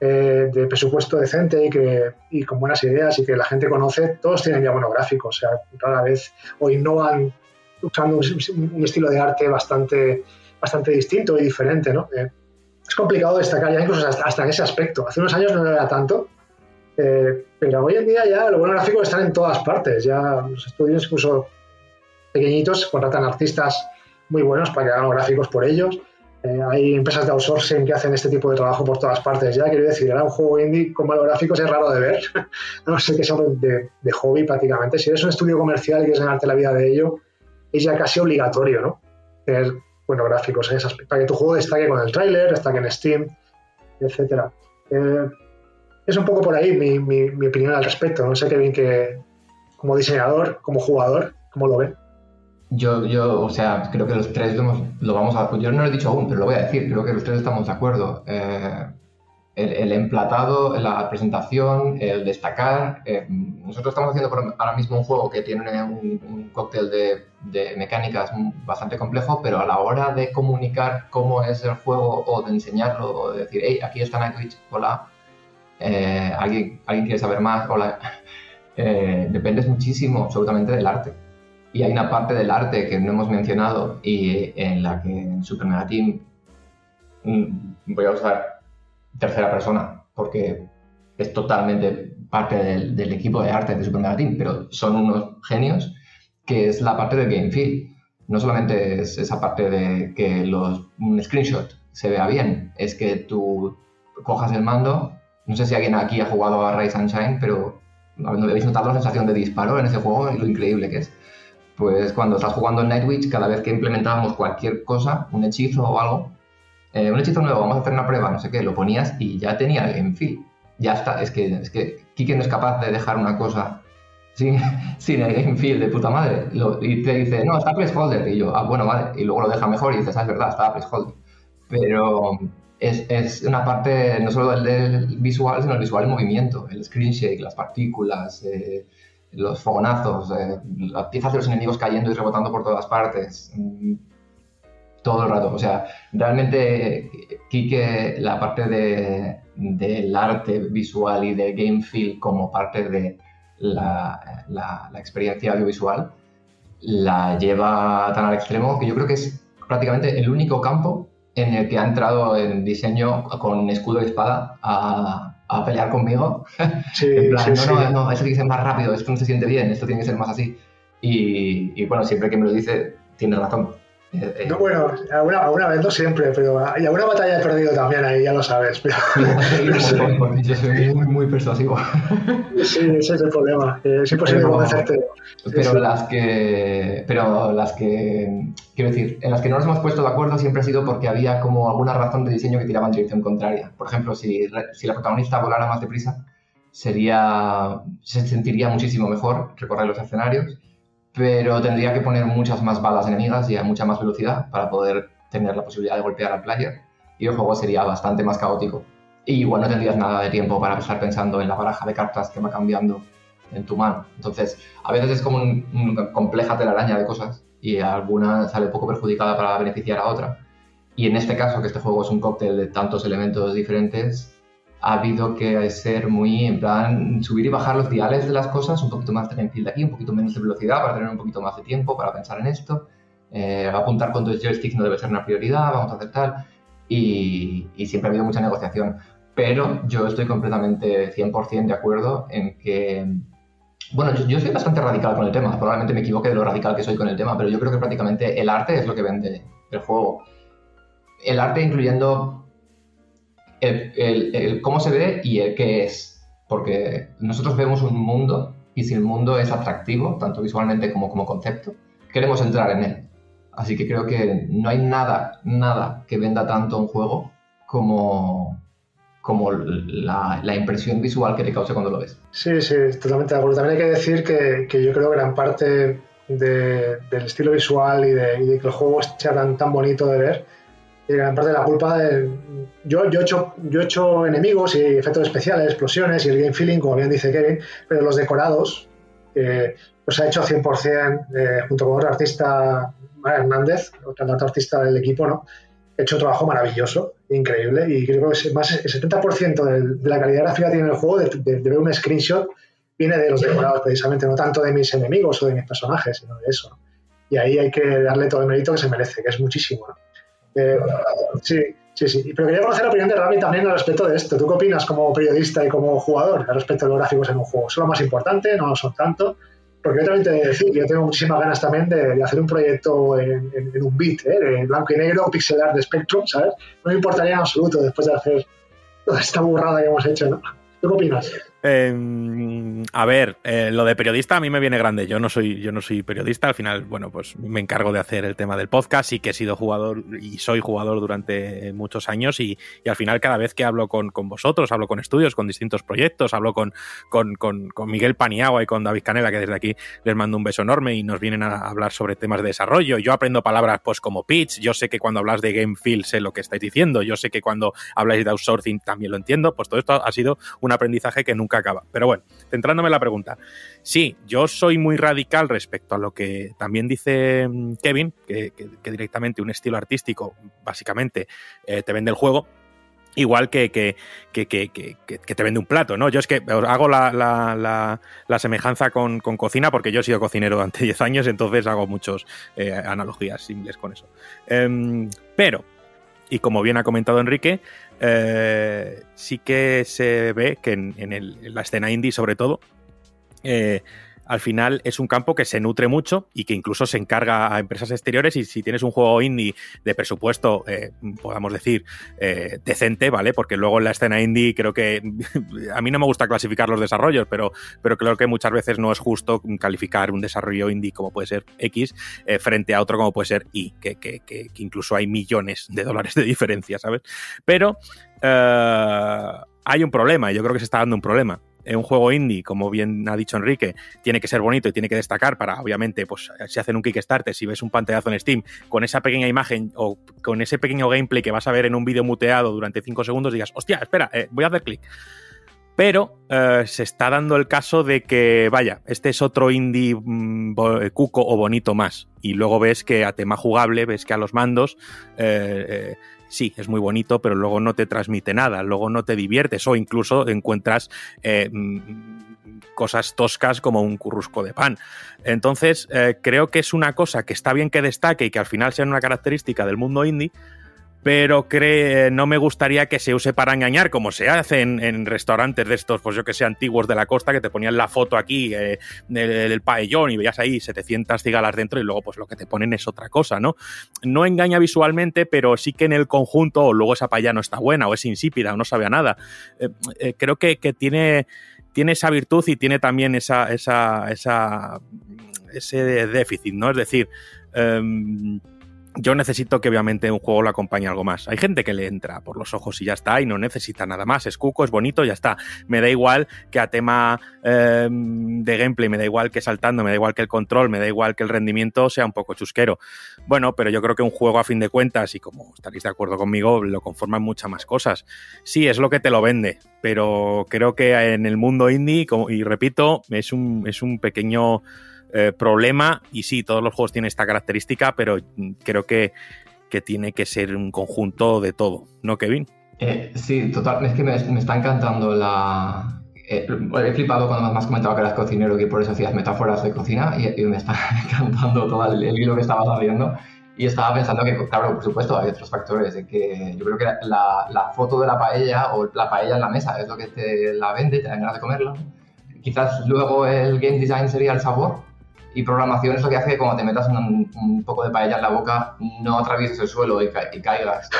eh, de presupuesto decente y, que, y con buenas ideas y que la gente conoce, todos tienen ya buenos gráficos. O sea, rara vez o innovan usando un, un estilo de arte bastante, bastante distinto y diferente, ¿no? Eh, es complicado destacar ya incluso hasta, en ese aspecto. Hace unos años no era tanto, eh, pero hoy en día ya los buenos gráficos están en todas partes. Ya los estudios incluso pequeñitos contratan artistas muy buenos para que hagan gráficos por ellos. Eh, hay empresas de outsourcing que hacen este tipo de trabajo por todas partes. Ya quiero decir, era un juego indie con malos gráficos es raro de ver, a no ser que sea de, de, hobby prácticamente. Si eres un estudio comercial y quieres ganarte la vida de ello, es ya casi obligatorio, ¿no? Tener buenos gráficos en aspecto, para que tu juego destaque con el tráiler, destaque en Steam, etcétera. Eh, es un poco por ahí mi, mi, mi, opinión al respecto. No sé qué bien que como diseñador, como jugador, ¿cómo lo ven? Yo, yo, o sea, creo que los tres lo, hemos, lo vamos a... Yo no lo he dicho aún, pero lo voy a decir. Creo que los tres estamos de acuerdo. Eh, el, emplatado, la presentación, el destacar. Eh, nosotros estamos haciendo ahora mismo un juego que tiene un, cóctel de, de, mecánicas bastante complejo, pero a la hora de comunicar cómo es el juego o de enseñarlo o de decir, hey, aquí está Nightwitch, hola, eh, alguien, alguien quiere saber más, hola, eh, dependes muchísimo absolutamente del arte. Y hay una parte del arte que no hemos mencionado y en la que en Super Mega Team mm, voy a usar tercera persona porque es totalmente parte del, equipo de arte de Super Mega Team, pero son unos genios que es la parte del game feel. No solamente es esa parte de que los, un screenshot se vea bien, es que tú cojas el mando. No sé si alguien aquí ha jugado a Rise and Shine, pero habéis notado la sensación de disparo en ese juego y lo increíble que es. Pues cuando estás jugando en Nightwitch, cada vez que implementábamos cualquier cosa, un hechizo o algo, eh, un hechizo nuevo, vamos a hacer una prueba, no sé qué, lo ponías y ya tenía el game feel. Ya está, es que, es que Kike no es capaz de dejar una cosa sin, el game feel de puta madre. Y te dice, no, está placeholder. Y yo, ah, bueno, vale. Y luego lo deja mejor y dices, ah, es verdad, estaba placeholder. Pero es, es una parte no solo del, del visual, sino el visual en movimiento. El screen shake, las partículas, eh, los fogonazos, eh, las piezas de los enemigos cayendo y rebotando por todas partes. Mm, todo el rato. O sea, realmente Kike, la parte de, del arte visual y del game feel como parte de la, la- la experiencia audiovisual, la lleva tan al extremo que yo creo que es prácticamente el único campo en el que ha entrado en diseño con escudo y espada a, a pelear conmigo. Sí, En plan, sí, no, no, no, esto tiene que ser más rápido, esto no se siente bien, esto tiene que ser más así. Y, y bueno, siempre que me lo dice, tiene razón. Eh, eh, No, bueno, alguna, alguna vez no siempre, pero y alguna batalla he perdido también ahí, ya lo sabes. Pero porque yo soy muy, muy persuasivo. sí, ese es el problema. que es imposible Pero- convencerte. Pero sí. las que. Pero las que. Quiero decir, en las que no nos hemos puesto de acuerdo siempre ha sido porque había como alguna razón de diseño que tiraba en dirección contraria. Por ejemplo, si, si la protagonista volara más deprisa, sería. se sentiría muchísimo mejor recorrer los escenarios, pero tendría que poner muchas más balas enemigas y a mucha más velocidad para poder tener la posibilidad de golpear al player. Y el juego sería bastante más caótico. Y igual no tendrías nada de tiempo para estar pensando en la baraja de cartas que va cambiando en tu mano. Entonces, a veces es como un- una compleja telaraña de cosas y alguna sale poco perjudicada para beneficiar a otra. Y en este caso, que este juego es un cóctel de tantos elementos diferentes, ha habido que ser muy, en plan, subir y bajar los diales de las cosas, un poquito más de de aquí, un poquito menos de velocidad para tener un poquito más de tiempo para pensar en esto, eh, apuntar con dos joysticks no debe ser una prioridad, vamos a hacer tal, y, y siempre ha habido mucha negociación. Pero yo estoy completamente 100% de acuerdo en que bueno, yo, yo soy bastante radical con el tema, probablemente me equivoque de lo radical que soy con el tema, pero yo creo que prácticamente el arte es lo que vende el juego. El arte incluyendo el, el- el cómo se ve y el qué es, porque nosotros vemos un mundo y si el mundo es atractivo, tanto visualmente como como concepto, queremos entrar en él. Así que creo que no hay nada, nada que venda tanto un juego como, como la, la impresión visual que te cause cuando lo ves. Sí, sí, totalmente de acuerdo. También hay que decir que, que yo creo que gran parte de- del estilo visual y de, y de que el juego sea tan, tan bonito de ver, gran parte de la culpa de... Yo, he hecho, he enemigos y efectos especiales, explosiones y el game feeling, como bien dice Kevin, pero los decorados eh, los ha hecho 100% eh, junto con otro artista, Mara Hernández, otro artista del equipo, ¿no? Ha hecho un trabajo maravilloso, increíble, y creo que el 70% del- de la calidad gráfica que tiene el juego, de, de- de ver un screenshot, viene de los decorados precisamente, no tanto de mis enemigos o de mis personajes, sino de eso. ¿no? Y ahí hay que darle todo el mérito que se merece, que es muchísimo. ¿no? Eh, sí, sí, sí. Pero quería conocer la opinión de Rami también al respecto de esto. ¿Tú qué opinas como periodista y como jugador al respecto de los gráficos en un juego? ¿Son lo más importante? ¿No lo son tanto? Porque yo también te de decir yo tengo muchísimas ganas también de, de hacer un proyecto en, en- en un bit, ¿eh? blanco y negro, pixel art de Spectrum, ¿sabes? No me importaría en absoluto después de hacer toda esta burrada que hemos hecho, ¿no? ¿Tú qué opinas? Eh, a ver, eh, lo de periodista a mí me viene grande. Yo no soy, yo no soy periodista. Al final, bueno, pues me encargo de hacer el tema del podcast y que he sido jugador y soy jugador durante muchos años. Y, al final, cada vez que hablo con, con vosotros, hablo con estudios, con distintos proyectos, hablo con, con, con- con Miguel Paniagua y con David Canela, que desde aquí les mando un beso enorme y nos vienen a hablar sobre temas de desarrollo. Yo aprendo palabras pues como pitch. Yo sé que cuando hablas de game feel sé lo que estáis diciendo. Yo sé que cuando habláis de outsourcing también lo entiendo. Pues todo esto ha sido un aprendizaje que nunca acaba. Pero bueno, centrándome en la pregunta. Sí, yo soy muy radical respecto a lo que también dice mm, Kevin, que, directamente un estilo artístico básicamente eh, te vende el juego. igual que, que, te vende un plato, ¿no? Yo es que hago la, la- la- semejanza con, con cocina porque yo he sido cocinero durante 10 años, entonces hago muchas analogías simples con eso. Em, pero, y como bien ha comentado Enrique, eh, sí que se ve que en, el- en la escena indie sobre todo, eh, al final es un campo que se nutre mucho y que incluso se encarga a empresas exteriores y si tienes un juego indie de presupuesto, eh, podamos decir, eh, decente, ¿vale? Porque luego en la escena indie creo que a mí no me gusta clasificar los desarrollos, pero, pero creo que muchas veces no es justo calificar un desarrollo indie como puede ser X eh, frente a otro como puede ser Y, que, que- que- incluso hay millones de dólares de diferencia, ¿sabes? Pero hay un problema, yo creo que se está dando un problema. Un juego indie, como bien ha dicho Enrique, tiene que ser bonito y tiene que destacar para, obviamente, pues si hacen un Kickstarter, si ves un pantallazo en Steam, con esa pequeña imagen o con ese pequeño gameplay que vas a ver en un vídeo muteado durante 5 segundos, digas, hostia, espera, eh, voy a hacer clic. Pero eh, se está dando el caso de que, vaya, este es otro indie mm, cuco o bonito más. Y luego ves que a tema jugable, ves que a los mandos, eh, eh, sí, es muy bonito, pero luego no te transmite nada, luego no te diviertes o incluso encuentras eh, mm, cosas toscas como un currusco de pan. Entonces, eh, creo que es una cosa que está bien que destaque y que al final sea una característica del mundo indie, pero cree, no me gustaría que se use para engañar, como se hace en, restaurantes de estos, pues yo que sé, antiguos de la costa, que te ponían la foto aquí eh, del, del paellón y veías ahí 700 cigalas dentro y luego pues lo que te ponen es otra cosa, ¿no? No engaña visualmente, pero sí que en el conjunto, o luego esa paella no está buena, o es insípida, o no sabe a nada. Eh, eh, creo que, tiene, tiene esa virtud y tiene también esa, ese déficit, ¿no? Es decir, em, yo necesito que obviamente un juego lo acompañe algo más. Hay gente que le entra por los ojos y ya está, y no necesita nada más. Es cuco, es bonito, ya está. Me da igual que a tema eh, de gameplay, me da igual que saltando, me da igual que el control, me da igual que el rendimiento sea un poco chusquero. Bueno, pero yo creo que un juego a fin de cuentas, y como estaréis de acuerdo conmigo, lo conforman muchas más cosas. Sí, es lo que te lo vende, pero creo que en el mundo indie, y repito, es un, es un pequeño eh, problema y sí, todos los juegos tienen esta característica, pero mm, creo que, que tiene que ser un conjunto de todo, ¿no, Kevin? Eh, sí, total. Es que me, me está encantando la. eh, he flipado cuando me has comentado que eras cocinero que por eso hacías metáforas de cocina y, y me está encantando todo el, el hilo que estabas haciendo. Y estaba pensando que, claro, por supuesto, hay otros factores. De que yo creo que la, la foto de la paella o la paella en la mesa es lo que te la vende, te dan ganas de comerla. Quizás luego el game design sería el sabor. Y programación es lo que hace que cuando te metas un, un poco de paella en la boca no atravieses el suelo y, ca- y caigas. y.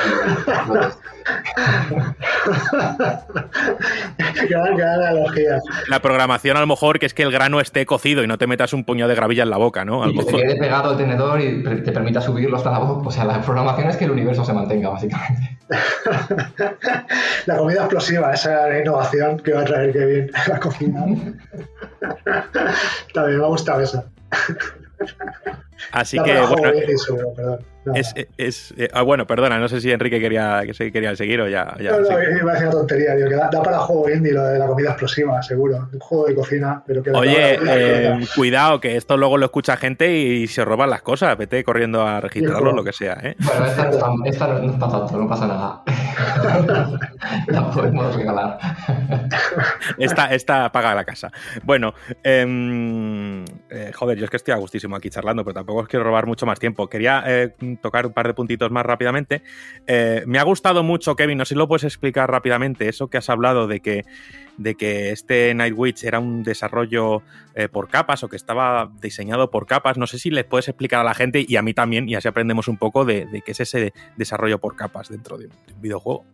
La programación a lo mejor que es que el grano esté cocido y no te metas un puño de gravilla en la boca, ¿no? A lo y que te mejor. quede pegado el tenedor y te permita subirlo hasta la boca. O sea, la programación es que el universo se mantenga, básicamente. La comida explosiva, esa era la innovación que va a traer Kevin a la cocina. También me ha gustado esa. Así que, bueno, perdón. No, es, es- eh, ah, bueno, perdona, no sé si Enrique quería, que se quería seguir o ya. ya no, no, sí. iba a decir una tontería, digo, que da, da para juego indie lo de la comida explosiva, seguro. Un juego de cocina, pero que Oye, para la eh, comida. cuidado, que esto luego lo escucha gente y se roban las cosas. Vete corriendo a registrarlo, lo que sea, ¿eh? Bueno, esta esta no- no está tanto, no pasa nada. la podemos regalar. Esta, esta paga la casa. Bueno, em, eh, joder, yo es que estoy a gustísimo aquí charlando, pero tampoco os quiero robar mucho más tiempo. Quería eh, tocar un par de puntitos más rápidamente. Eh, me ha gustado mucho, Kevin, no sé si lo puedes explicar rápidamente, eso que has hablado de que, de que este Night Witch era un desarrollo eh, por capas o que estaba diseñado por capas. No sé si les puedes explicar a la gente y a mí también, y así aprendemos un poco de, qué es ese desarrollo por capas dentro de un, de un videojuego.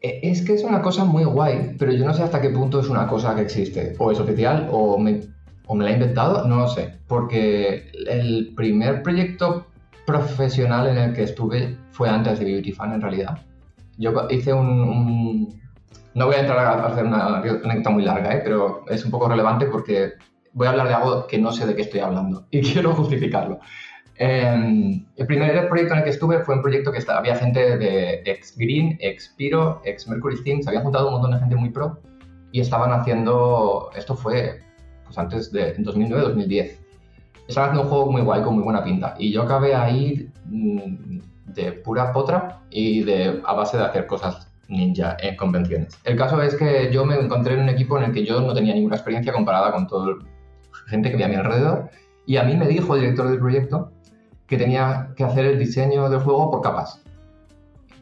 Eh, Es que es una cosa muy guay, pero yo no sé hasta qué punto es una cosa que existe. O es oficial o me, o me la he inventado, no lo sé. Porque el primer proyecto profesional en el que estuve fue antes de Beauty Fan, en realidad. Yo hice un... un- No voy a entrar a hacer una anécdota muy larga, ¿eh? pero es un poco relevante porque voy a hablar de algo que no sé de qué estoy hablando y quiero justificarlo. Eh, el primer proyecto en el que estuve fue un proyecto que esta- había gente de ex Green, ex Piro, ex Mercury Steam, se habían juntado un montón de gente muy pro y estaban haciendo, esto fue pues antes de en 2009-2010, estaban haciendo un juego muy guay con muy buena pinta. Y yo acabé ahí mm, de pura potra y de, a base de hacer cosas ninja en convenciones. El caso es que yo me encontré en un equipo en el que yo no tenía ninguna experiencia comparada con toda gente que había a mi alrededor. Y a mí me dijo el director del proyecto que tenía que hacer el diseño del juego por capas.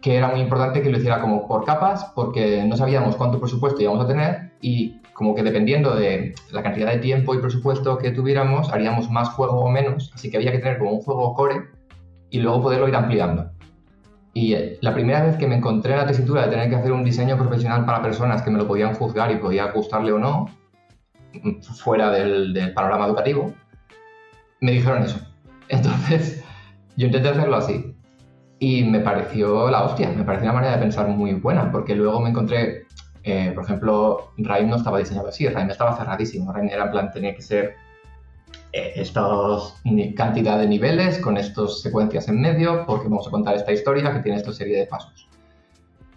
Que era muy importante que lo hiciera como por capas porque no sabíamos cuánto presupuesto íbamos a tener y como que dependiendo de la cantidad de tiempo y presupuesto que tuviéramos haríamos más juego o menos, así que había que tener como un juego core y luego poderlo ir ampliando. Y eh, la primera vez que me encontré en la tesitura de tener que hacer un diseño profesional para personas que me lo podían juzgar y podía gustarle o no, mm, fuera del, del panorama educativo, me dijeron eso. Entonces, yo intenté hacerlo así. Y me pareció la hostia, me pareció una manera de pensar muy buena, porque luego me encontré, eh, por ejemplo, Raim no estaba diseñado así, Raim estaba cerradísimo, Raim era en plan, tenía que ser eh, ni- cantidad de niveles con estas secuencias en medio, porque vamos a contar esta historia que tiene esta serie de pasos.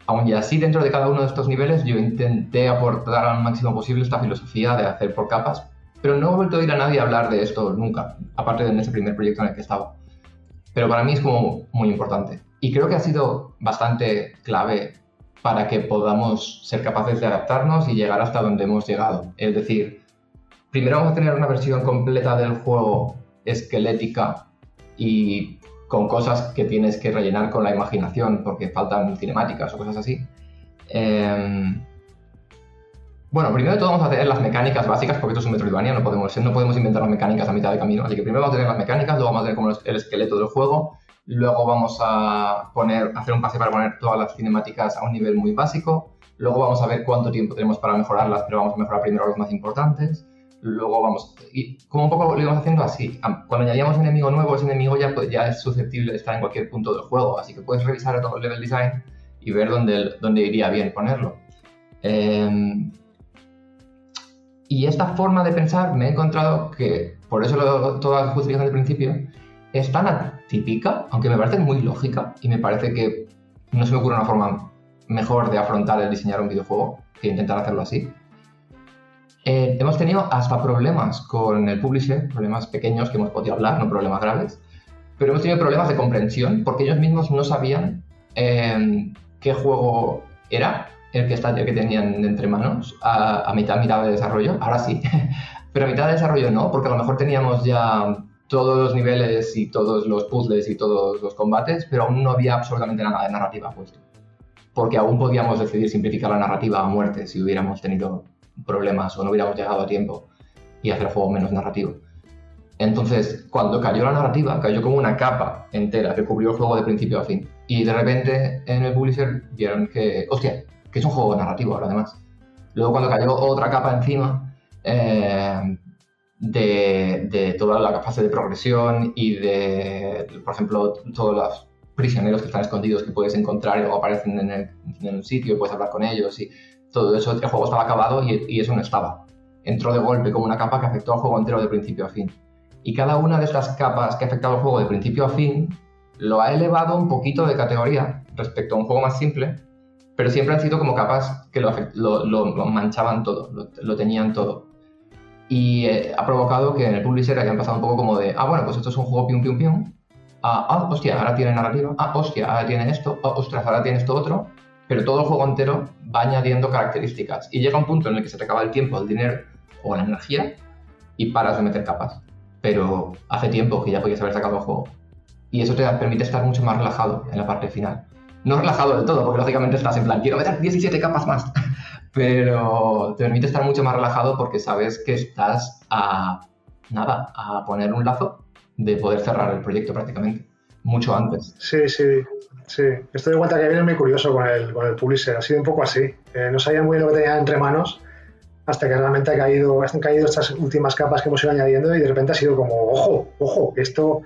Aún y así, dentro de cada uno de estos niveles, yo intenté aportar al máximo posible esta filosofía de hacer por capas, pero no he vuelto a oír a nadie hablar de esto nunca, aparte de en ese primer proyecto en el que estaba. Pero para mí es como muy importante. Y creo que ha sido bastante clave para que podamos ser capaces de adaptarnos y llegar hasta donde hemos llegado. Es decir, primero vamos a tener una versión completa del juego esquelética y con cosas que tienes que rellenar con la imaginación porque faltan cinemáticas o cosas así. Em, bueno, primero de todo vamos a tener las mecánicas básicas, porque esto es un Metroidvania, no podemos, no podemos inventar las mecánicas a mitad de camino. Así que primero vamos a tener las mecánicas, luego vamos a tener como el esqueleto del juego, luego vamos a poner, hacer un pase para poner todas las cinemáticas a un nivel muy básico, luego vamos a ver cuánto tiempo tenemos para mejorarlas, pero vamos a mejorar primero los más importantes, luego vamos, y como un poco lo íbamos haciendo así, cuando añadíamos un enemigo nuevo, ese enemigo ya, es susceptible de estar en cualquier punto del juego, así que puedes revisar todo el level design y ver dónde, iría bien ponerlo. Em, y esta forma de pensar me he encontrado que, por eso lo, toda la justificación del principio, es tan atípica, aunque me parece muy lógica y me parece que no se me ocurre una forma mejor de afrontar el diseñar un videojuego que intentar hacerlo así. Eh, hemos tenido hasta problemas con el publisher, problemas pequeños que hemos podido hablar, no problemas graves, pero hemos tenido problemas de comprensión porque ellos mismos no sabían eh, qué juego era el que, está, que tenían entre manos a, a mitad, mitad de desarrollo, ahora sí, pero a mitad de desarrollo no, porque a lo mejor teníamos ya todos los niveles y todos los puzzles y todos los combates, pero aún no había absolutamente nada de narrativa puesto. Porque aún podíamos decidir simplificar la narrativa a muerte si hubiéramos tenido problemas o no hubiéramos llegado a tiempo y hacer el juego menos narrativo. Entonces, cuando cayó la narrativa, cayó como una capa entera que cubrió el juego de principio a fin. Y de repente en el publisher vieron que, hostia, que es un juego narrativo ahora además. Luego cuando cayó otra capa encima eh, de, toda la fase de progresión y de, por ejemplo, todos los prisioneros que están escondidos que puedes encontrar y luego aparecen en el, el sitio y puedes hablar con ellos y todo eso, el juego estaba acabado y, eso no estaba. Entró de golpe como una capa que afectó al juego entero de principio a fin. Y cada una de estas capas que ha afectado al juego de principio a fin lo ha elevado un poquito de categoría respecto a un juego más simple, pero siempre han sido como capas que lo, manchaban todo, lo tenían todo. Y eh, ha provocado que en el publisher hayan pasado un poco como de, ah, bueno, pues esto es un juego pium pium pium, ah, ah, hostia, ahora tiene narrativa, ah, hostia, ahora tiene esto, ah, ostras, ahora tiene esto otro, pero todo el juego entero va añadiendo características. Y llega un punto en el que se te acaba el tiempo, el dinero o la energía y paras de meter capas. Pero hace tiempo que ya podías haber sacado el juego. Y eso te permite estar mucho más relajado en la parte final. No relajado del todo, porque lógicamente estás en plan, quiero meter 17 capas más. Pero te permite estar mucho más relajado porque sabes que estás a nada, a poner un lazo de poder cerrar el proyecto prácticamente. Mucho antes. Sí, sí, sí. Estoy de cuenta que viene muy curioso con el, con el publisher. Ha sido un poco así. Eh, no sabía muy bien lo que tenía entre manos hasta que realmente ha caído, han caído estas últimas capas que hemos ido añadiendo y de repente ha sido como, ojo, ojo, esto,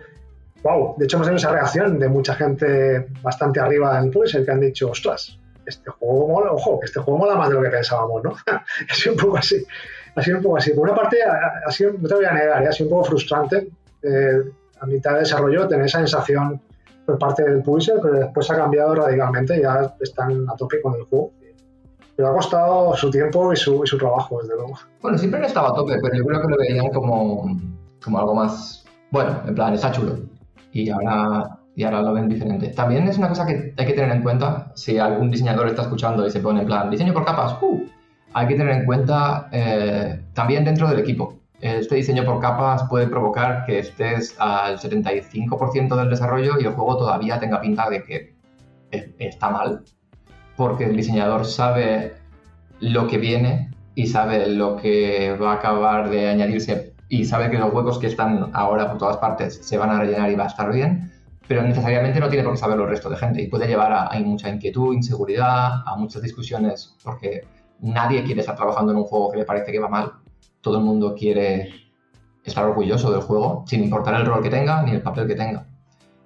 wow. De hecho, hemos tenido esa reacción de mucha gente bastante arriba en publisher que han dicho, ostras, este juego mola, ojo, este juego mola más de lo que pensábamos, ¿no? ha sido un poco así. Ha sido un poco así. Por una parte, ha sido, no te voy a negar, ¿eh? ha sido un poco frustrante. Eh, a mitad de desarrollo tener esa sensación por parte del publisher, pero después ha cambiado radicalmente, ya están a tope con el juego. Pero ha costado su tiempo y su, y su trabajo, desde luego. Bueno, siempre no estaba a tope, pero yo creo que lo veían como, como algo más, bueno, en plan, está chulo. Y ahora y ahora lo ven diferente. También es una cosa que hay que tener en cuenta, si algún diseñador está escuchando y se pone en plan, diseño por capas, ¡uh! hay que tener en cuenta eh, también dentro del equipo. Este diseño por capas puede provocar que estés al 75% del desarrollo y el juego todavía tenga pinta de que está mal, porque el diseñador sabe lo que viene y sabe lo que va a acabar de añadirse y sabe que los huecos que están ahora por todas partes se van a rellenar y va a estar bien, pero necesariamente no tiene por qué saberlo el resto de gente y puede llevar a, a mucha inquietud, inseguridad, a muchas discusiones, porque nadie quiere estar trabajando en un juego que le parece que va mal. Todo el mundo quiere estar orgulloso del juego, sin importar el rol que tenga ni el papel que tenga.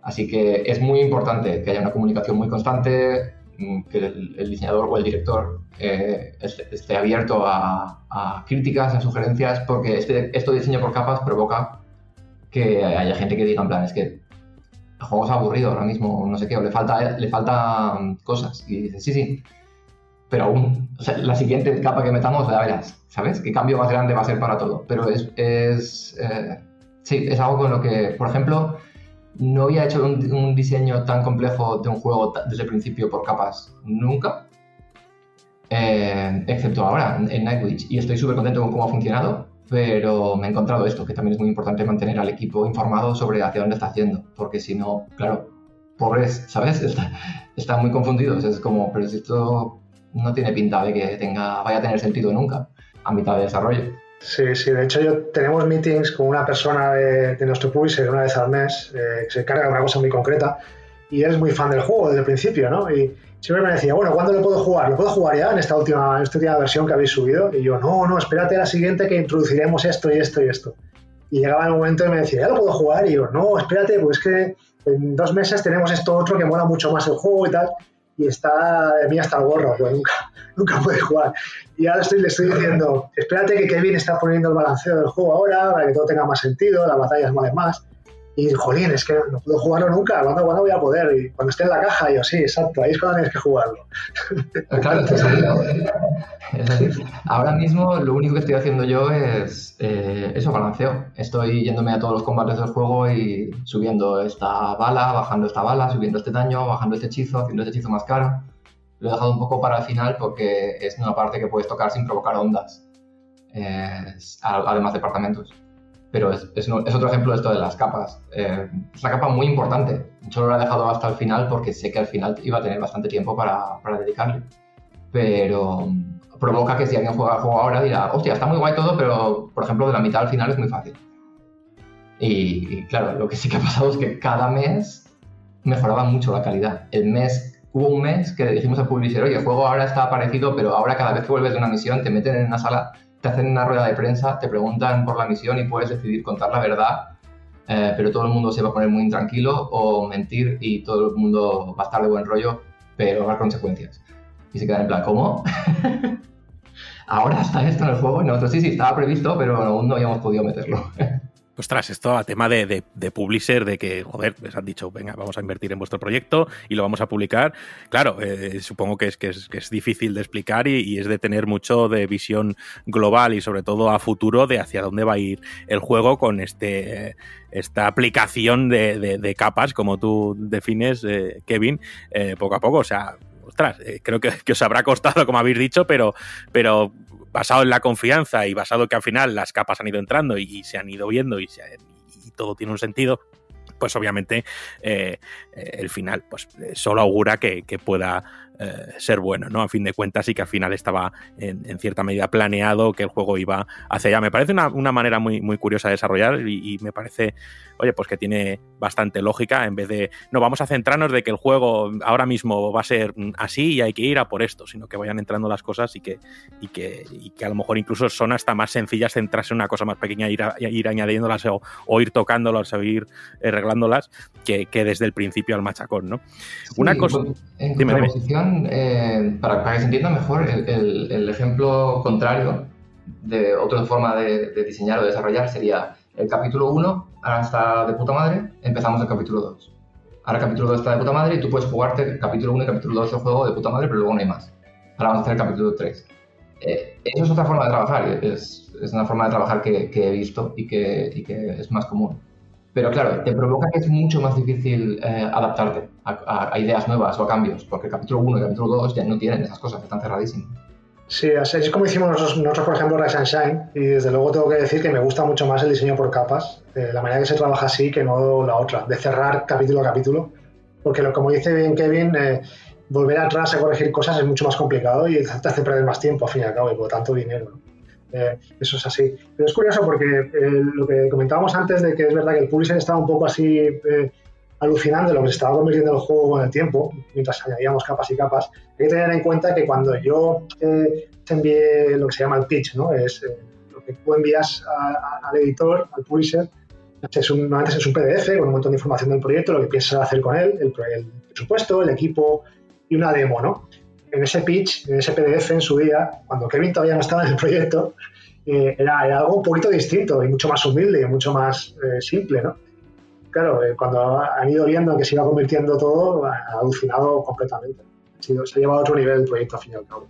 Así que es muy importante que haya una comunicación muy constante, mm, que el, el diseñador o el director eh, esté, abierto a, a críticas, a sugerencias, porque este, esto de diseño por capas provoca que haya gente que diga en plan, es que juego es aburrido ahora mismo, no sé qué, o le falta, le faltan cosas. Y dices, sí, sí, pero aún, o sea, la siguiente capa que metamos, ya verás, ¿sabes? ¿Qué cambio más grande va a ser para todo? Pero es, es eh, sí, es algo con lo que, por ejemplo, no había hecho un, diseño tan complejo de un juego desde el principio por capas nunca, eh, excepto ahora en, Nightwish. Y estoy súper contento con cómo ha funcionado, pero me he encontrado esto, que también es muy importante mantener al equipo informado sobre hacia dónde está haciendo, porque si no, claro, pobres, ¿sabes? Está- están muy confundidos. Es como, pero si esto no tiene pinta de que tenga, vaya a tener sentido nunca a mitad de desarrollo. Sí, sí, de hecho yo tenemos meetings con una persona de, de nuestro publisher una vez al mes eh, que se encarga de una cosa muy concreta y él es muy fan del juego desde el principio, ¿no? Y siempre me decía, bueno, ¿cuándo lo puedo jugar? ¿Lo puedo jugar ya en esta última, en esta última versión que habéis subido? Y yo, no, no, espérate a la siguiente que introduciremos esto y esto y esto. Y llegaba el momento y me decía, ¿ya lo puedo jugar? Y yo, no, espérate, pues que en dos meses tenemos esto otro que mola mucho más el juego y tal. Y está de mí hasta el gorro, pues nunca, nunca puede jugar. Y ahora estoy, le estoy diciendo, espérate que Kevin está poniendo el balanceo del juego ahora para que todo tenga más sentido, las batallas molen más. Y jolín, es que no puedo jugarlo nunca, ¿cuándo, cuándo voy a poder? Y cuando esté en la caja, yo sí, exacto, ahí es cuando tienes que jugarlo. Claro, es así. Es así. Ahora mismo lo único que estoy haciendo yo es eh, eso, balanceo. Estoy yéndome a todos los combates del juego y subiendo esta bala, bajando esta bala, subiendo este daño, bajando este hechizo, haciendo este hechizo más caro. Lo he dejado un poco para el final porque es una parte que puedes tocar sin provocar ondas, eh, además de departamentos. Pero es, es, es otro ejemplo de esto de las capas. Eh, es una capa muy importante. Solo la he dejado hasta el final porque sé que al final iba a tener bastante tiempo para, para dedicarle. Pero mm, provoca que si alguien juega el juego ahora dirá, hostia, está muy guay todo, pero por ejemplo de la mitad al final es muy fácil. Y, y, claro, lo que sí que ha pasado es que cada mes mejoraba mucho la calidad. El mes, hubo un mes que dijimos al publisher, oye, el juego ahora está parecido, pero ahora cada vez que vuelves de una misión te meten en una sala, te hacen una rueda de prensa, te preguntan por la misión y puedes decidir contar la verdad, eh, pero todo el mundo se va a poner muy intranquilo o mentir y todo el mundo va a estar de buen rollo, pero habrá consecuencias. Y se quedan en plan, ¿cómo? ahora está esto en el juego nosotros sí, sí, estaba previsto, pero aún no habíamos podido meterlo. Ostras, esto a tema de, de, de, publisher, de que, joder, les han dicho, venga, vamos a invertir en vuestro proyecto y lo vamos a publicar. Claro, eh, supongo que es, que es, que, es, difícil de explicar y, es de tener mucho de visión global y sobre todo a futuro de hacia dónde va a ir el juego con este, esta aplicación de, de, capas, como tú defines, eh, Kevin, eh, poco a poco. O sea, ostras, creo que, que, os habrá costado, como habéis dicho, pero, pero basado en la confianza y basado que al final las capas han ido entrando y, se han ido viendo y, se, y, todo tiene un sentido, pues obviamente eh, el final pues solo augura que pueda eh, ser bueno, ¿no? A fin de cuentas y que al final estaba en, en, cierta medida planeado que el juego iba hacia allá. Me parece una, una manera muy, muy curiosa de desarrollar y, y, me parece, oye, pues que tiene bastante lógica en vez de, no, vamos a centrarnos de que el juego ahora mismo va a ser así y hay que ir a por esto, sino que vayan entrando las cosas y que, y que, y que a lo mejor incluso son hasta más sencillas centrarse en una cosa más pequeña, ir, a, ir añadiéndolas o, o, ir tocándolas o ir arreglándolas que, que, desde el principio al machacón, ¿no? Sí, una cosa... En dime, dime. Eh, para, para, que se entienda mejor, el, el, el, ejemplo contrario de otra forma de, de, diseñar o desarrollar sería el capítulo 1, ahora está de puta madre, empezamos el capítulo 2. Ahora el capítulo 2 está de puta madre y tú puedes jugarte el capítulo 1 y el capítulo 2 del juego de puta madre, pero luego no hay más. Ahora vamos a hacer el capítulo 3. Eh, eso es otra forma de trabajar, es, es una forma de trabajar que, que he visto y que, y que, es más común. Pero claro, te provoca que es mucho más difícil eh, adaptarte a, ideas nuevas o a cambios, porque el capítulo 1 y el capítulo 2 ya no tienen esas cosas, están cerradísimos. Sí, así es como hicimos nosotros, nosotros, por ejemplo, Rise and Shine, y desde luego tengo que decir que me gusta mucho más el diseño por capas, eh, la manera que se trabaja así que no la otra, de cerrar capítulo a capítulo, porque lo, como dice bien Kevin, eh, volver atrás a corregir cosas es mucho más complicado y te hace perder más tiempo, al fin y al cabo, y por tanto dinero. ¿no? Eh, eso es así. Pero es curioso porque eh, lo que comentábamos antes de que es verdad que el publisher estaba un poco así eh, alucinando lo que se estaba convirtiendo el juego con el tiempo, mientras añadíamos capas y capas. Hay que tener en cuenta que cuando yo eh, te envié lo que se llama el pitch, ¿no? Es lo que tú envías al editor, al publisher, es un, antes es un PDF con un montón de información del proyecto, lo que piensas hacer con él, el, el presupuesto, el equipo y una demo, ¿no? En ese pitch, en ese PDF en su día, cuando Kevin todavía no estaba en el proyecto, eh, era, era algo un poquito distinto y mucho más humilde y mucho más eh, simple, ¿no? Claro, eh, cuando han ido viendo que se iba convirtiendo todo, ha alucinado completamente. Se ha llevado a otro nivel el proyecto al fin y al cabo.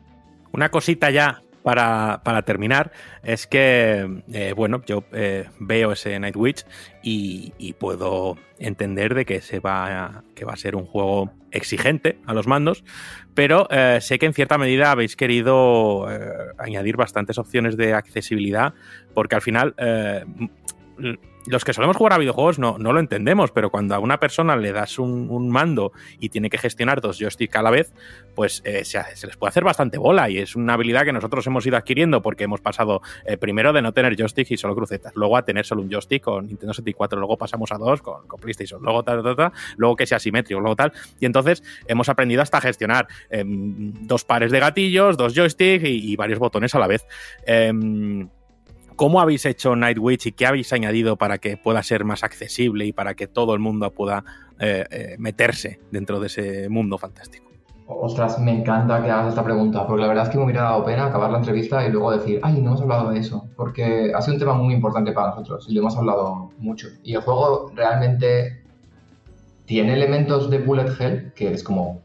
Una cosita ya para, terminar es que, eh, bueno, yo eh, veo ese Night Witch y, y puedo entender de que, se va a, que va a ser un juego exigente a los mandos, pero eh, sé que en cierta medida habéis querido añadir bastantes opciones de accesibilidad, porque al final... los que solemos jugar a videojuegos no, no lo entendemos, pero cuando a una persona le das un, mando y tiene que gestionar dos joysticks a la vez, pues eh, se, les puede hacer bastante bola y es una habilidad que nosotros hemos ido adquiriendo porque hemos pasado eh, primero de no tener joystick y solo crucetas, luego a tener solo un joystick con Nintendo 64, luego pasamos a dos con, con PlayStation, luego tal, tal, tal, luego que sea asimétrico, luego tal, y entonces hemos aprendido hasta gestionar em, dos pares de gatillos, dos joysticks y, y varios botones a la vez. ¿Cómo habéis hecho Night Witch y qué habéis añadido para que pueda ser más accesible y para que todo el mundo pueda eh, eh, meterse dentro de ese mundo fantástico? Ostras, me encanta que hagas esta pregunta, porque la verdad es que me hubiera dado pena acabar la entrevista y luego decir, ay, no hemos hablado de eso, porque ha sido un tema muy importante para nosotros y lo hemos hablado mucho. Y el juego realmente tiene elementos de bullet hell, que es como,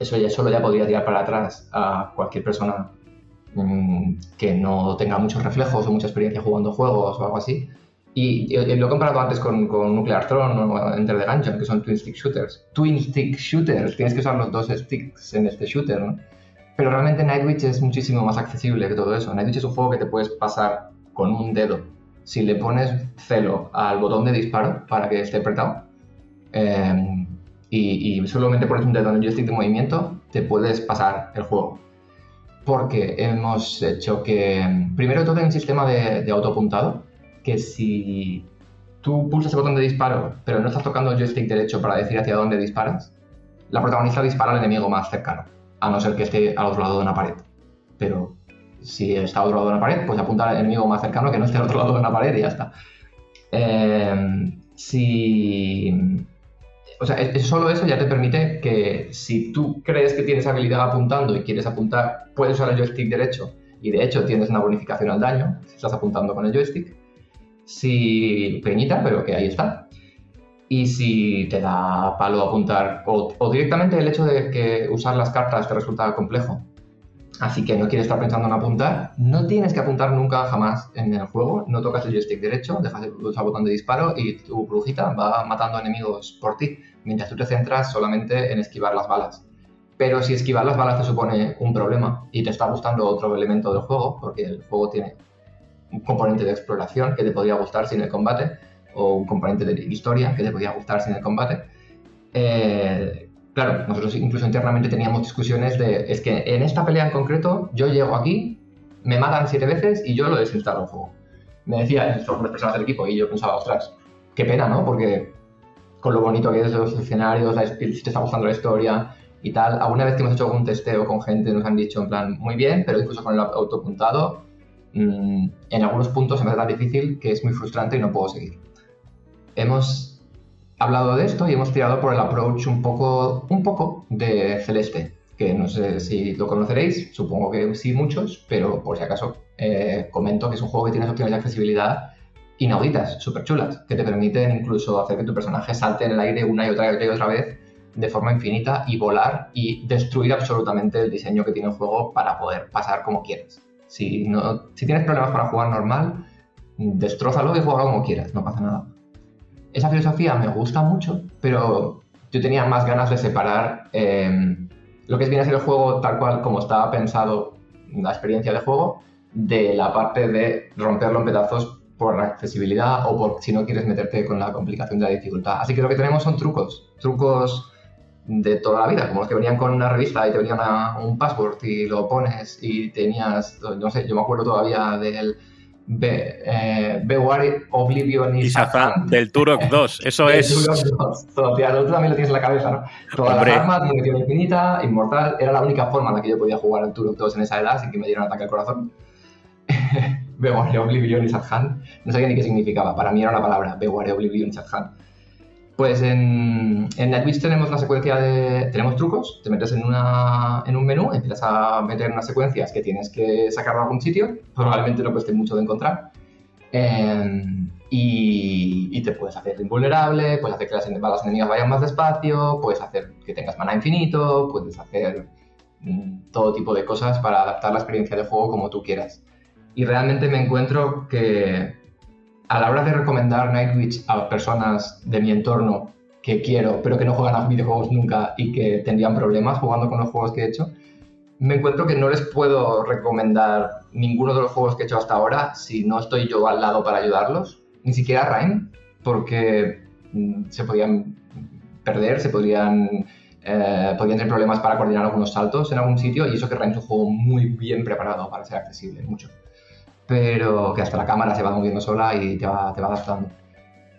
eso ya solo ya podría tirar para atrás a cualquier persona mm, que no tenga muchos reflejos o mucha experiencia jugando juegos o algo así. Y, lo he comparado antes con, Nuclear Throne o Enter the Gungeon, que son twin stick shooters. Twin stick shooters, tienes que usar los dos sticks en este shooter. Pero realmente Nightwitch es muchísimo más accesible que todo eso. Nightwitch es un juego que te puedes pasar con un dedo. Si le pones celo al botón de disparo para que esté apretado eh, y, y solamente pones un dedo en el joystick de movimiento, te puedes pasar el juego. Porque hemos hecho que, primero todo, hay un sistema de, de autopuntado que si tú pulsas el botón de disparo, pero no estás tocando el joystick derecho para decir hacia dónde disparas, la protagonista dispara al enemigo más cercano, a no ser que esté al otro lado de una pared. Pero si está al otro lado de una pared, pues apunta al enemigo más cercano que no esté al otro lado de una pared y ya está. Eh, si. O sea, solo eso ya te permite que si tú crees que tienes habilidad apuntando y quieres apuntar, puedes usar el joystick derecho y de hecho tienes una bonificación al daño si estás apuntando con el joystick. Si pequeñita, pero que ahí está. Y si te da palo apuntar, o, directamente el hecho de que usar las cartas te resulta complejo, así que no quieres estar pensando en apuntar, no tienes que apuntar nunca jamás en el juego, no tocas el joystick derecho, dejas el botón de disparo y tu brujita va matando enemigos por ti, mientras tú te centras solamente en esquivar las balas. Pero si esquivar las balas te supone un problema y te está gustando otro elemento del juego, porque el juego tiene un componente de exploración que te podría gustar sin el combate, o un componente de historia que te podría gustar sin el combate. Eh, claro, nosotros incluso internamente teníamos discusiones de, es que en esta pelea en concreto yo llego aquí, me matan siete veces y yo lo desinstalo el juego. Me decían las personas del equipo y yo pensaba, ostras, qué pena, ¿no? Porque con lo bonito que es los escenarios, si te está gustando la historia y tal, alguna vez que hemos hecho algún testeo con gente nos han dicho en plan, muy bien, pero incluso con el autopuntado, mm, en algunos puntos se me hace tan difícil que es muy frustrante y no puedo seguir. Hemos hablado de esto y hemos tirado por el approach un poco, un poco de Celeste, que no sé si lo conoceréis, supongo que sí muchos, pero por si acaso eh, comento que es un juego que tiene opciones de accesibilidad inauditas, súper chulas, que te permiten incluso hacer que tu personaje salte en el aire una y otra y otra, y otra vez de forma infinita y volar y destruir absolutamente el diseño que tiene el juego para poder pasar como quieras. Si, no, si tienes problemas para jugar normal, destrózalo y juega como quieras, no pasa nada. esa filosofía me gusta mucho, pero yo tenía más ganas de separar eh, lo que viene a ser el juego tal cual como estaba pensado la experiencia de juego de la parte de romperlo en pedazos por accesibilidad o por si no quieres meterte con la complicación de la dificultad. Así que lo que tenemos son trucos, trucos de toda la vida, como los que venían con una revista y te venía una- un password y lo pones y tenías, no sé, yo me acuerdo todavía del Be, eh, Beware Oblivion Y Shazam, del Turok 2. Eso es. Turok 2. Todo, tía, tú también lo tienes en la cabeza, ¿no? Todas Hombre. las armas, munición infinita, inmortal. Era la única forma en la que yo podía jugar al Turok 2 en esa edad sin que me diera un ataque al corazón. Beware Oblivion y Shadhan. No sabía ni qué significaba. Para mí era una palabra. Beware Oblivion y Shadhan. Pues en, en Nightwish tenemos una secuencia de... Tenemos trucos. Te metes en, una, en un menú, empiezas a meter unas secuencias que tienes que sacar de algún sitio. Probablemente no cueste mucho de encontrar. Eh, y, y te puedes hacer invulnerable, puedes hacer que las balas enemigas vayan más despacio, puedes hacer que tengas mana infinito, puedes hacer mm, todo tipo de cosas para adaptar la experiencia de juego como tú quieras. Y realmente me encuentro que a la hora de recomendar Nightwitch a personas de mi entorno que quiero, pero que no juegan a videojuegos nunca y que tendrían problemas jugando con los juegos que he hecho, me encuentro que no les puedo recomendar ninguno de los juegos que he hecho hasta ahora si no estoy yo al lado para ayudarlos, ni siquiera Rhyme, porque mm, se podían perder, se podrían, eh, tener problemas para coordinar algunos saltos en algún sitio y eso que Rhyme es un juego muy bien preparado para ser accesible, mucho. Pero que hasta la cámara se va moviendo sola y te va, te va adaptando.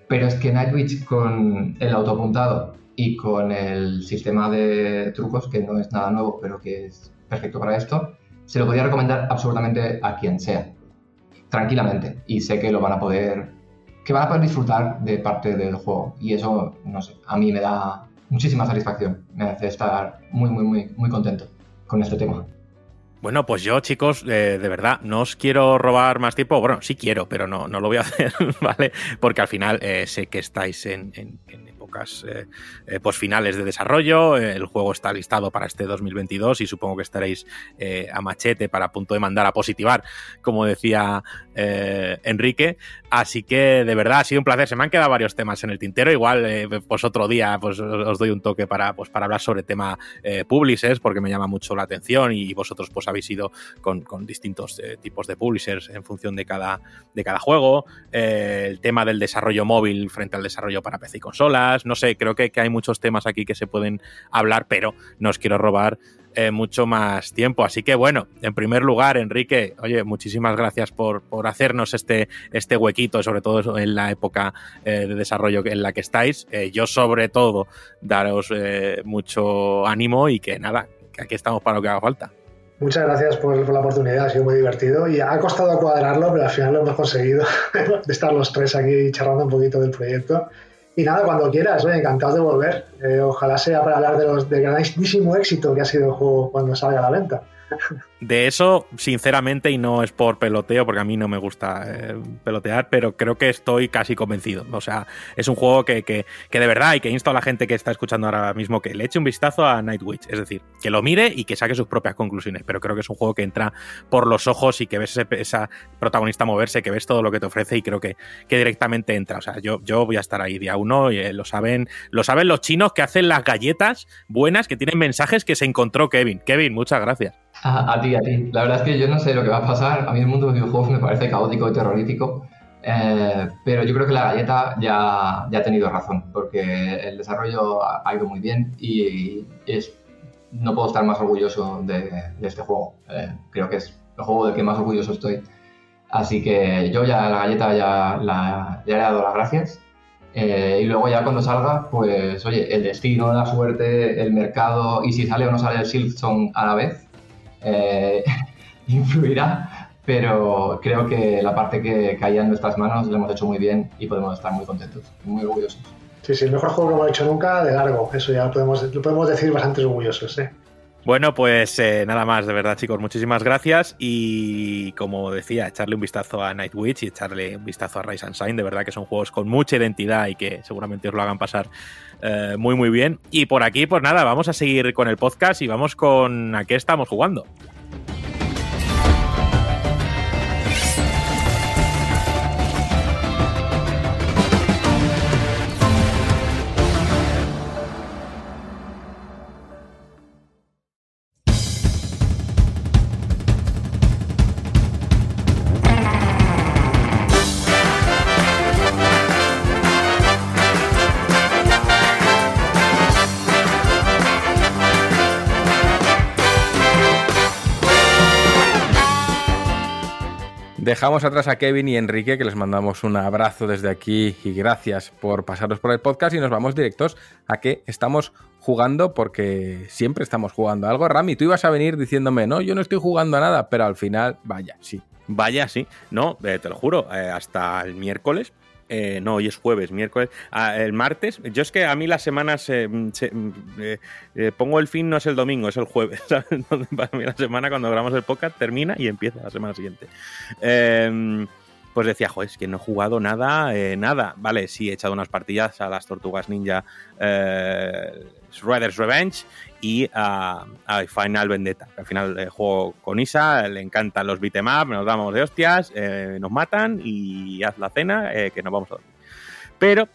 Pero es que Nightwitch con el autoapuntado y con el sistema de trucos, que no es nada nuevo, pero que es perfecto para esto, se lo podría recomendar absolutamente a quien sea, tranquilamente. Y sé que lo van a poder, que van a poder disfrutar de parte del juego. Y eso, no sé, a mí me da muchísima satisfacción. Me hace estar muy, muy, muy, muy contento con este tema. Bueno, pues yo, chicos, eh, de verdad, no os quiero robar más tiempo. Bueno, sí quiero, pero no, no lo voy a hacer, ¿vale? Porque al final eh, sé que estáis en, en- en épocas eh, eh, pues finales de desarrollo. eh, El juego está listado para este 2022 y supongo que estaréis eh, a machete para punto de mandar a positivar, como decía Enrique. Así que de verdad ha sido un placer. Se me han quedado varios temas en el tintero. Igual, pues otro día, pues os doy un toque para, pues, para hablar sobre tema eh, publishers, porque me llama mucho la atención y vosotros pues habéis ido con, distintos tipos de publishers en función de cada, de cada juego. El tema del desarrollo móvil frente al desarrollo para PC y consolas. No sé, creo que, que hay muchos temas aquí que se pueden hablar, pero no os quiero robar eh, mucho más tiempo. Así que bueno, en primer lugar, Enrique, oye, muchísimas gracias por, por hacernos este, este huequito, sobre todo en la época eh, de desarrollo en la que estáis. Eh, yo sobre todo daros mucho ánimo y que nada, que aquí estamos para lo que haga falta. Muchas gracias por, por la oportunidad, ha sido muy divertido y ha costado cuadrarlo, pero al final lo hemos conseguido de estar los tres aquí charlando un poquito del proyecto. Y nada, cuando quieras, oye, encantado de volver. Eh, ojalá sea para hablar de los del grandísimo éxito que ha sido el juego cuando salga a la venta. De eso, sinceramente, y no es por peloteo, porque a mí no me gusta eh, pelotear, pero creo que estoy casi convencido. O sea, es un juego que, que- que de verdad y que insto a la gente que está escuchando ahora mismo que le eche un vistazo a Nightwitch. Es decir, que lo mire y que saque sus propias conclusiones. Pero creo que es un juego que entra por los ojos y que ves ese- esa protagonista moverse, que ves todo lo que te ofrece y creo que, que directamente entra. O sea, yo, yo voy a estar ahí día uno y eh, lo saben, lo saben los chinos que hacen las galletas buenas que tienen mensajes que se encontró Kevin. Kevin, muchas gracias. A, a ti, a ti. La verdad es que yo no sé lo que va a pasar. A mí el mundo de los videojuegos me parece caótico y terrorífico. Eh, pero yo creo que la galleta ya, ya ha tenido razón, porque el desarrollo ha, ido muy bien y es, no puedo estar más orgulloso de, de este juego. Eh, creo que es el juego del que más orgulloso estoy. Así que yo ya la galleta ya, la- ya le he dado las gracias. Eh, y luego ya cuando salga, pues oye, el destino, la suerte, el mercado y si sale o no sale el Silksong a la vez, eh, influirá, pero creo que la parte que caía en nuestras manos lo hemos hecho muy bien y podemos estar muy contentos, muy orgullosos. Sí, sí, el mejor juego que hemos hecho nunca, de largo. Eso ya lo podemos, lo podemos decir bastante orgullosos. ¿eh? Bueno, pues eh, nada más, de verdad, chicos, muchísimas gracias. Y como decía, echarle un vistazo a Nightwitch y echarle un vistazo a Rise and Shine, de verdad que son juegos con mucha identidad y que seguramente os lo hagan pasar eh, muy, muy bien. Y por aquí, pues nada, vamos a seguir con el podcast y vamos con a qué estamos jugando. Dejamos atrás a Kevin y Enrique, que les mandamos un abrazo desde aquí y gracias por pasaros por el podcast y nos vamos directos a que estamos jugando porque siempre estamos jugando algo. Rami, tú ibas a venir diciéndome, no, yo no estoy jugando a nada, pero al final, vaya, sí. Vaya, sí. No, eh, te lo juro, eh, hasta el miércoles. Eh, no, hoy es jueves, miércoles. ah, el martes. Yo es que a mí las semanas. eh, eh, pongo el fin, no es el domingo, es el jueves. ¿sabes? Para mí la semana, cuando grabamos el podcast, termina y empieza la semana siguiente. Eh, pues decía, joder, es que no he jugado nada, eh, nada. Vale, sí, he echado unas partidas a las Tortugas Ninja eh, Revenge y a, Final Vendetta. Al final eh, juego con Isa, le encantan los beat'em up, nos damos de hostias, eh, nos matan y haz la cena, que nos vamos a dormir. Pero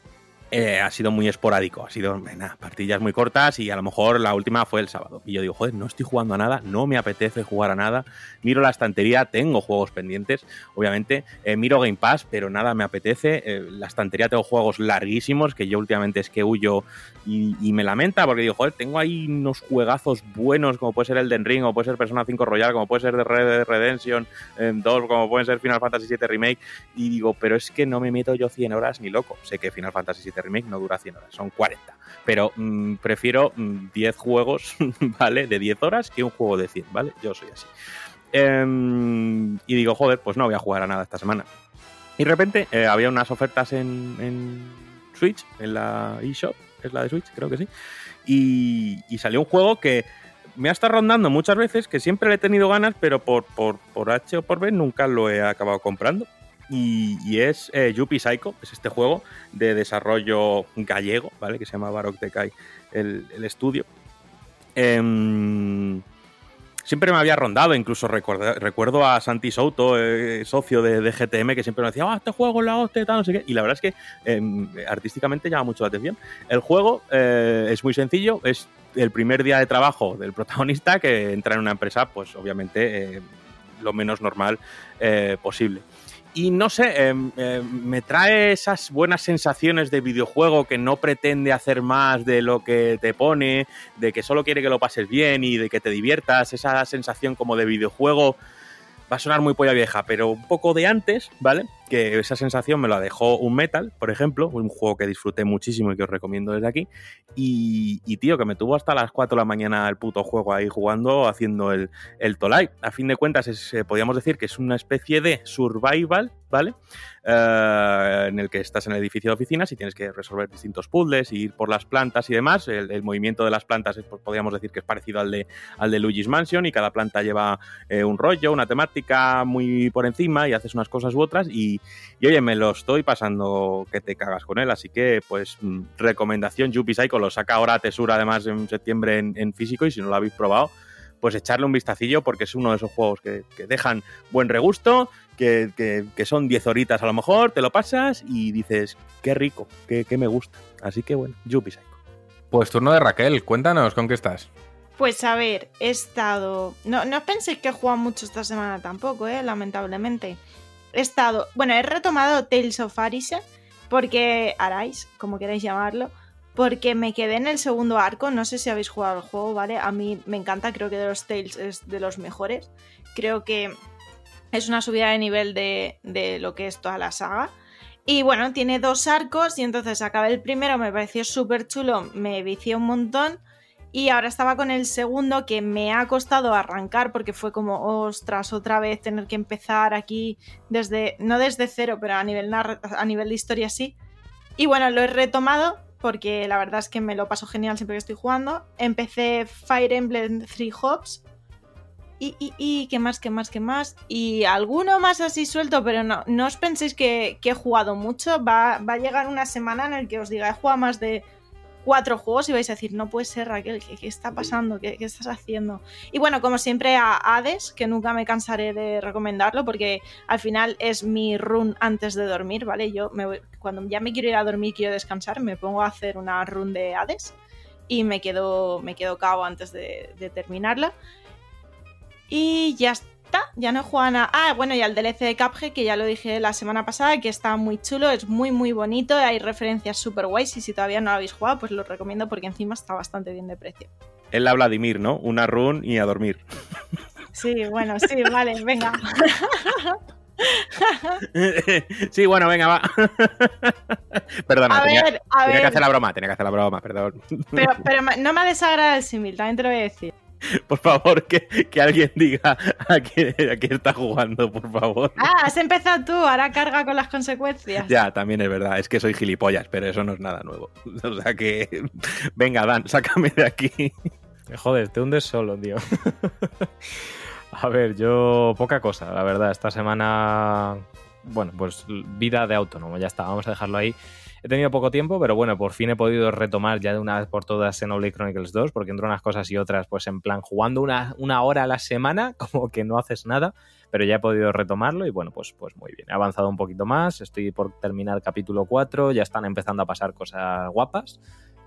eh, ha sido muy esporádico, ha sido partidas muy cortas y a lo mejor la última fue el sábado. Y yo digo, joder, no estoy jugando a nada, no me apetece jugar a nada. Miro la estantería, tengo juegos pendientes, obviamente. eh, miro Game Pass, pero nada me apetece. eh, la estantería tengo juegos larguísimos que yo últimamente es que huyo y, me lamenta porque digo, joder, tengo ahí unos juegazos buenos como puede ser el Den Ring, como puede ser Persona 5 Royal, como puede ser The Red Redemption eh, 2, como pueden ser Final Fantasy VII Remake. Y digo, pero es que no me meto yo 100 horas ni loco. Sé que Final Fantasy VII Remake no dura 100 horas, son 40. Pero mm, prefiero mm, 10 juegos, ¿vale? De 10 horas que un juego de 100, ¿vale? Yo soy así. Em, y digo, joder, pues no voy a jugar a nada esta semana. Y de repente eh, había unas ofertas en, Switch, en la eShop, es la de Switch, creo que sí. Y, y salió un juego que me ha estado rondando muchas veces, que siempre le he tenido ganas, pero por, por, por H o por B nunca lo he acabado comprando. Y, es eh, Yuppie Psycho, es este juego de desarrollo gallego, ¿vale? Que se llama Baroque Decay, el, el estudio. Em, siempre me había rondado, incluso recuerdo, a Santi Souto, eh, socio de, de GTM, que siempre me decía, ah, este juego es la hostia, no sé qué. Y la verdad es que em, artísticamente llama mucho la atención. El juego eh, es muy sencillo, es el primer día de trabajo del protagonista que entra en una empresa, pues obviamente eh, lo menos normal posible. Y no sé, em, em, me trae esas buenas sensaciones de videojuego que no pretende hacer más de lo que te pone, de que solo quiere que lo pases bien y de que te diviertas, esa sensación como de videojuego va a sonar muy polla vieja, pero un poco de antes, ¿vale? Que esa sensación me la dejó un Metal, por ejemplo, un juego que disfruté muchísimo y que os recomiendo desde aquí. Y, tío, que me tuvo hasta las 4 de la mañana el puto juego ahí jugando, haciendo el, el Tolai. A fin de cuentas, es, eh, podríamos decir que es una especie de survival, ¿vale? Eh, en el que estás en el edificio de oficinas y tienes que resolver distintos puzzles y ir por las plantas y demás. El, el movimiento de las plantas es, pues, podríamos decir que es parecido al de, al de Luigi's Mansion y cada planta lleva eh, un rollo, una temática muy por encima y haces unas cosas u otras y, y, oye, me lo estoy pasando que te cagas con él, así que pues mm, recomendación, Yuppie Psycho lo saca ahora a Tesura además en septiembre en, en físico y si no lo habéis probado pues echarle un vistacillo porque es uno de esos juegos que, que dejan buen regusto, que, que, que, son 10 horitas a lo mejor, te lo pasas y dices, qué rico, qué, qué me gusta. Así que bueno, Yuppie Psycho. Pues turno de Raquel, cuéntanos con qué estás. Pues a ver, he estado... No, no penséis que he jugado mucho esta semana tampoco, eh, lamentablemente. He estado... Bueno, he retomado Tales of Arise, porque... Arise, como queráis llamarlo, porque me quedé en el segundo arco, no sé si habéis jugado el juego, ¿vale? A mí me encanta, creo que de los Tales es de los mejores. Creo que es una subida de nivel de, de lo que es toda la saga. Y bueno, tiene dos arcos y entonces acabé el primero, me pareció súper chulo, me vicié un montón. Y ahora estaba con el segundo que me ha costado arrancar porque fue como, ostras, otra vez tener que empezar aquí desde, no desde cero, pero a nivel, a nivel de historia sí. Y bueno, lo he retomado porque la verdad es que me lo paso genial siempre que estoy jugando. Empecé Fire Emblem Three Hops. Y, y, y, qué más, qué más, qué más. Y alguno más así suelto, pero no, no os penséis que, he jugado mucho. Va, va, a llegar una semana en el que os diga, he jugado más de cuatro juegos y vais a decir, no puede ser Raquel, ¿qué, está pasando? ¿Qué, ¿Qué, estás haciendo? Y bueno, como siempre a Hades, que nunca me cansaré de recomendarlo porque al final es mi run antes de dormir, ¿vale? Yo me voy, cuando ya me quiero ir a dormir, quiero descansar, me pongo a hacer una run de Hades y me quedo, me quedo cao antes de, de terminarla. Y ya está, ya no juegan a... Ah, bueno, y al DLC de Cuphead, que ya lo dije la semana pasada, que está muy chulo, es muy muy bonito, hay referencias super guays y si todavía no lo habéis jugado, pues lo recomiendo porque encima está bastante bien de precio. Es la Vladimir, ¿no? Una run y a dormir. Sí, bueno, sí, vale, venga. sí, bueno, venga, va. Perdona, A tenía, ver, a tenía que hacer la broma, tenía que hacer la broma, perdón. Pero, pero no me desagrada el símil, también te lo voy a decir. Por favor, que, que alguien diga a quién, a quién está jugando, por favor. Ah, has empezado tú, ahora carga con las consecuencias. Ya, también es verdad, es que soy gilipollas, pero eso no es nada nuevo. O sea que, venga, Dan, sácame de aquí. Joder, te hundes solo, tío. A ver, yo poca cosa, la verdad. Esta semana, bueno, pues vida de autónomo, ya está, vamos a dejarlo ahí. He tenido poco tiempo, pero bueno, por fin he podido retomar ya de una vez por todas Xenoblade Chronicles 2, porque entre unas cosas y otras, pues en plan jugando una, una hora a la semana, como que no haces nada, pero ya he podido retomarlo y bueno, pues, pues muy bien. He avanzado un poquito más, estoy por terminar capítulo 4, ya están empezando a pasar cosas guapas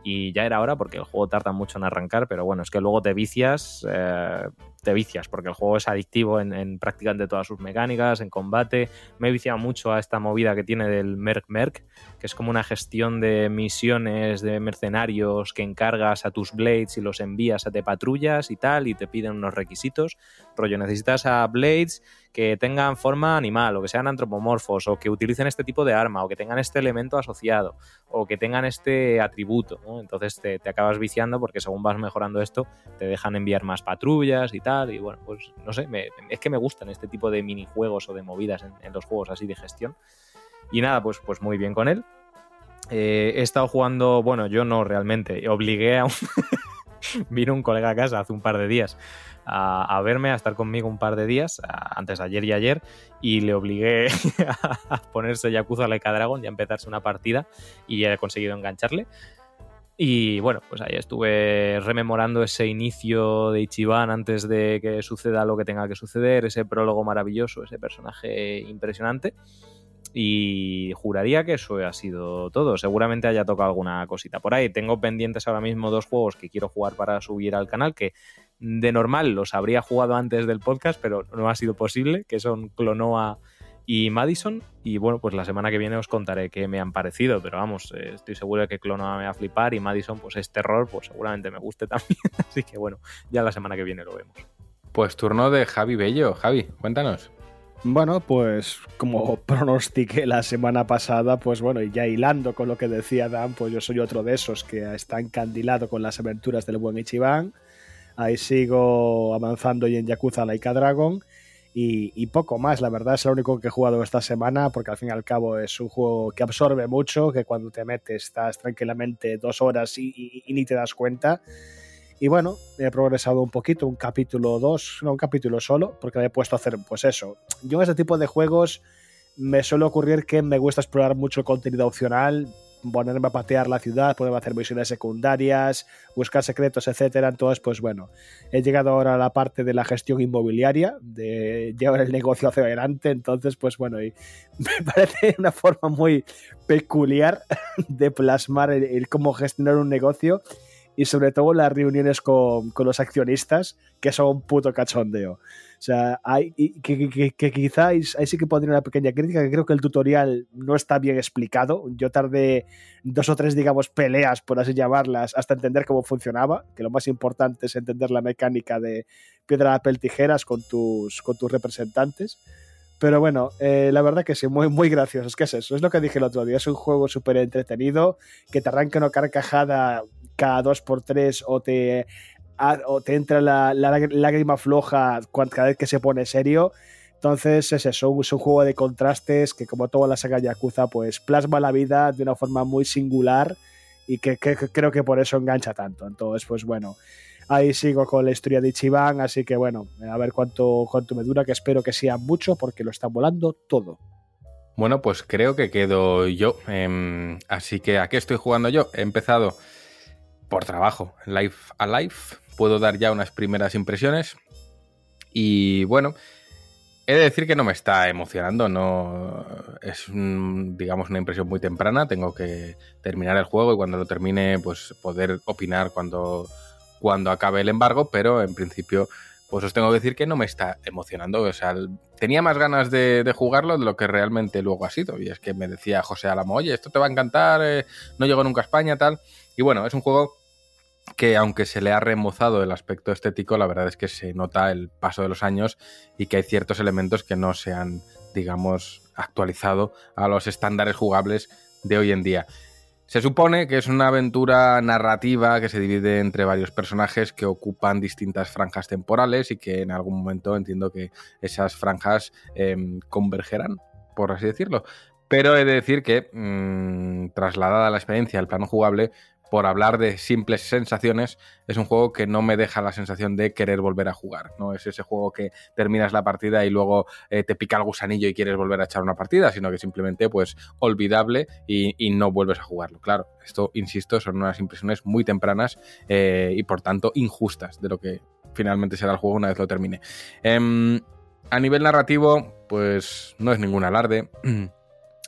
y ya era hora porque el juego tarda mucho en arrancar, pero bueno, es que luego te vicias, eh, te vicias porque el juego es adictivo en, en prácticamente todas sus mecánicas, en combate. Me he viciado mucho a esta movida que tiene del Merc Merc, que es como una gestión de misiones de mercenarios que encargas a tus Blades y los envías a te patrullas y tal, y te piden unos requisitos. Rollo, necesitas a Blades que tengan forma animal, o que sean antropomorfos, o que utilicen este tipo de arma, o que tengan este elemento asociado, o que tengan este atributo. ¿no? Entonces te, te acabas viciando porque según vas mejorando esto, te dejan enviar más patrullas y tal. Y bueno, pues no sé, me- es que me gustan este tipo de minijuegos o de movidas en, en los juegos así de gestión. Y nada, pues, pues muy bien con él. Eh, he estado jugando, bueno, yo no realmente, obligué a un... Vino un colega a casa hace un par de días a, a verme, a estar conmigo un par de días, a- antes de ayer y ayer, y le obligué a ponerse Yakuza Laika Dragon y a empezarse una partida, y he conseguido engancharle. Y bueno, pues ahí estuve rememorando ese inicio de Ichiban antes de que suceda lo que tenga que suceder, ese prólogo maravilloso, ese personaje impresionante. Y juraría que eso ha sido todo. Seguramente haya tocado alguna cosita por ahí. Tengo pendientes ahora mismo dos juegos que quiero jugar para subir al canal, que de normal los habría jugado antes del podcast, pero no ha sido posible, que son Clonoa y Madison. Y bueno, pues la semana que viene os contaré qué me han parecido, pero vamos, eh, estoy seguro de que Clonoa me va a flipar y Madison, pues es terror, pues seguramente me guste también. Así que bueno, ya la semana que viene lo vemos. Pues turno de Javi Bello. Javi, cuéntanos. Bueno, pues como pronostiqué la semana pasada, pues bueno, y ya hilando con lo que decía Dan, pues yo soy otro de esos que está encandilado con las aventuras del buen Ichiban. Ahí sigo avanzando y en Yakuza Laika Dragon. Y, poco más, la verdad es lo único que he jugado esta semana, porque al fin y al cabo es un juego que absorbe mucho, que cuando te metes estás tranquilamente dos horas y, ni te das cuenta. Y bueno, he progresado un poquito, un capítulo dos, no un capítulo solo, porque me he puesto a hacer pues eso. Yo en este tipo de juegos me suele ocurrir que me gusta explorar mucho el contenido opcional, ponerme a patear la ciudad, ponerme a hacer misiones secundarias, buscar secretos, etcétera. Entonces, pues bueno, he llegado ahora a la parte de la gestión inmobiliaria, de llevar el negocio hacia adelante. Entonces, pues bueno, y me parece una forma muy peculiar de plasmar el, el cómo gestionar un negocio y sobre todo las reuniones con, con los accionistas, que son un puto cachondeo. O sea, hay, que, que, que quizás ahí sí que pondría una pequeña crítica, que creo que el tutorial no está bien explicado. Yo tardé dos o tres, digamos, peleas, por así llamarlas, hasta entender cómo funcionaba, que lo más importante es entender la mecánica de piedra, papel, tijeras con tus, con tus representantes. Pero bueno, eh, la verdad que sí, muy, muy gracioso. Es que es eso, es lo que dije el otro día. Es un juego súper entretenido, que te arranca una carcajada cada dos por tres o te, o te entra la, lágrima floja cada vez que se pone serio. Entonces es eso, es un juego de contrastes que como toda la saga Yakuza pues plasma la vida de una forma muy singular y que, creo que por eso engancha tanto. Entonces pues bueno, ahí sigo con la historia de Ichiban, así que bueno, a ver cuánto, cuánto me dura, que espero que sea mucho porque lo están volando todo. Bueno, pues creo que quedo yo. Em, así que, ¿a qué estoy jugando yo? He empezado por trabajo, Life Alive. Puedo dar ya unas primeras impresiones. Y bueno, he de decir que no me está emocionando. No es, un- digamos, una impresión muy temprana. Tengo que terminar el juego y cuando lo termine, pues poder opinar cuando, cuando acabe el embargo. Pero en principio, pues os tengo que decir que no me está emocionando. O sea, tenía más ganas de, jugarlo de lo que realmente luego ha sido. Y es que me decía José Álamo, oye, esto te va a encantar, eh, no llego nunca a España, tal. Y bueno, es un juego que aunque se le ha remozado el aspecto estético, la verdad es que se nota el paso de los años y que hay ciertos elementos que no se han digamos, actualizado a los estándares jugables de hoy en día. Se supone que es una aventura narrativa que se divide entre varios personajes que ocupan distintas franjas temporales y que en algún momento entiendo que esas franjas em, convergerán, por así decirlo. Pero he de decir que, mmm, trasladada la experiencia al plano jugable, por hablar de simples sensaciones, es un juego que no me deja la sensación de querer volver a jugar. No es ese juego que terminas la partida y luego eh, te pica el gusanillo y quieres volver a echar una partida, sino que simplemente, pues, olvidable y, no vuelves a jugarlo. Claro, esto, insisto, son unas impresiones muy tempranas eh, y por tanto injustas de lo que finalmente será el juego una vez lo termine. Em, a nivel narrativo, pues no es ningún alarde.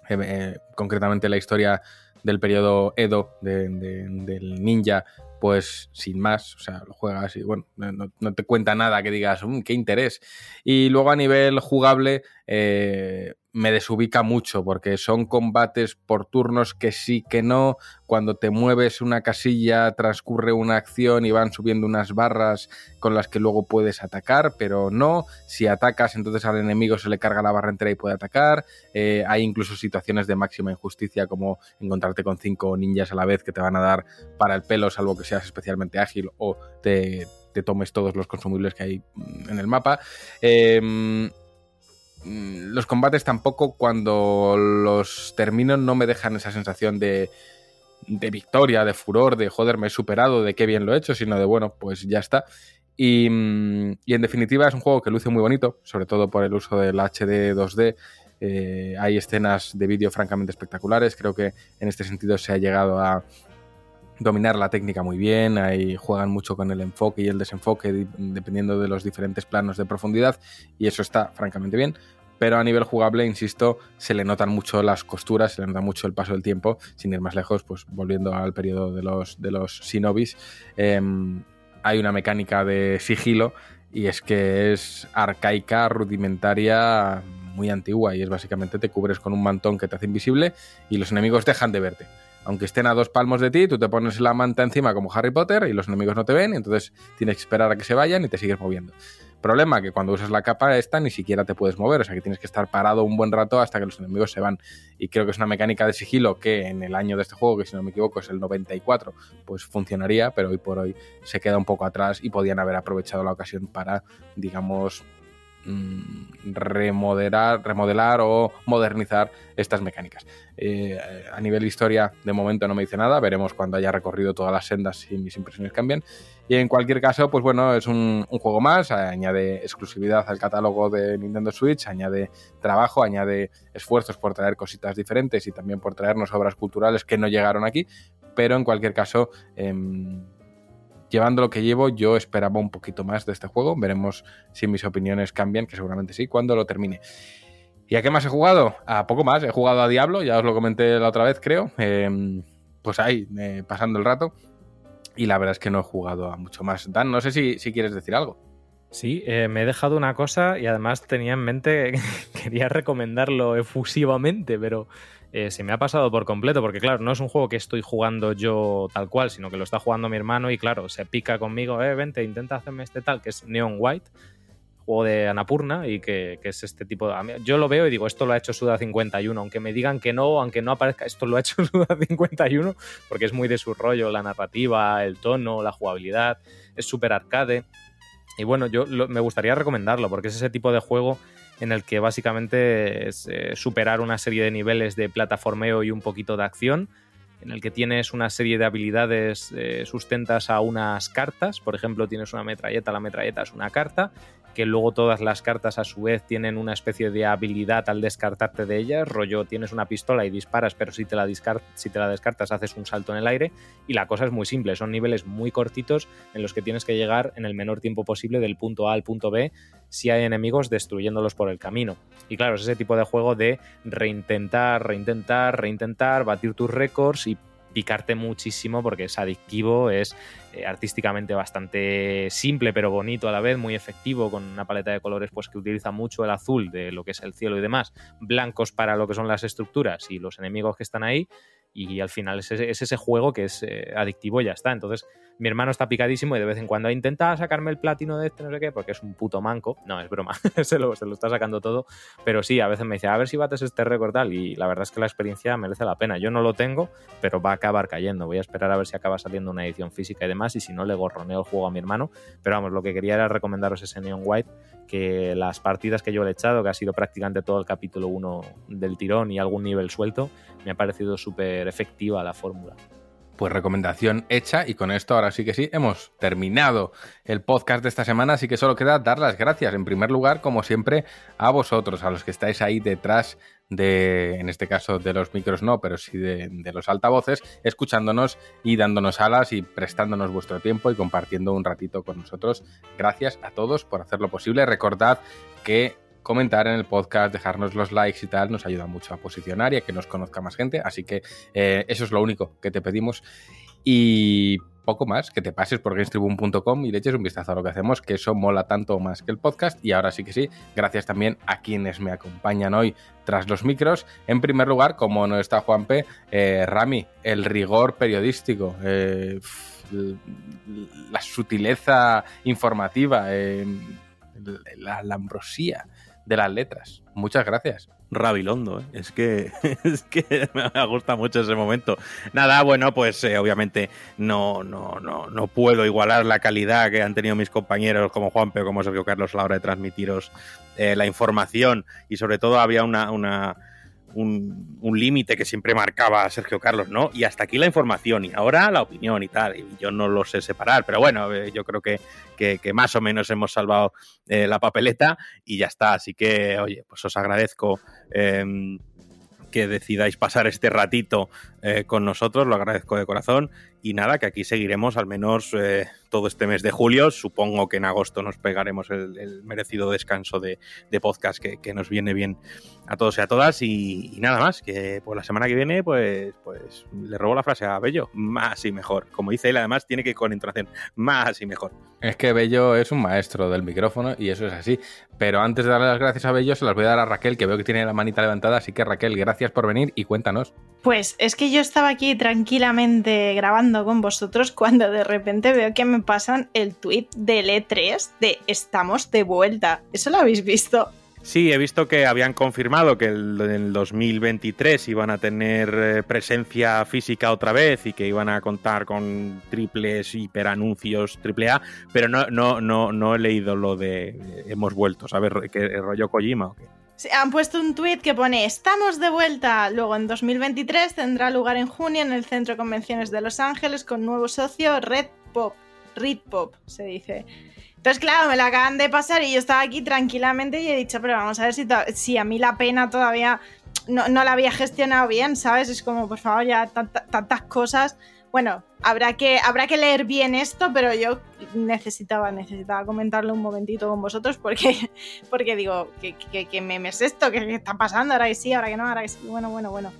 Eh, concretamente la historia del periodo Edo de- de- del ninja, pues sin más, o sea, lo juegas y bueno, no, no te cuenta nada que digas, "Mm, qué interés. Y luego a nivel jugable eh, me desubica mucho porque son combates por turnos que sí, que no. Cuando te mueves una casilla transcurre una acción y van subiendo unas barras con las que luego puedes atacar, pero no. Si atacas, entonces al enemigo se le carga la barra entera y puede atacar. Eh, hay incluso situaciones de máxima injusticia como encontrarte con cinco ninjas a la vez que te van a dar para el pelo, salvo que seas especialmente ágil o te, te tomes todos los consumibles que hay mm, en el mapa. Eh, los combates tampoco cuando los termino no me dejan esa sensación de, de victoria, de furor, de joder, me he superado, de qué bien lo he hecho, sino de bueno, pues ya está. Y, mm, y en definitiva es un juego que luce muy bonito, sobre todo por el uso del HD 2D. Eh, hay escenas de vídeo francamente espectaculares. Creo que en este sentido se ha llegado a dominar la técnica muy bien. Ahí juegan mucho con el enfoque y el desenfoque, di- dependiendo de los diferentes planos de profundidad. Y eso está francamente bien. Pero a nivel jugable, insisto, se le notan mucho las costuras, se le nota mucho el paso del tiempo. Sin ir más lejos, pues volviendo al periodo de los, de los Shinobis, em, hay una mecánica de sigilo y es que es arcaica, rudimentaria, muy antigua y es básicamente te cubres con un mantón que te hace invisible y los enemigos dejan de verte. Aunque estén a dos palmos de ti, tú te pones la manta encima como Harry Potter y los enemigos no te ven y entonces tienes que esperar a que se vayan y te sigues moviendo. Problema que cuando usas la capa esta ni siquiera te puedes mover, o sea que tienes que estar parado un buen rato hasta que los enemigos se van. Y creo que es una mecánica de sigilo que en el año de este juego, que si no me equivoco es el 94, pues funcionaría, pero hoy por hoy se queda un poco atrás y podían haber aprovechado la ocasión para, digamos, remodelar, remodelar o modernizar estas mecánicas. Eh, a nivel historia, de momento no me dice nada, veremos cuando haya recorrido todas las sendas si mis impresiones cambian. Y en cualquier caso, pues bueno, es un, un juego más, añade exclusividad al catálogo de Nintendo Switch, añade trabajo, añade esfuerzos por traer cositas diferentes y también por traernos obras culturales que no llegaron aquí, pero en cualquier caso, em, llevando lo que llevo, yo esperaba un poquito más de este juego. Veremos si mis opiniones cambian, que seguramente sí, cuando lo termine. ¿Y a qué más he jugado? A poco más. He jugado a Diablo, ya os lo comenté la otra vez, creo. Em, pues ahí, eh, pasando el rato. Y la verdad es que no he jugado a mucho más. Dan, no sé si, si quieres decir algo. Sí, eh, me he dejado una cosa y además tenía en mente, quería recomendarlo efusivamente, pero eh, se me ha pasado por completo, porque claro, no es un juego que estoy jugando yo tal cual, sino que lo está jugando mi hermano y claro, se pica conmigo, eh, vente, intenta hacerme este tal, que es Neon White, juego de Anapurna y que, que es este tipo de... Yo lo veo y digo, esto lo ha hecho Suda 51, aunque me digan que no, aunque no aparezca, esto lo ha hecho Suda 51, porque es muy de su rollo, la narrativa, el tono, la jugabilidad, es súper arcade. Y bueno, yo me gustaría recomendarlo porque es ese tipo de juego en el que básicamente es eh, superar una serie de niveles de plataformeo y un poquito de acción, en el que tienes una serie de habilidades eh, sustentas a unas cartas, por ejemplo tienes una metralleta, la metralleta es una carta, que luego todas las cartas a su vez tienen una especie de habilidad al descartarte de ellas, rollo tienes una pistola y disparas, pero si te la, descartas haces un salto en el aire y la cosa es muy simple, son niveles muy cortitos en los que tienes que llegar en el menor tiempo posible del punto A al punto B si hay enemigos destruyéndolos por el camino. Y claro, es ese tipo de juego de reintentar, reintentar, reintentar, batir tus récords y picarte muchísimo porque es adictivo, es eh, artísticamente bastante simple pero bonito a la vez, muy efectivo, con una paleta de colores pues que utiliza mucho el azul de lo que es el cielo y demás, blancos para lo que son las estructuras y los enemigos que están ahí y al final es ese, es ese juego que es eh, adictivo y ya está. Entonces, mi hermano está picadísimo y de vez en cuando intenta sacarme el platino de este, no sé qué, porque es un puto manco. No, es broma, se, lo, se lo está sacando todo. Pero sí, a veces me dice, a ver si bates este récord tal. Y la verdad es que la experiencia merece la pena. Yo no lo tengo, pero va a acabar cayendo. Voy a esperar a ver si acaba saliendo una edición física y demás. Y si no, le gorroneo el juego a mi hermano. Pero vamos, lo que quería era recomendaros ese Neon White, que las partidas que yo le he echado, que ha sido prácticamente todo el capítulo 1 del tirón y algún nivel suelto, me ha parecido súper efectiva la fórmula. Pues recomendación hecha y con esto ahora sí que sí hemos terminado el podcast de esta semana, así que solo queda dar las gracias en primer lugar, como siempre, a vosotros, a los que estáis ahí detrás de, en este caso de los micros no, pero sí de, los altavoces, escuchándonos y dándonos alas y prestándonos vuestro tiempo y compartiendo un ratito con nosotros. Gracias a todos por hacerlo posible. Recordad que comentar en el podcast, dejarnos los likes y tal, nos ayuda mucho a posicionar y a que nos conozca más gente. Así que eh, eso es lo único que te pedimos. Y poco más, que te pases por gamestribune.com y le eches un vistazo a lo que hacemos, que eso mola tanto más que el podcast. Y ahora sí que sí, gracias también a quienes me acompañan hoy tras los micros. En primer lugar, como no está Juanpe, eh, Rami, el rigor periodístico. Eh, la sutileza informativa, eh, la, la ambrosía de las letras. Muchas gracias. Rabilondo, ¿eh? es que es que me gusta mucho ese momento. Nada, bueno, pues eh, obviamente no, no, no, no puedo igualar la calidad que han tenido mis compañeros como Juanpe o como Sergio Carlos a la hora de transmitiros eh, la información y sobre todo había una, una un, límite que siempre marcaba Sergio Carlos, ¿no? Y hasta aquí la información y ahora la opinión y tal. Y yo no lo sé separar, pero bueno, eh, yo creo que, que, más o menos hemos salvado eh, la papeleta y ya está. Así que, oye, pues os agradezco. Eh, que decidáis pasar este ratito eh, con nosotros, lo agradezco de corazón. Y nada, que aquí seguiremos al menos eh, todo este mes de julio. Supongo que en agosto nos pegaremos el, merecido descanso de, podcast que, nos viene bien a todos y a todas. Y, nada más, que por la semana que viene, pues, pues le robo la frase a Bello, más y mejor. Como dice él, además tiene que ir con entonación, más y mejor. Es que Bello es un maestro del micrófono y eso es así. Pero antes de darle las gracias a Bello, se las voy a dar a Raquel, que veo que tiene la manita levantada. Así que Raquel, gracias por venir y cuéntanos. Pues es que yo estaba aquí tranquilamente grabando con vosotros cuando de repente veo que me pasan el tweet del E3 de estamos de vuelta. ¿Eso lo habéis visto? Sí, he visto que habían confirmado que en el 2023 iban a tener eh, presencia física otra vez y que iban a contar con triples hiperanuncios triple A, pero no, no, no, no he leído lo de hemos vuelto, ¿sabes? ¿Qué rollo Kojima o qué? Han puesto un tweet que pone estamos de vuelta. Luego en 2023 tendrá lugar en junio en el Centro de Convenciones de Los Ángeles con nuevo socio Red Pop. Red Pop se dice. Entonces, claro, me la acaban de pasar y yo estaba aquí tranquilamente y he dicho, pero vamos a ver si, si a mí la pena todavía no, no, la había gestionado bien, ¿sabes? Es como, por favor, ya tantas cosas. Bueno, habrá que, habrá que leer bien esto, pero yo necesitaba, necesitaba comentarlo un momentito con vosotros porque, porque digo, ¿qué, qué, qué meme es esto? ¿Qué, ¿Qué está pasando? Ahora que sí, ahora que no, ahora que sí. Bueno, bueno, bueno.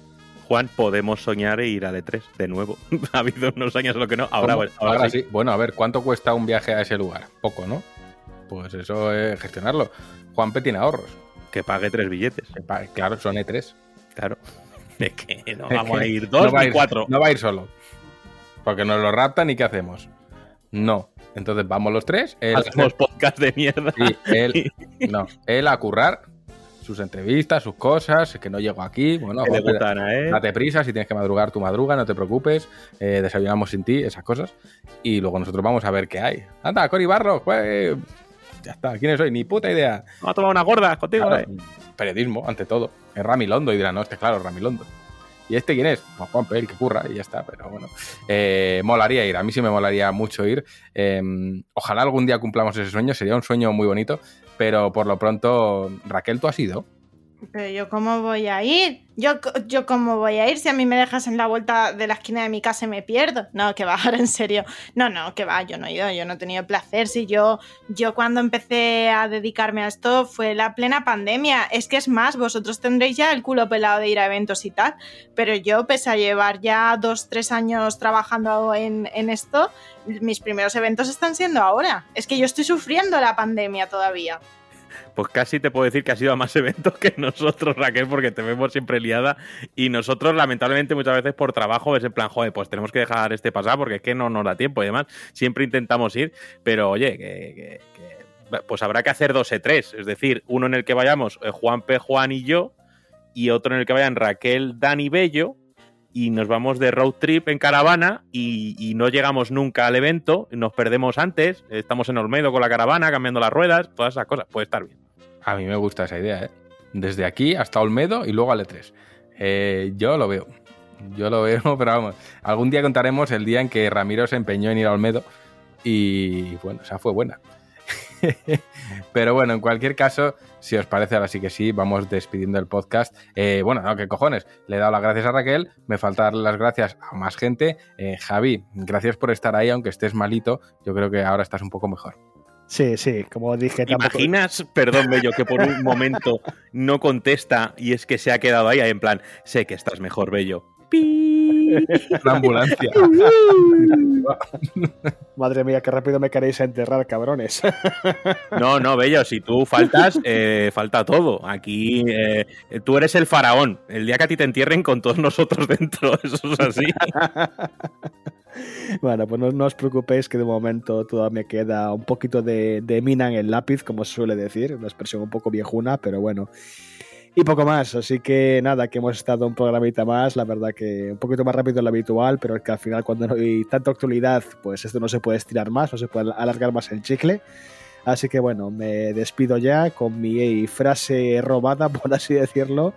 Juan, podemos soñar e ir a E3 de nuevo. ha habido unos años lo que no. Ahora, ahora, ahora sí. sí. Bueno, a ver, ¿cuánto cuesta un viaje a ese lugar? Poco, ¿no? Pues eso es gestionarlo. Juanpe tiene ahorros. Que pague tres billetes. Pague, claro, son E3. Claro. Es que no vamos a ir dos no ni ir, cuatro. No va a ir solo. Porque nos lo raptan y ¿qué hacemos? No. Entonces vamos los tres. Él, Hacemos podcast de mierda. Sí, él, no, él a currar sus entrevistas, sus cosas, que no llego aquí, bueno, joder, ¿eh? date prisa, si tienes que madrugar, tu madruga, no te preocupes, eh, desayunamos sin ti, esas cosas, y luego nosotros vamos a ver qué hay. Anda, Cori Barro, pues, ya está, ¿quién soy? Ni puta idea. Vamos a tomar una gorda contigo, claro, ¿eh? Periodismo, ante todo. Es Rami Londo, y dirán, no, este claro, Rami Londo. ¿Y este quién es? Pues Juan Pel, que curra y ya está, pero bueno. Eh, molaría ir, a mí sí me molaría mucho ir. Eh, ojalá algún día cumplamos ese sueño, sería un sueño muy bonito, pero por lo pronto, Raquel, ¿tú has ido? Pero yo cómo voy a ir? Yo, yo cómo voy a ir si a mí me dejas en la vuelta de la esquina de mi casa y me pierdo. No, que va, ahora en serio. No, no, que va, yo no he ido, yo no he tenido placer. Si yo, yo cuando empecé a dedicarme a esto fue la plena pandemia. Es que es más, vosotros tendréis ya el culo pelado de ir a eventos y tal. Pero yo, pese a llevar ya dos, tres años trabajando en, en esto, mis primeros eventos están siendo ahora. Es que yo estoy sufriendo la pandemia todavía. Pues casi te puedo decir que has ido a más eventos que nosotros, Raquel, porque te vemos siempre liada. Y nosotros, lamentablemente, muchas veces por trabajo es en plan, joder, pues tenemos que dejar este pasar porque es que no nos da tiempo y demás. Siempre intentamos ir, pero oye, que- pues habrá que hacer dos E3. Es decir, uno en el que vayamos eh, Juan P, Juan y yo, y otro en el que vayan Raquel, Dani Bello. Y nos vamos de road trip en caravana y, no llegamos nunca al evento, nos perdemos antes, estamos en Olmedo con la caravana, cambiando las ruedas, todas esas cosas. Puede estar bien. A mí me gusta esa idea, ¿eh? Desde aquí hasta Olmedo y luego al E3. Eh, yo lo veo. Yo lo veo, pero vamos. Algún día contaremos el día en que Ramiro se empeñó en ir a Olmedo y bueno, esa fue buena. Pero bueno, en cualquier caso, si os parece, ahora sí que sí, vamos despidiendo el podcast. Eh, bueno, no, qué cojones. Le he dado las gracias a Raquel, me falta darle las gracias a más gente. Eh, Javi, gracias por estar ahí, aunque estés malito. Yo creo que ahora estás un poco mejor. Sí, sí, como dije, ¿Te tampoco. imaginas, perdón, Bello, que por un momento no contesta y es que se ha quedado ahí en plan, sé que estás mejor, Bello? La ambulancia. Madre mía, qué rápido me queréis enterrar, cabrones. No, no, Bello, si tú faltas, eh, falta todo. Aquí eh, tú eres el faraón. El día que a ti te entierren con todos nosotros dentro, eso es así. Bueno, pues no, no os preocupéis que de momento todavía me queda un poquito de, de mina en el lápiz, como se suele decir, una expresión un poco viejuna, pero bueno. Y poco más, así que nada, que hemos estado un programita más, la verdad que un poquito más rápido de lo habitual, pero es que al final cuando no hay tanta actualidad, pues esto no se puede estirar más, no se puede alargar más el chicle. Así que bueno, me despido ya con mi frase robada, por así decirlo,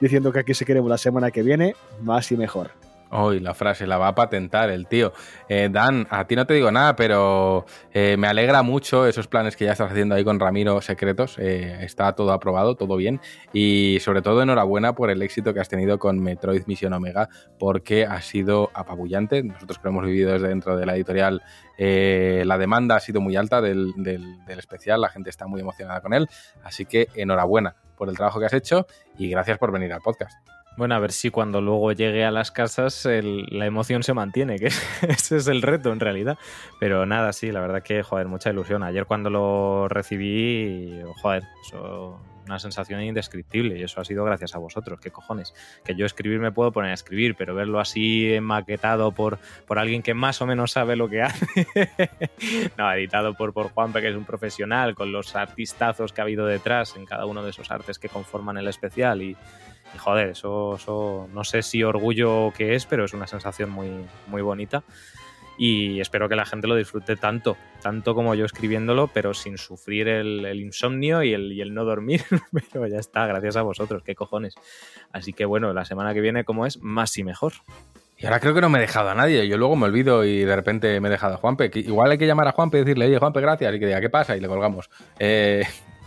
diciendo que aquí se queremos la semana que viene, más y mejor. Hoy la frase la va a patentar el tío. Eh, Dan, a ti no te digo nada, pero eh, me alegra mucho esos planes que ya estás haciendo ahí con Ramiro Secretos. Eh, está todo aprobado, todo bien. Y sobre todo enhorabuena por el éxito que has tenido con Metroid Misión Omega, porque ha sido apabullante. Nosotros que lo hemos vivido desde dentro de la editorial, la demanda ha sido muy alta del- del especial, la gente está muy emocionada con él. Así que enhorabuena por el trabajo que has hecho y gracias por venir al podcast. Bueno, a ver si cuando luego llegue a las casas el- la emoción se mantiene, que ese es el reto en realidad. Pero nada, sí, la verdad que, joder, mucha ilusión. Ayer cuando lo recibí, joder, eso, una sensación indescriptible y eso ha sido gracias a vosotros, qué cojones. Que yo escribir me puedo poner a escribir, pero verlo así maquetado por, por alguien que más o menos sabe lo que hace. no, editado por, por Juanpe, que es un profesional, con los artistazos que ha habido detrás en cada uno de esos artes que conforman el especial y, y joder, eso, eso no sé si orgullo que es, pero es una sensación muy, muy bonita. Y espero que la gente lo disfrute tanto, tanto como yo escribiéndolo, pero sin sufrir el, insomnio y el, y el no dormir. pero ya está, gracias a vosotros, qué cojones. Así que bueno, la semana que viene, como es, más y mejor. Y ahora creo que no me he dejado a nadie. Yo luego me olvido y de repente me he dejado a Juanpe. Igual hay que llamar a Juanpe y decirle, oye, Juanpe, gracias. Y que diga, ¿qué pasa? Y le colgamos. Eh,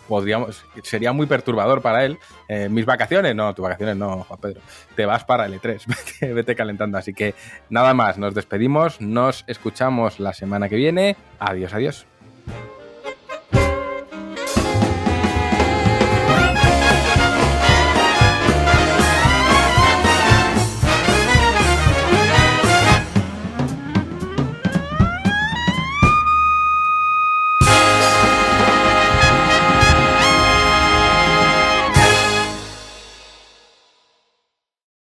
podríamos, sería muy perturbador para él. Eh, Mis vacaciones, no, tus vacaciones no, Juan Pedro. Te vas para el E3, vete, vete calentando. Así que nada más, nos despedimos, nos escuchamos la semana que viene. Adiós, adiós.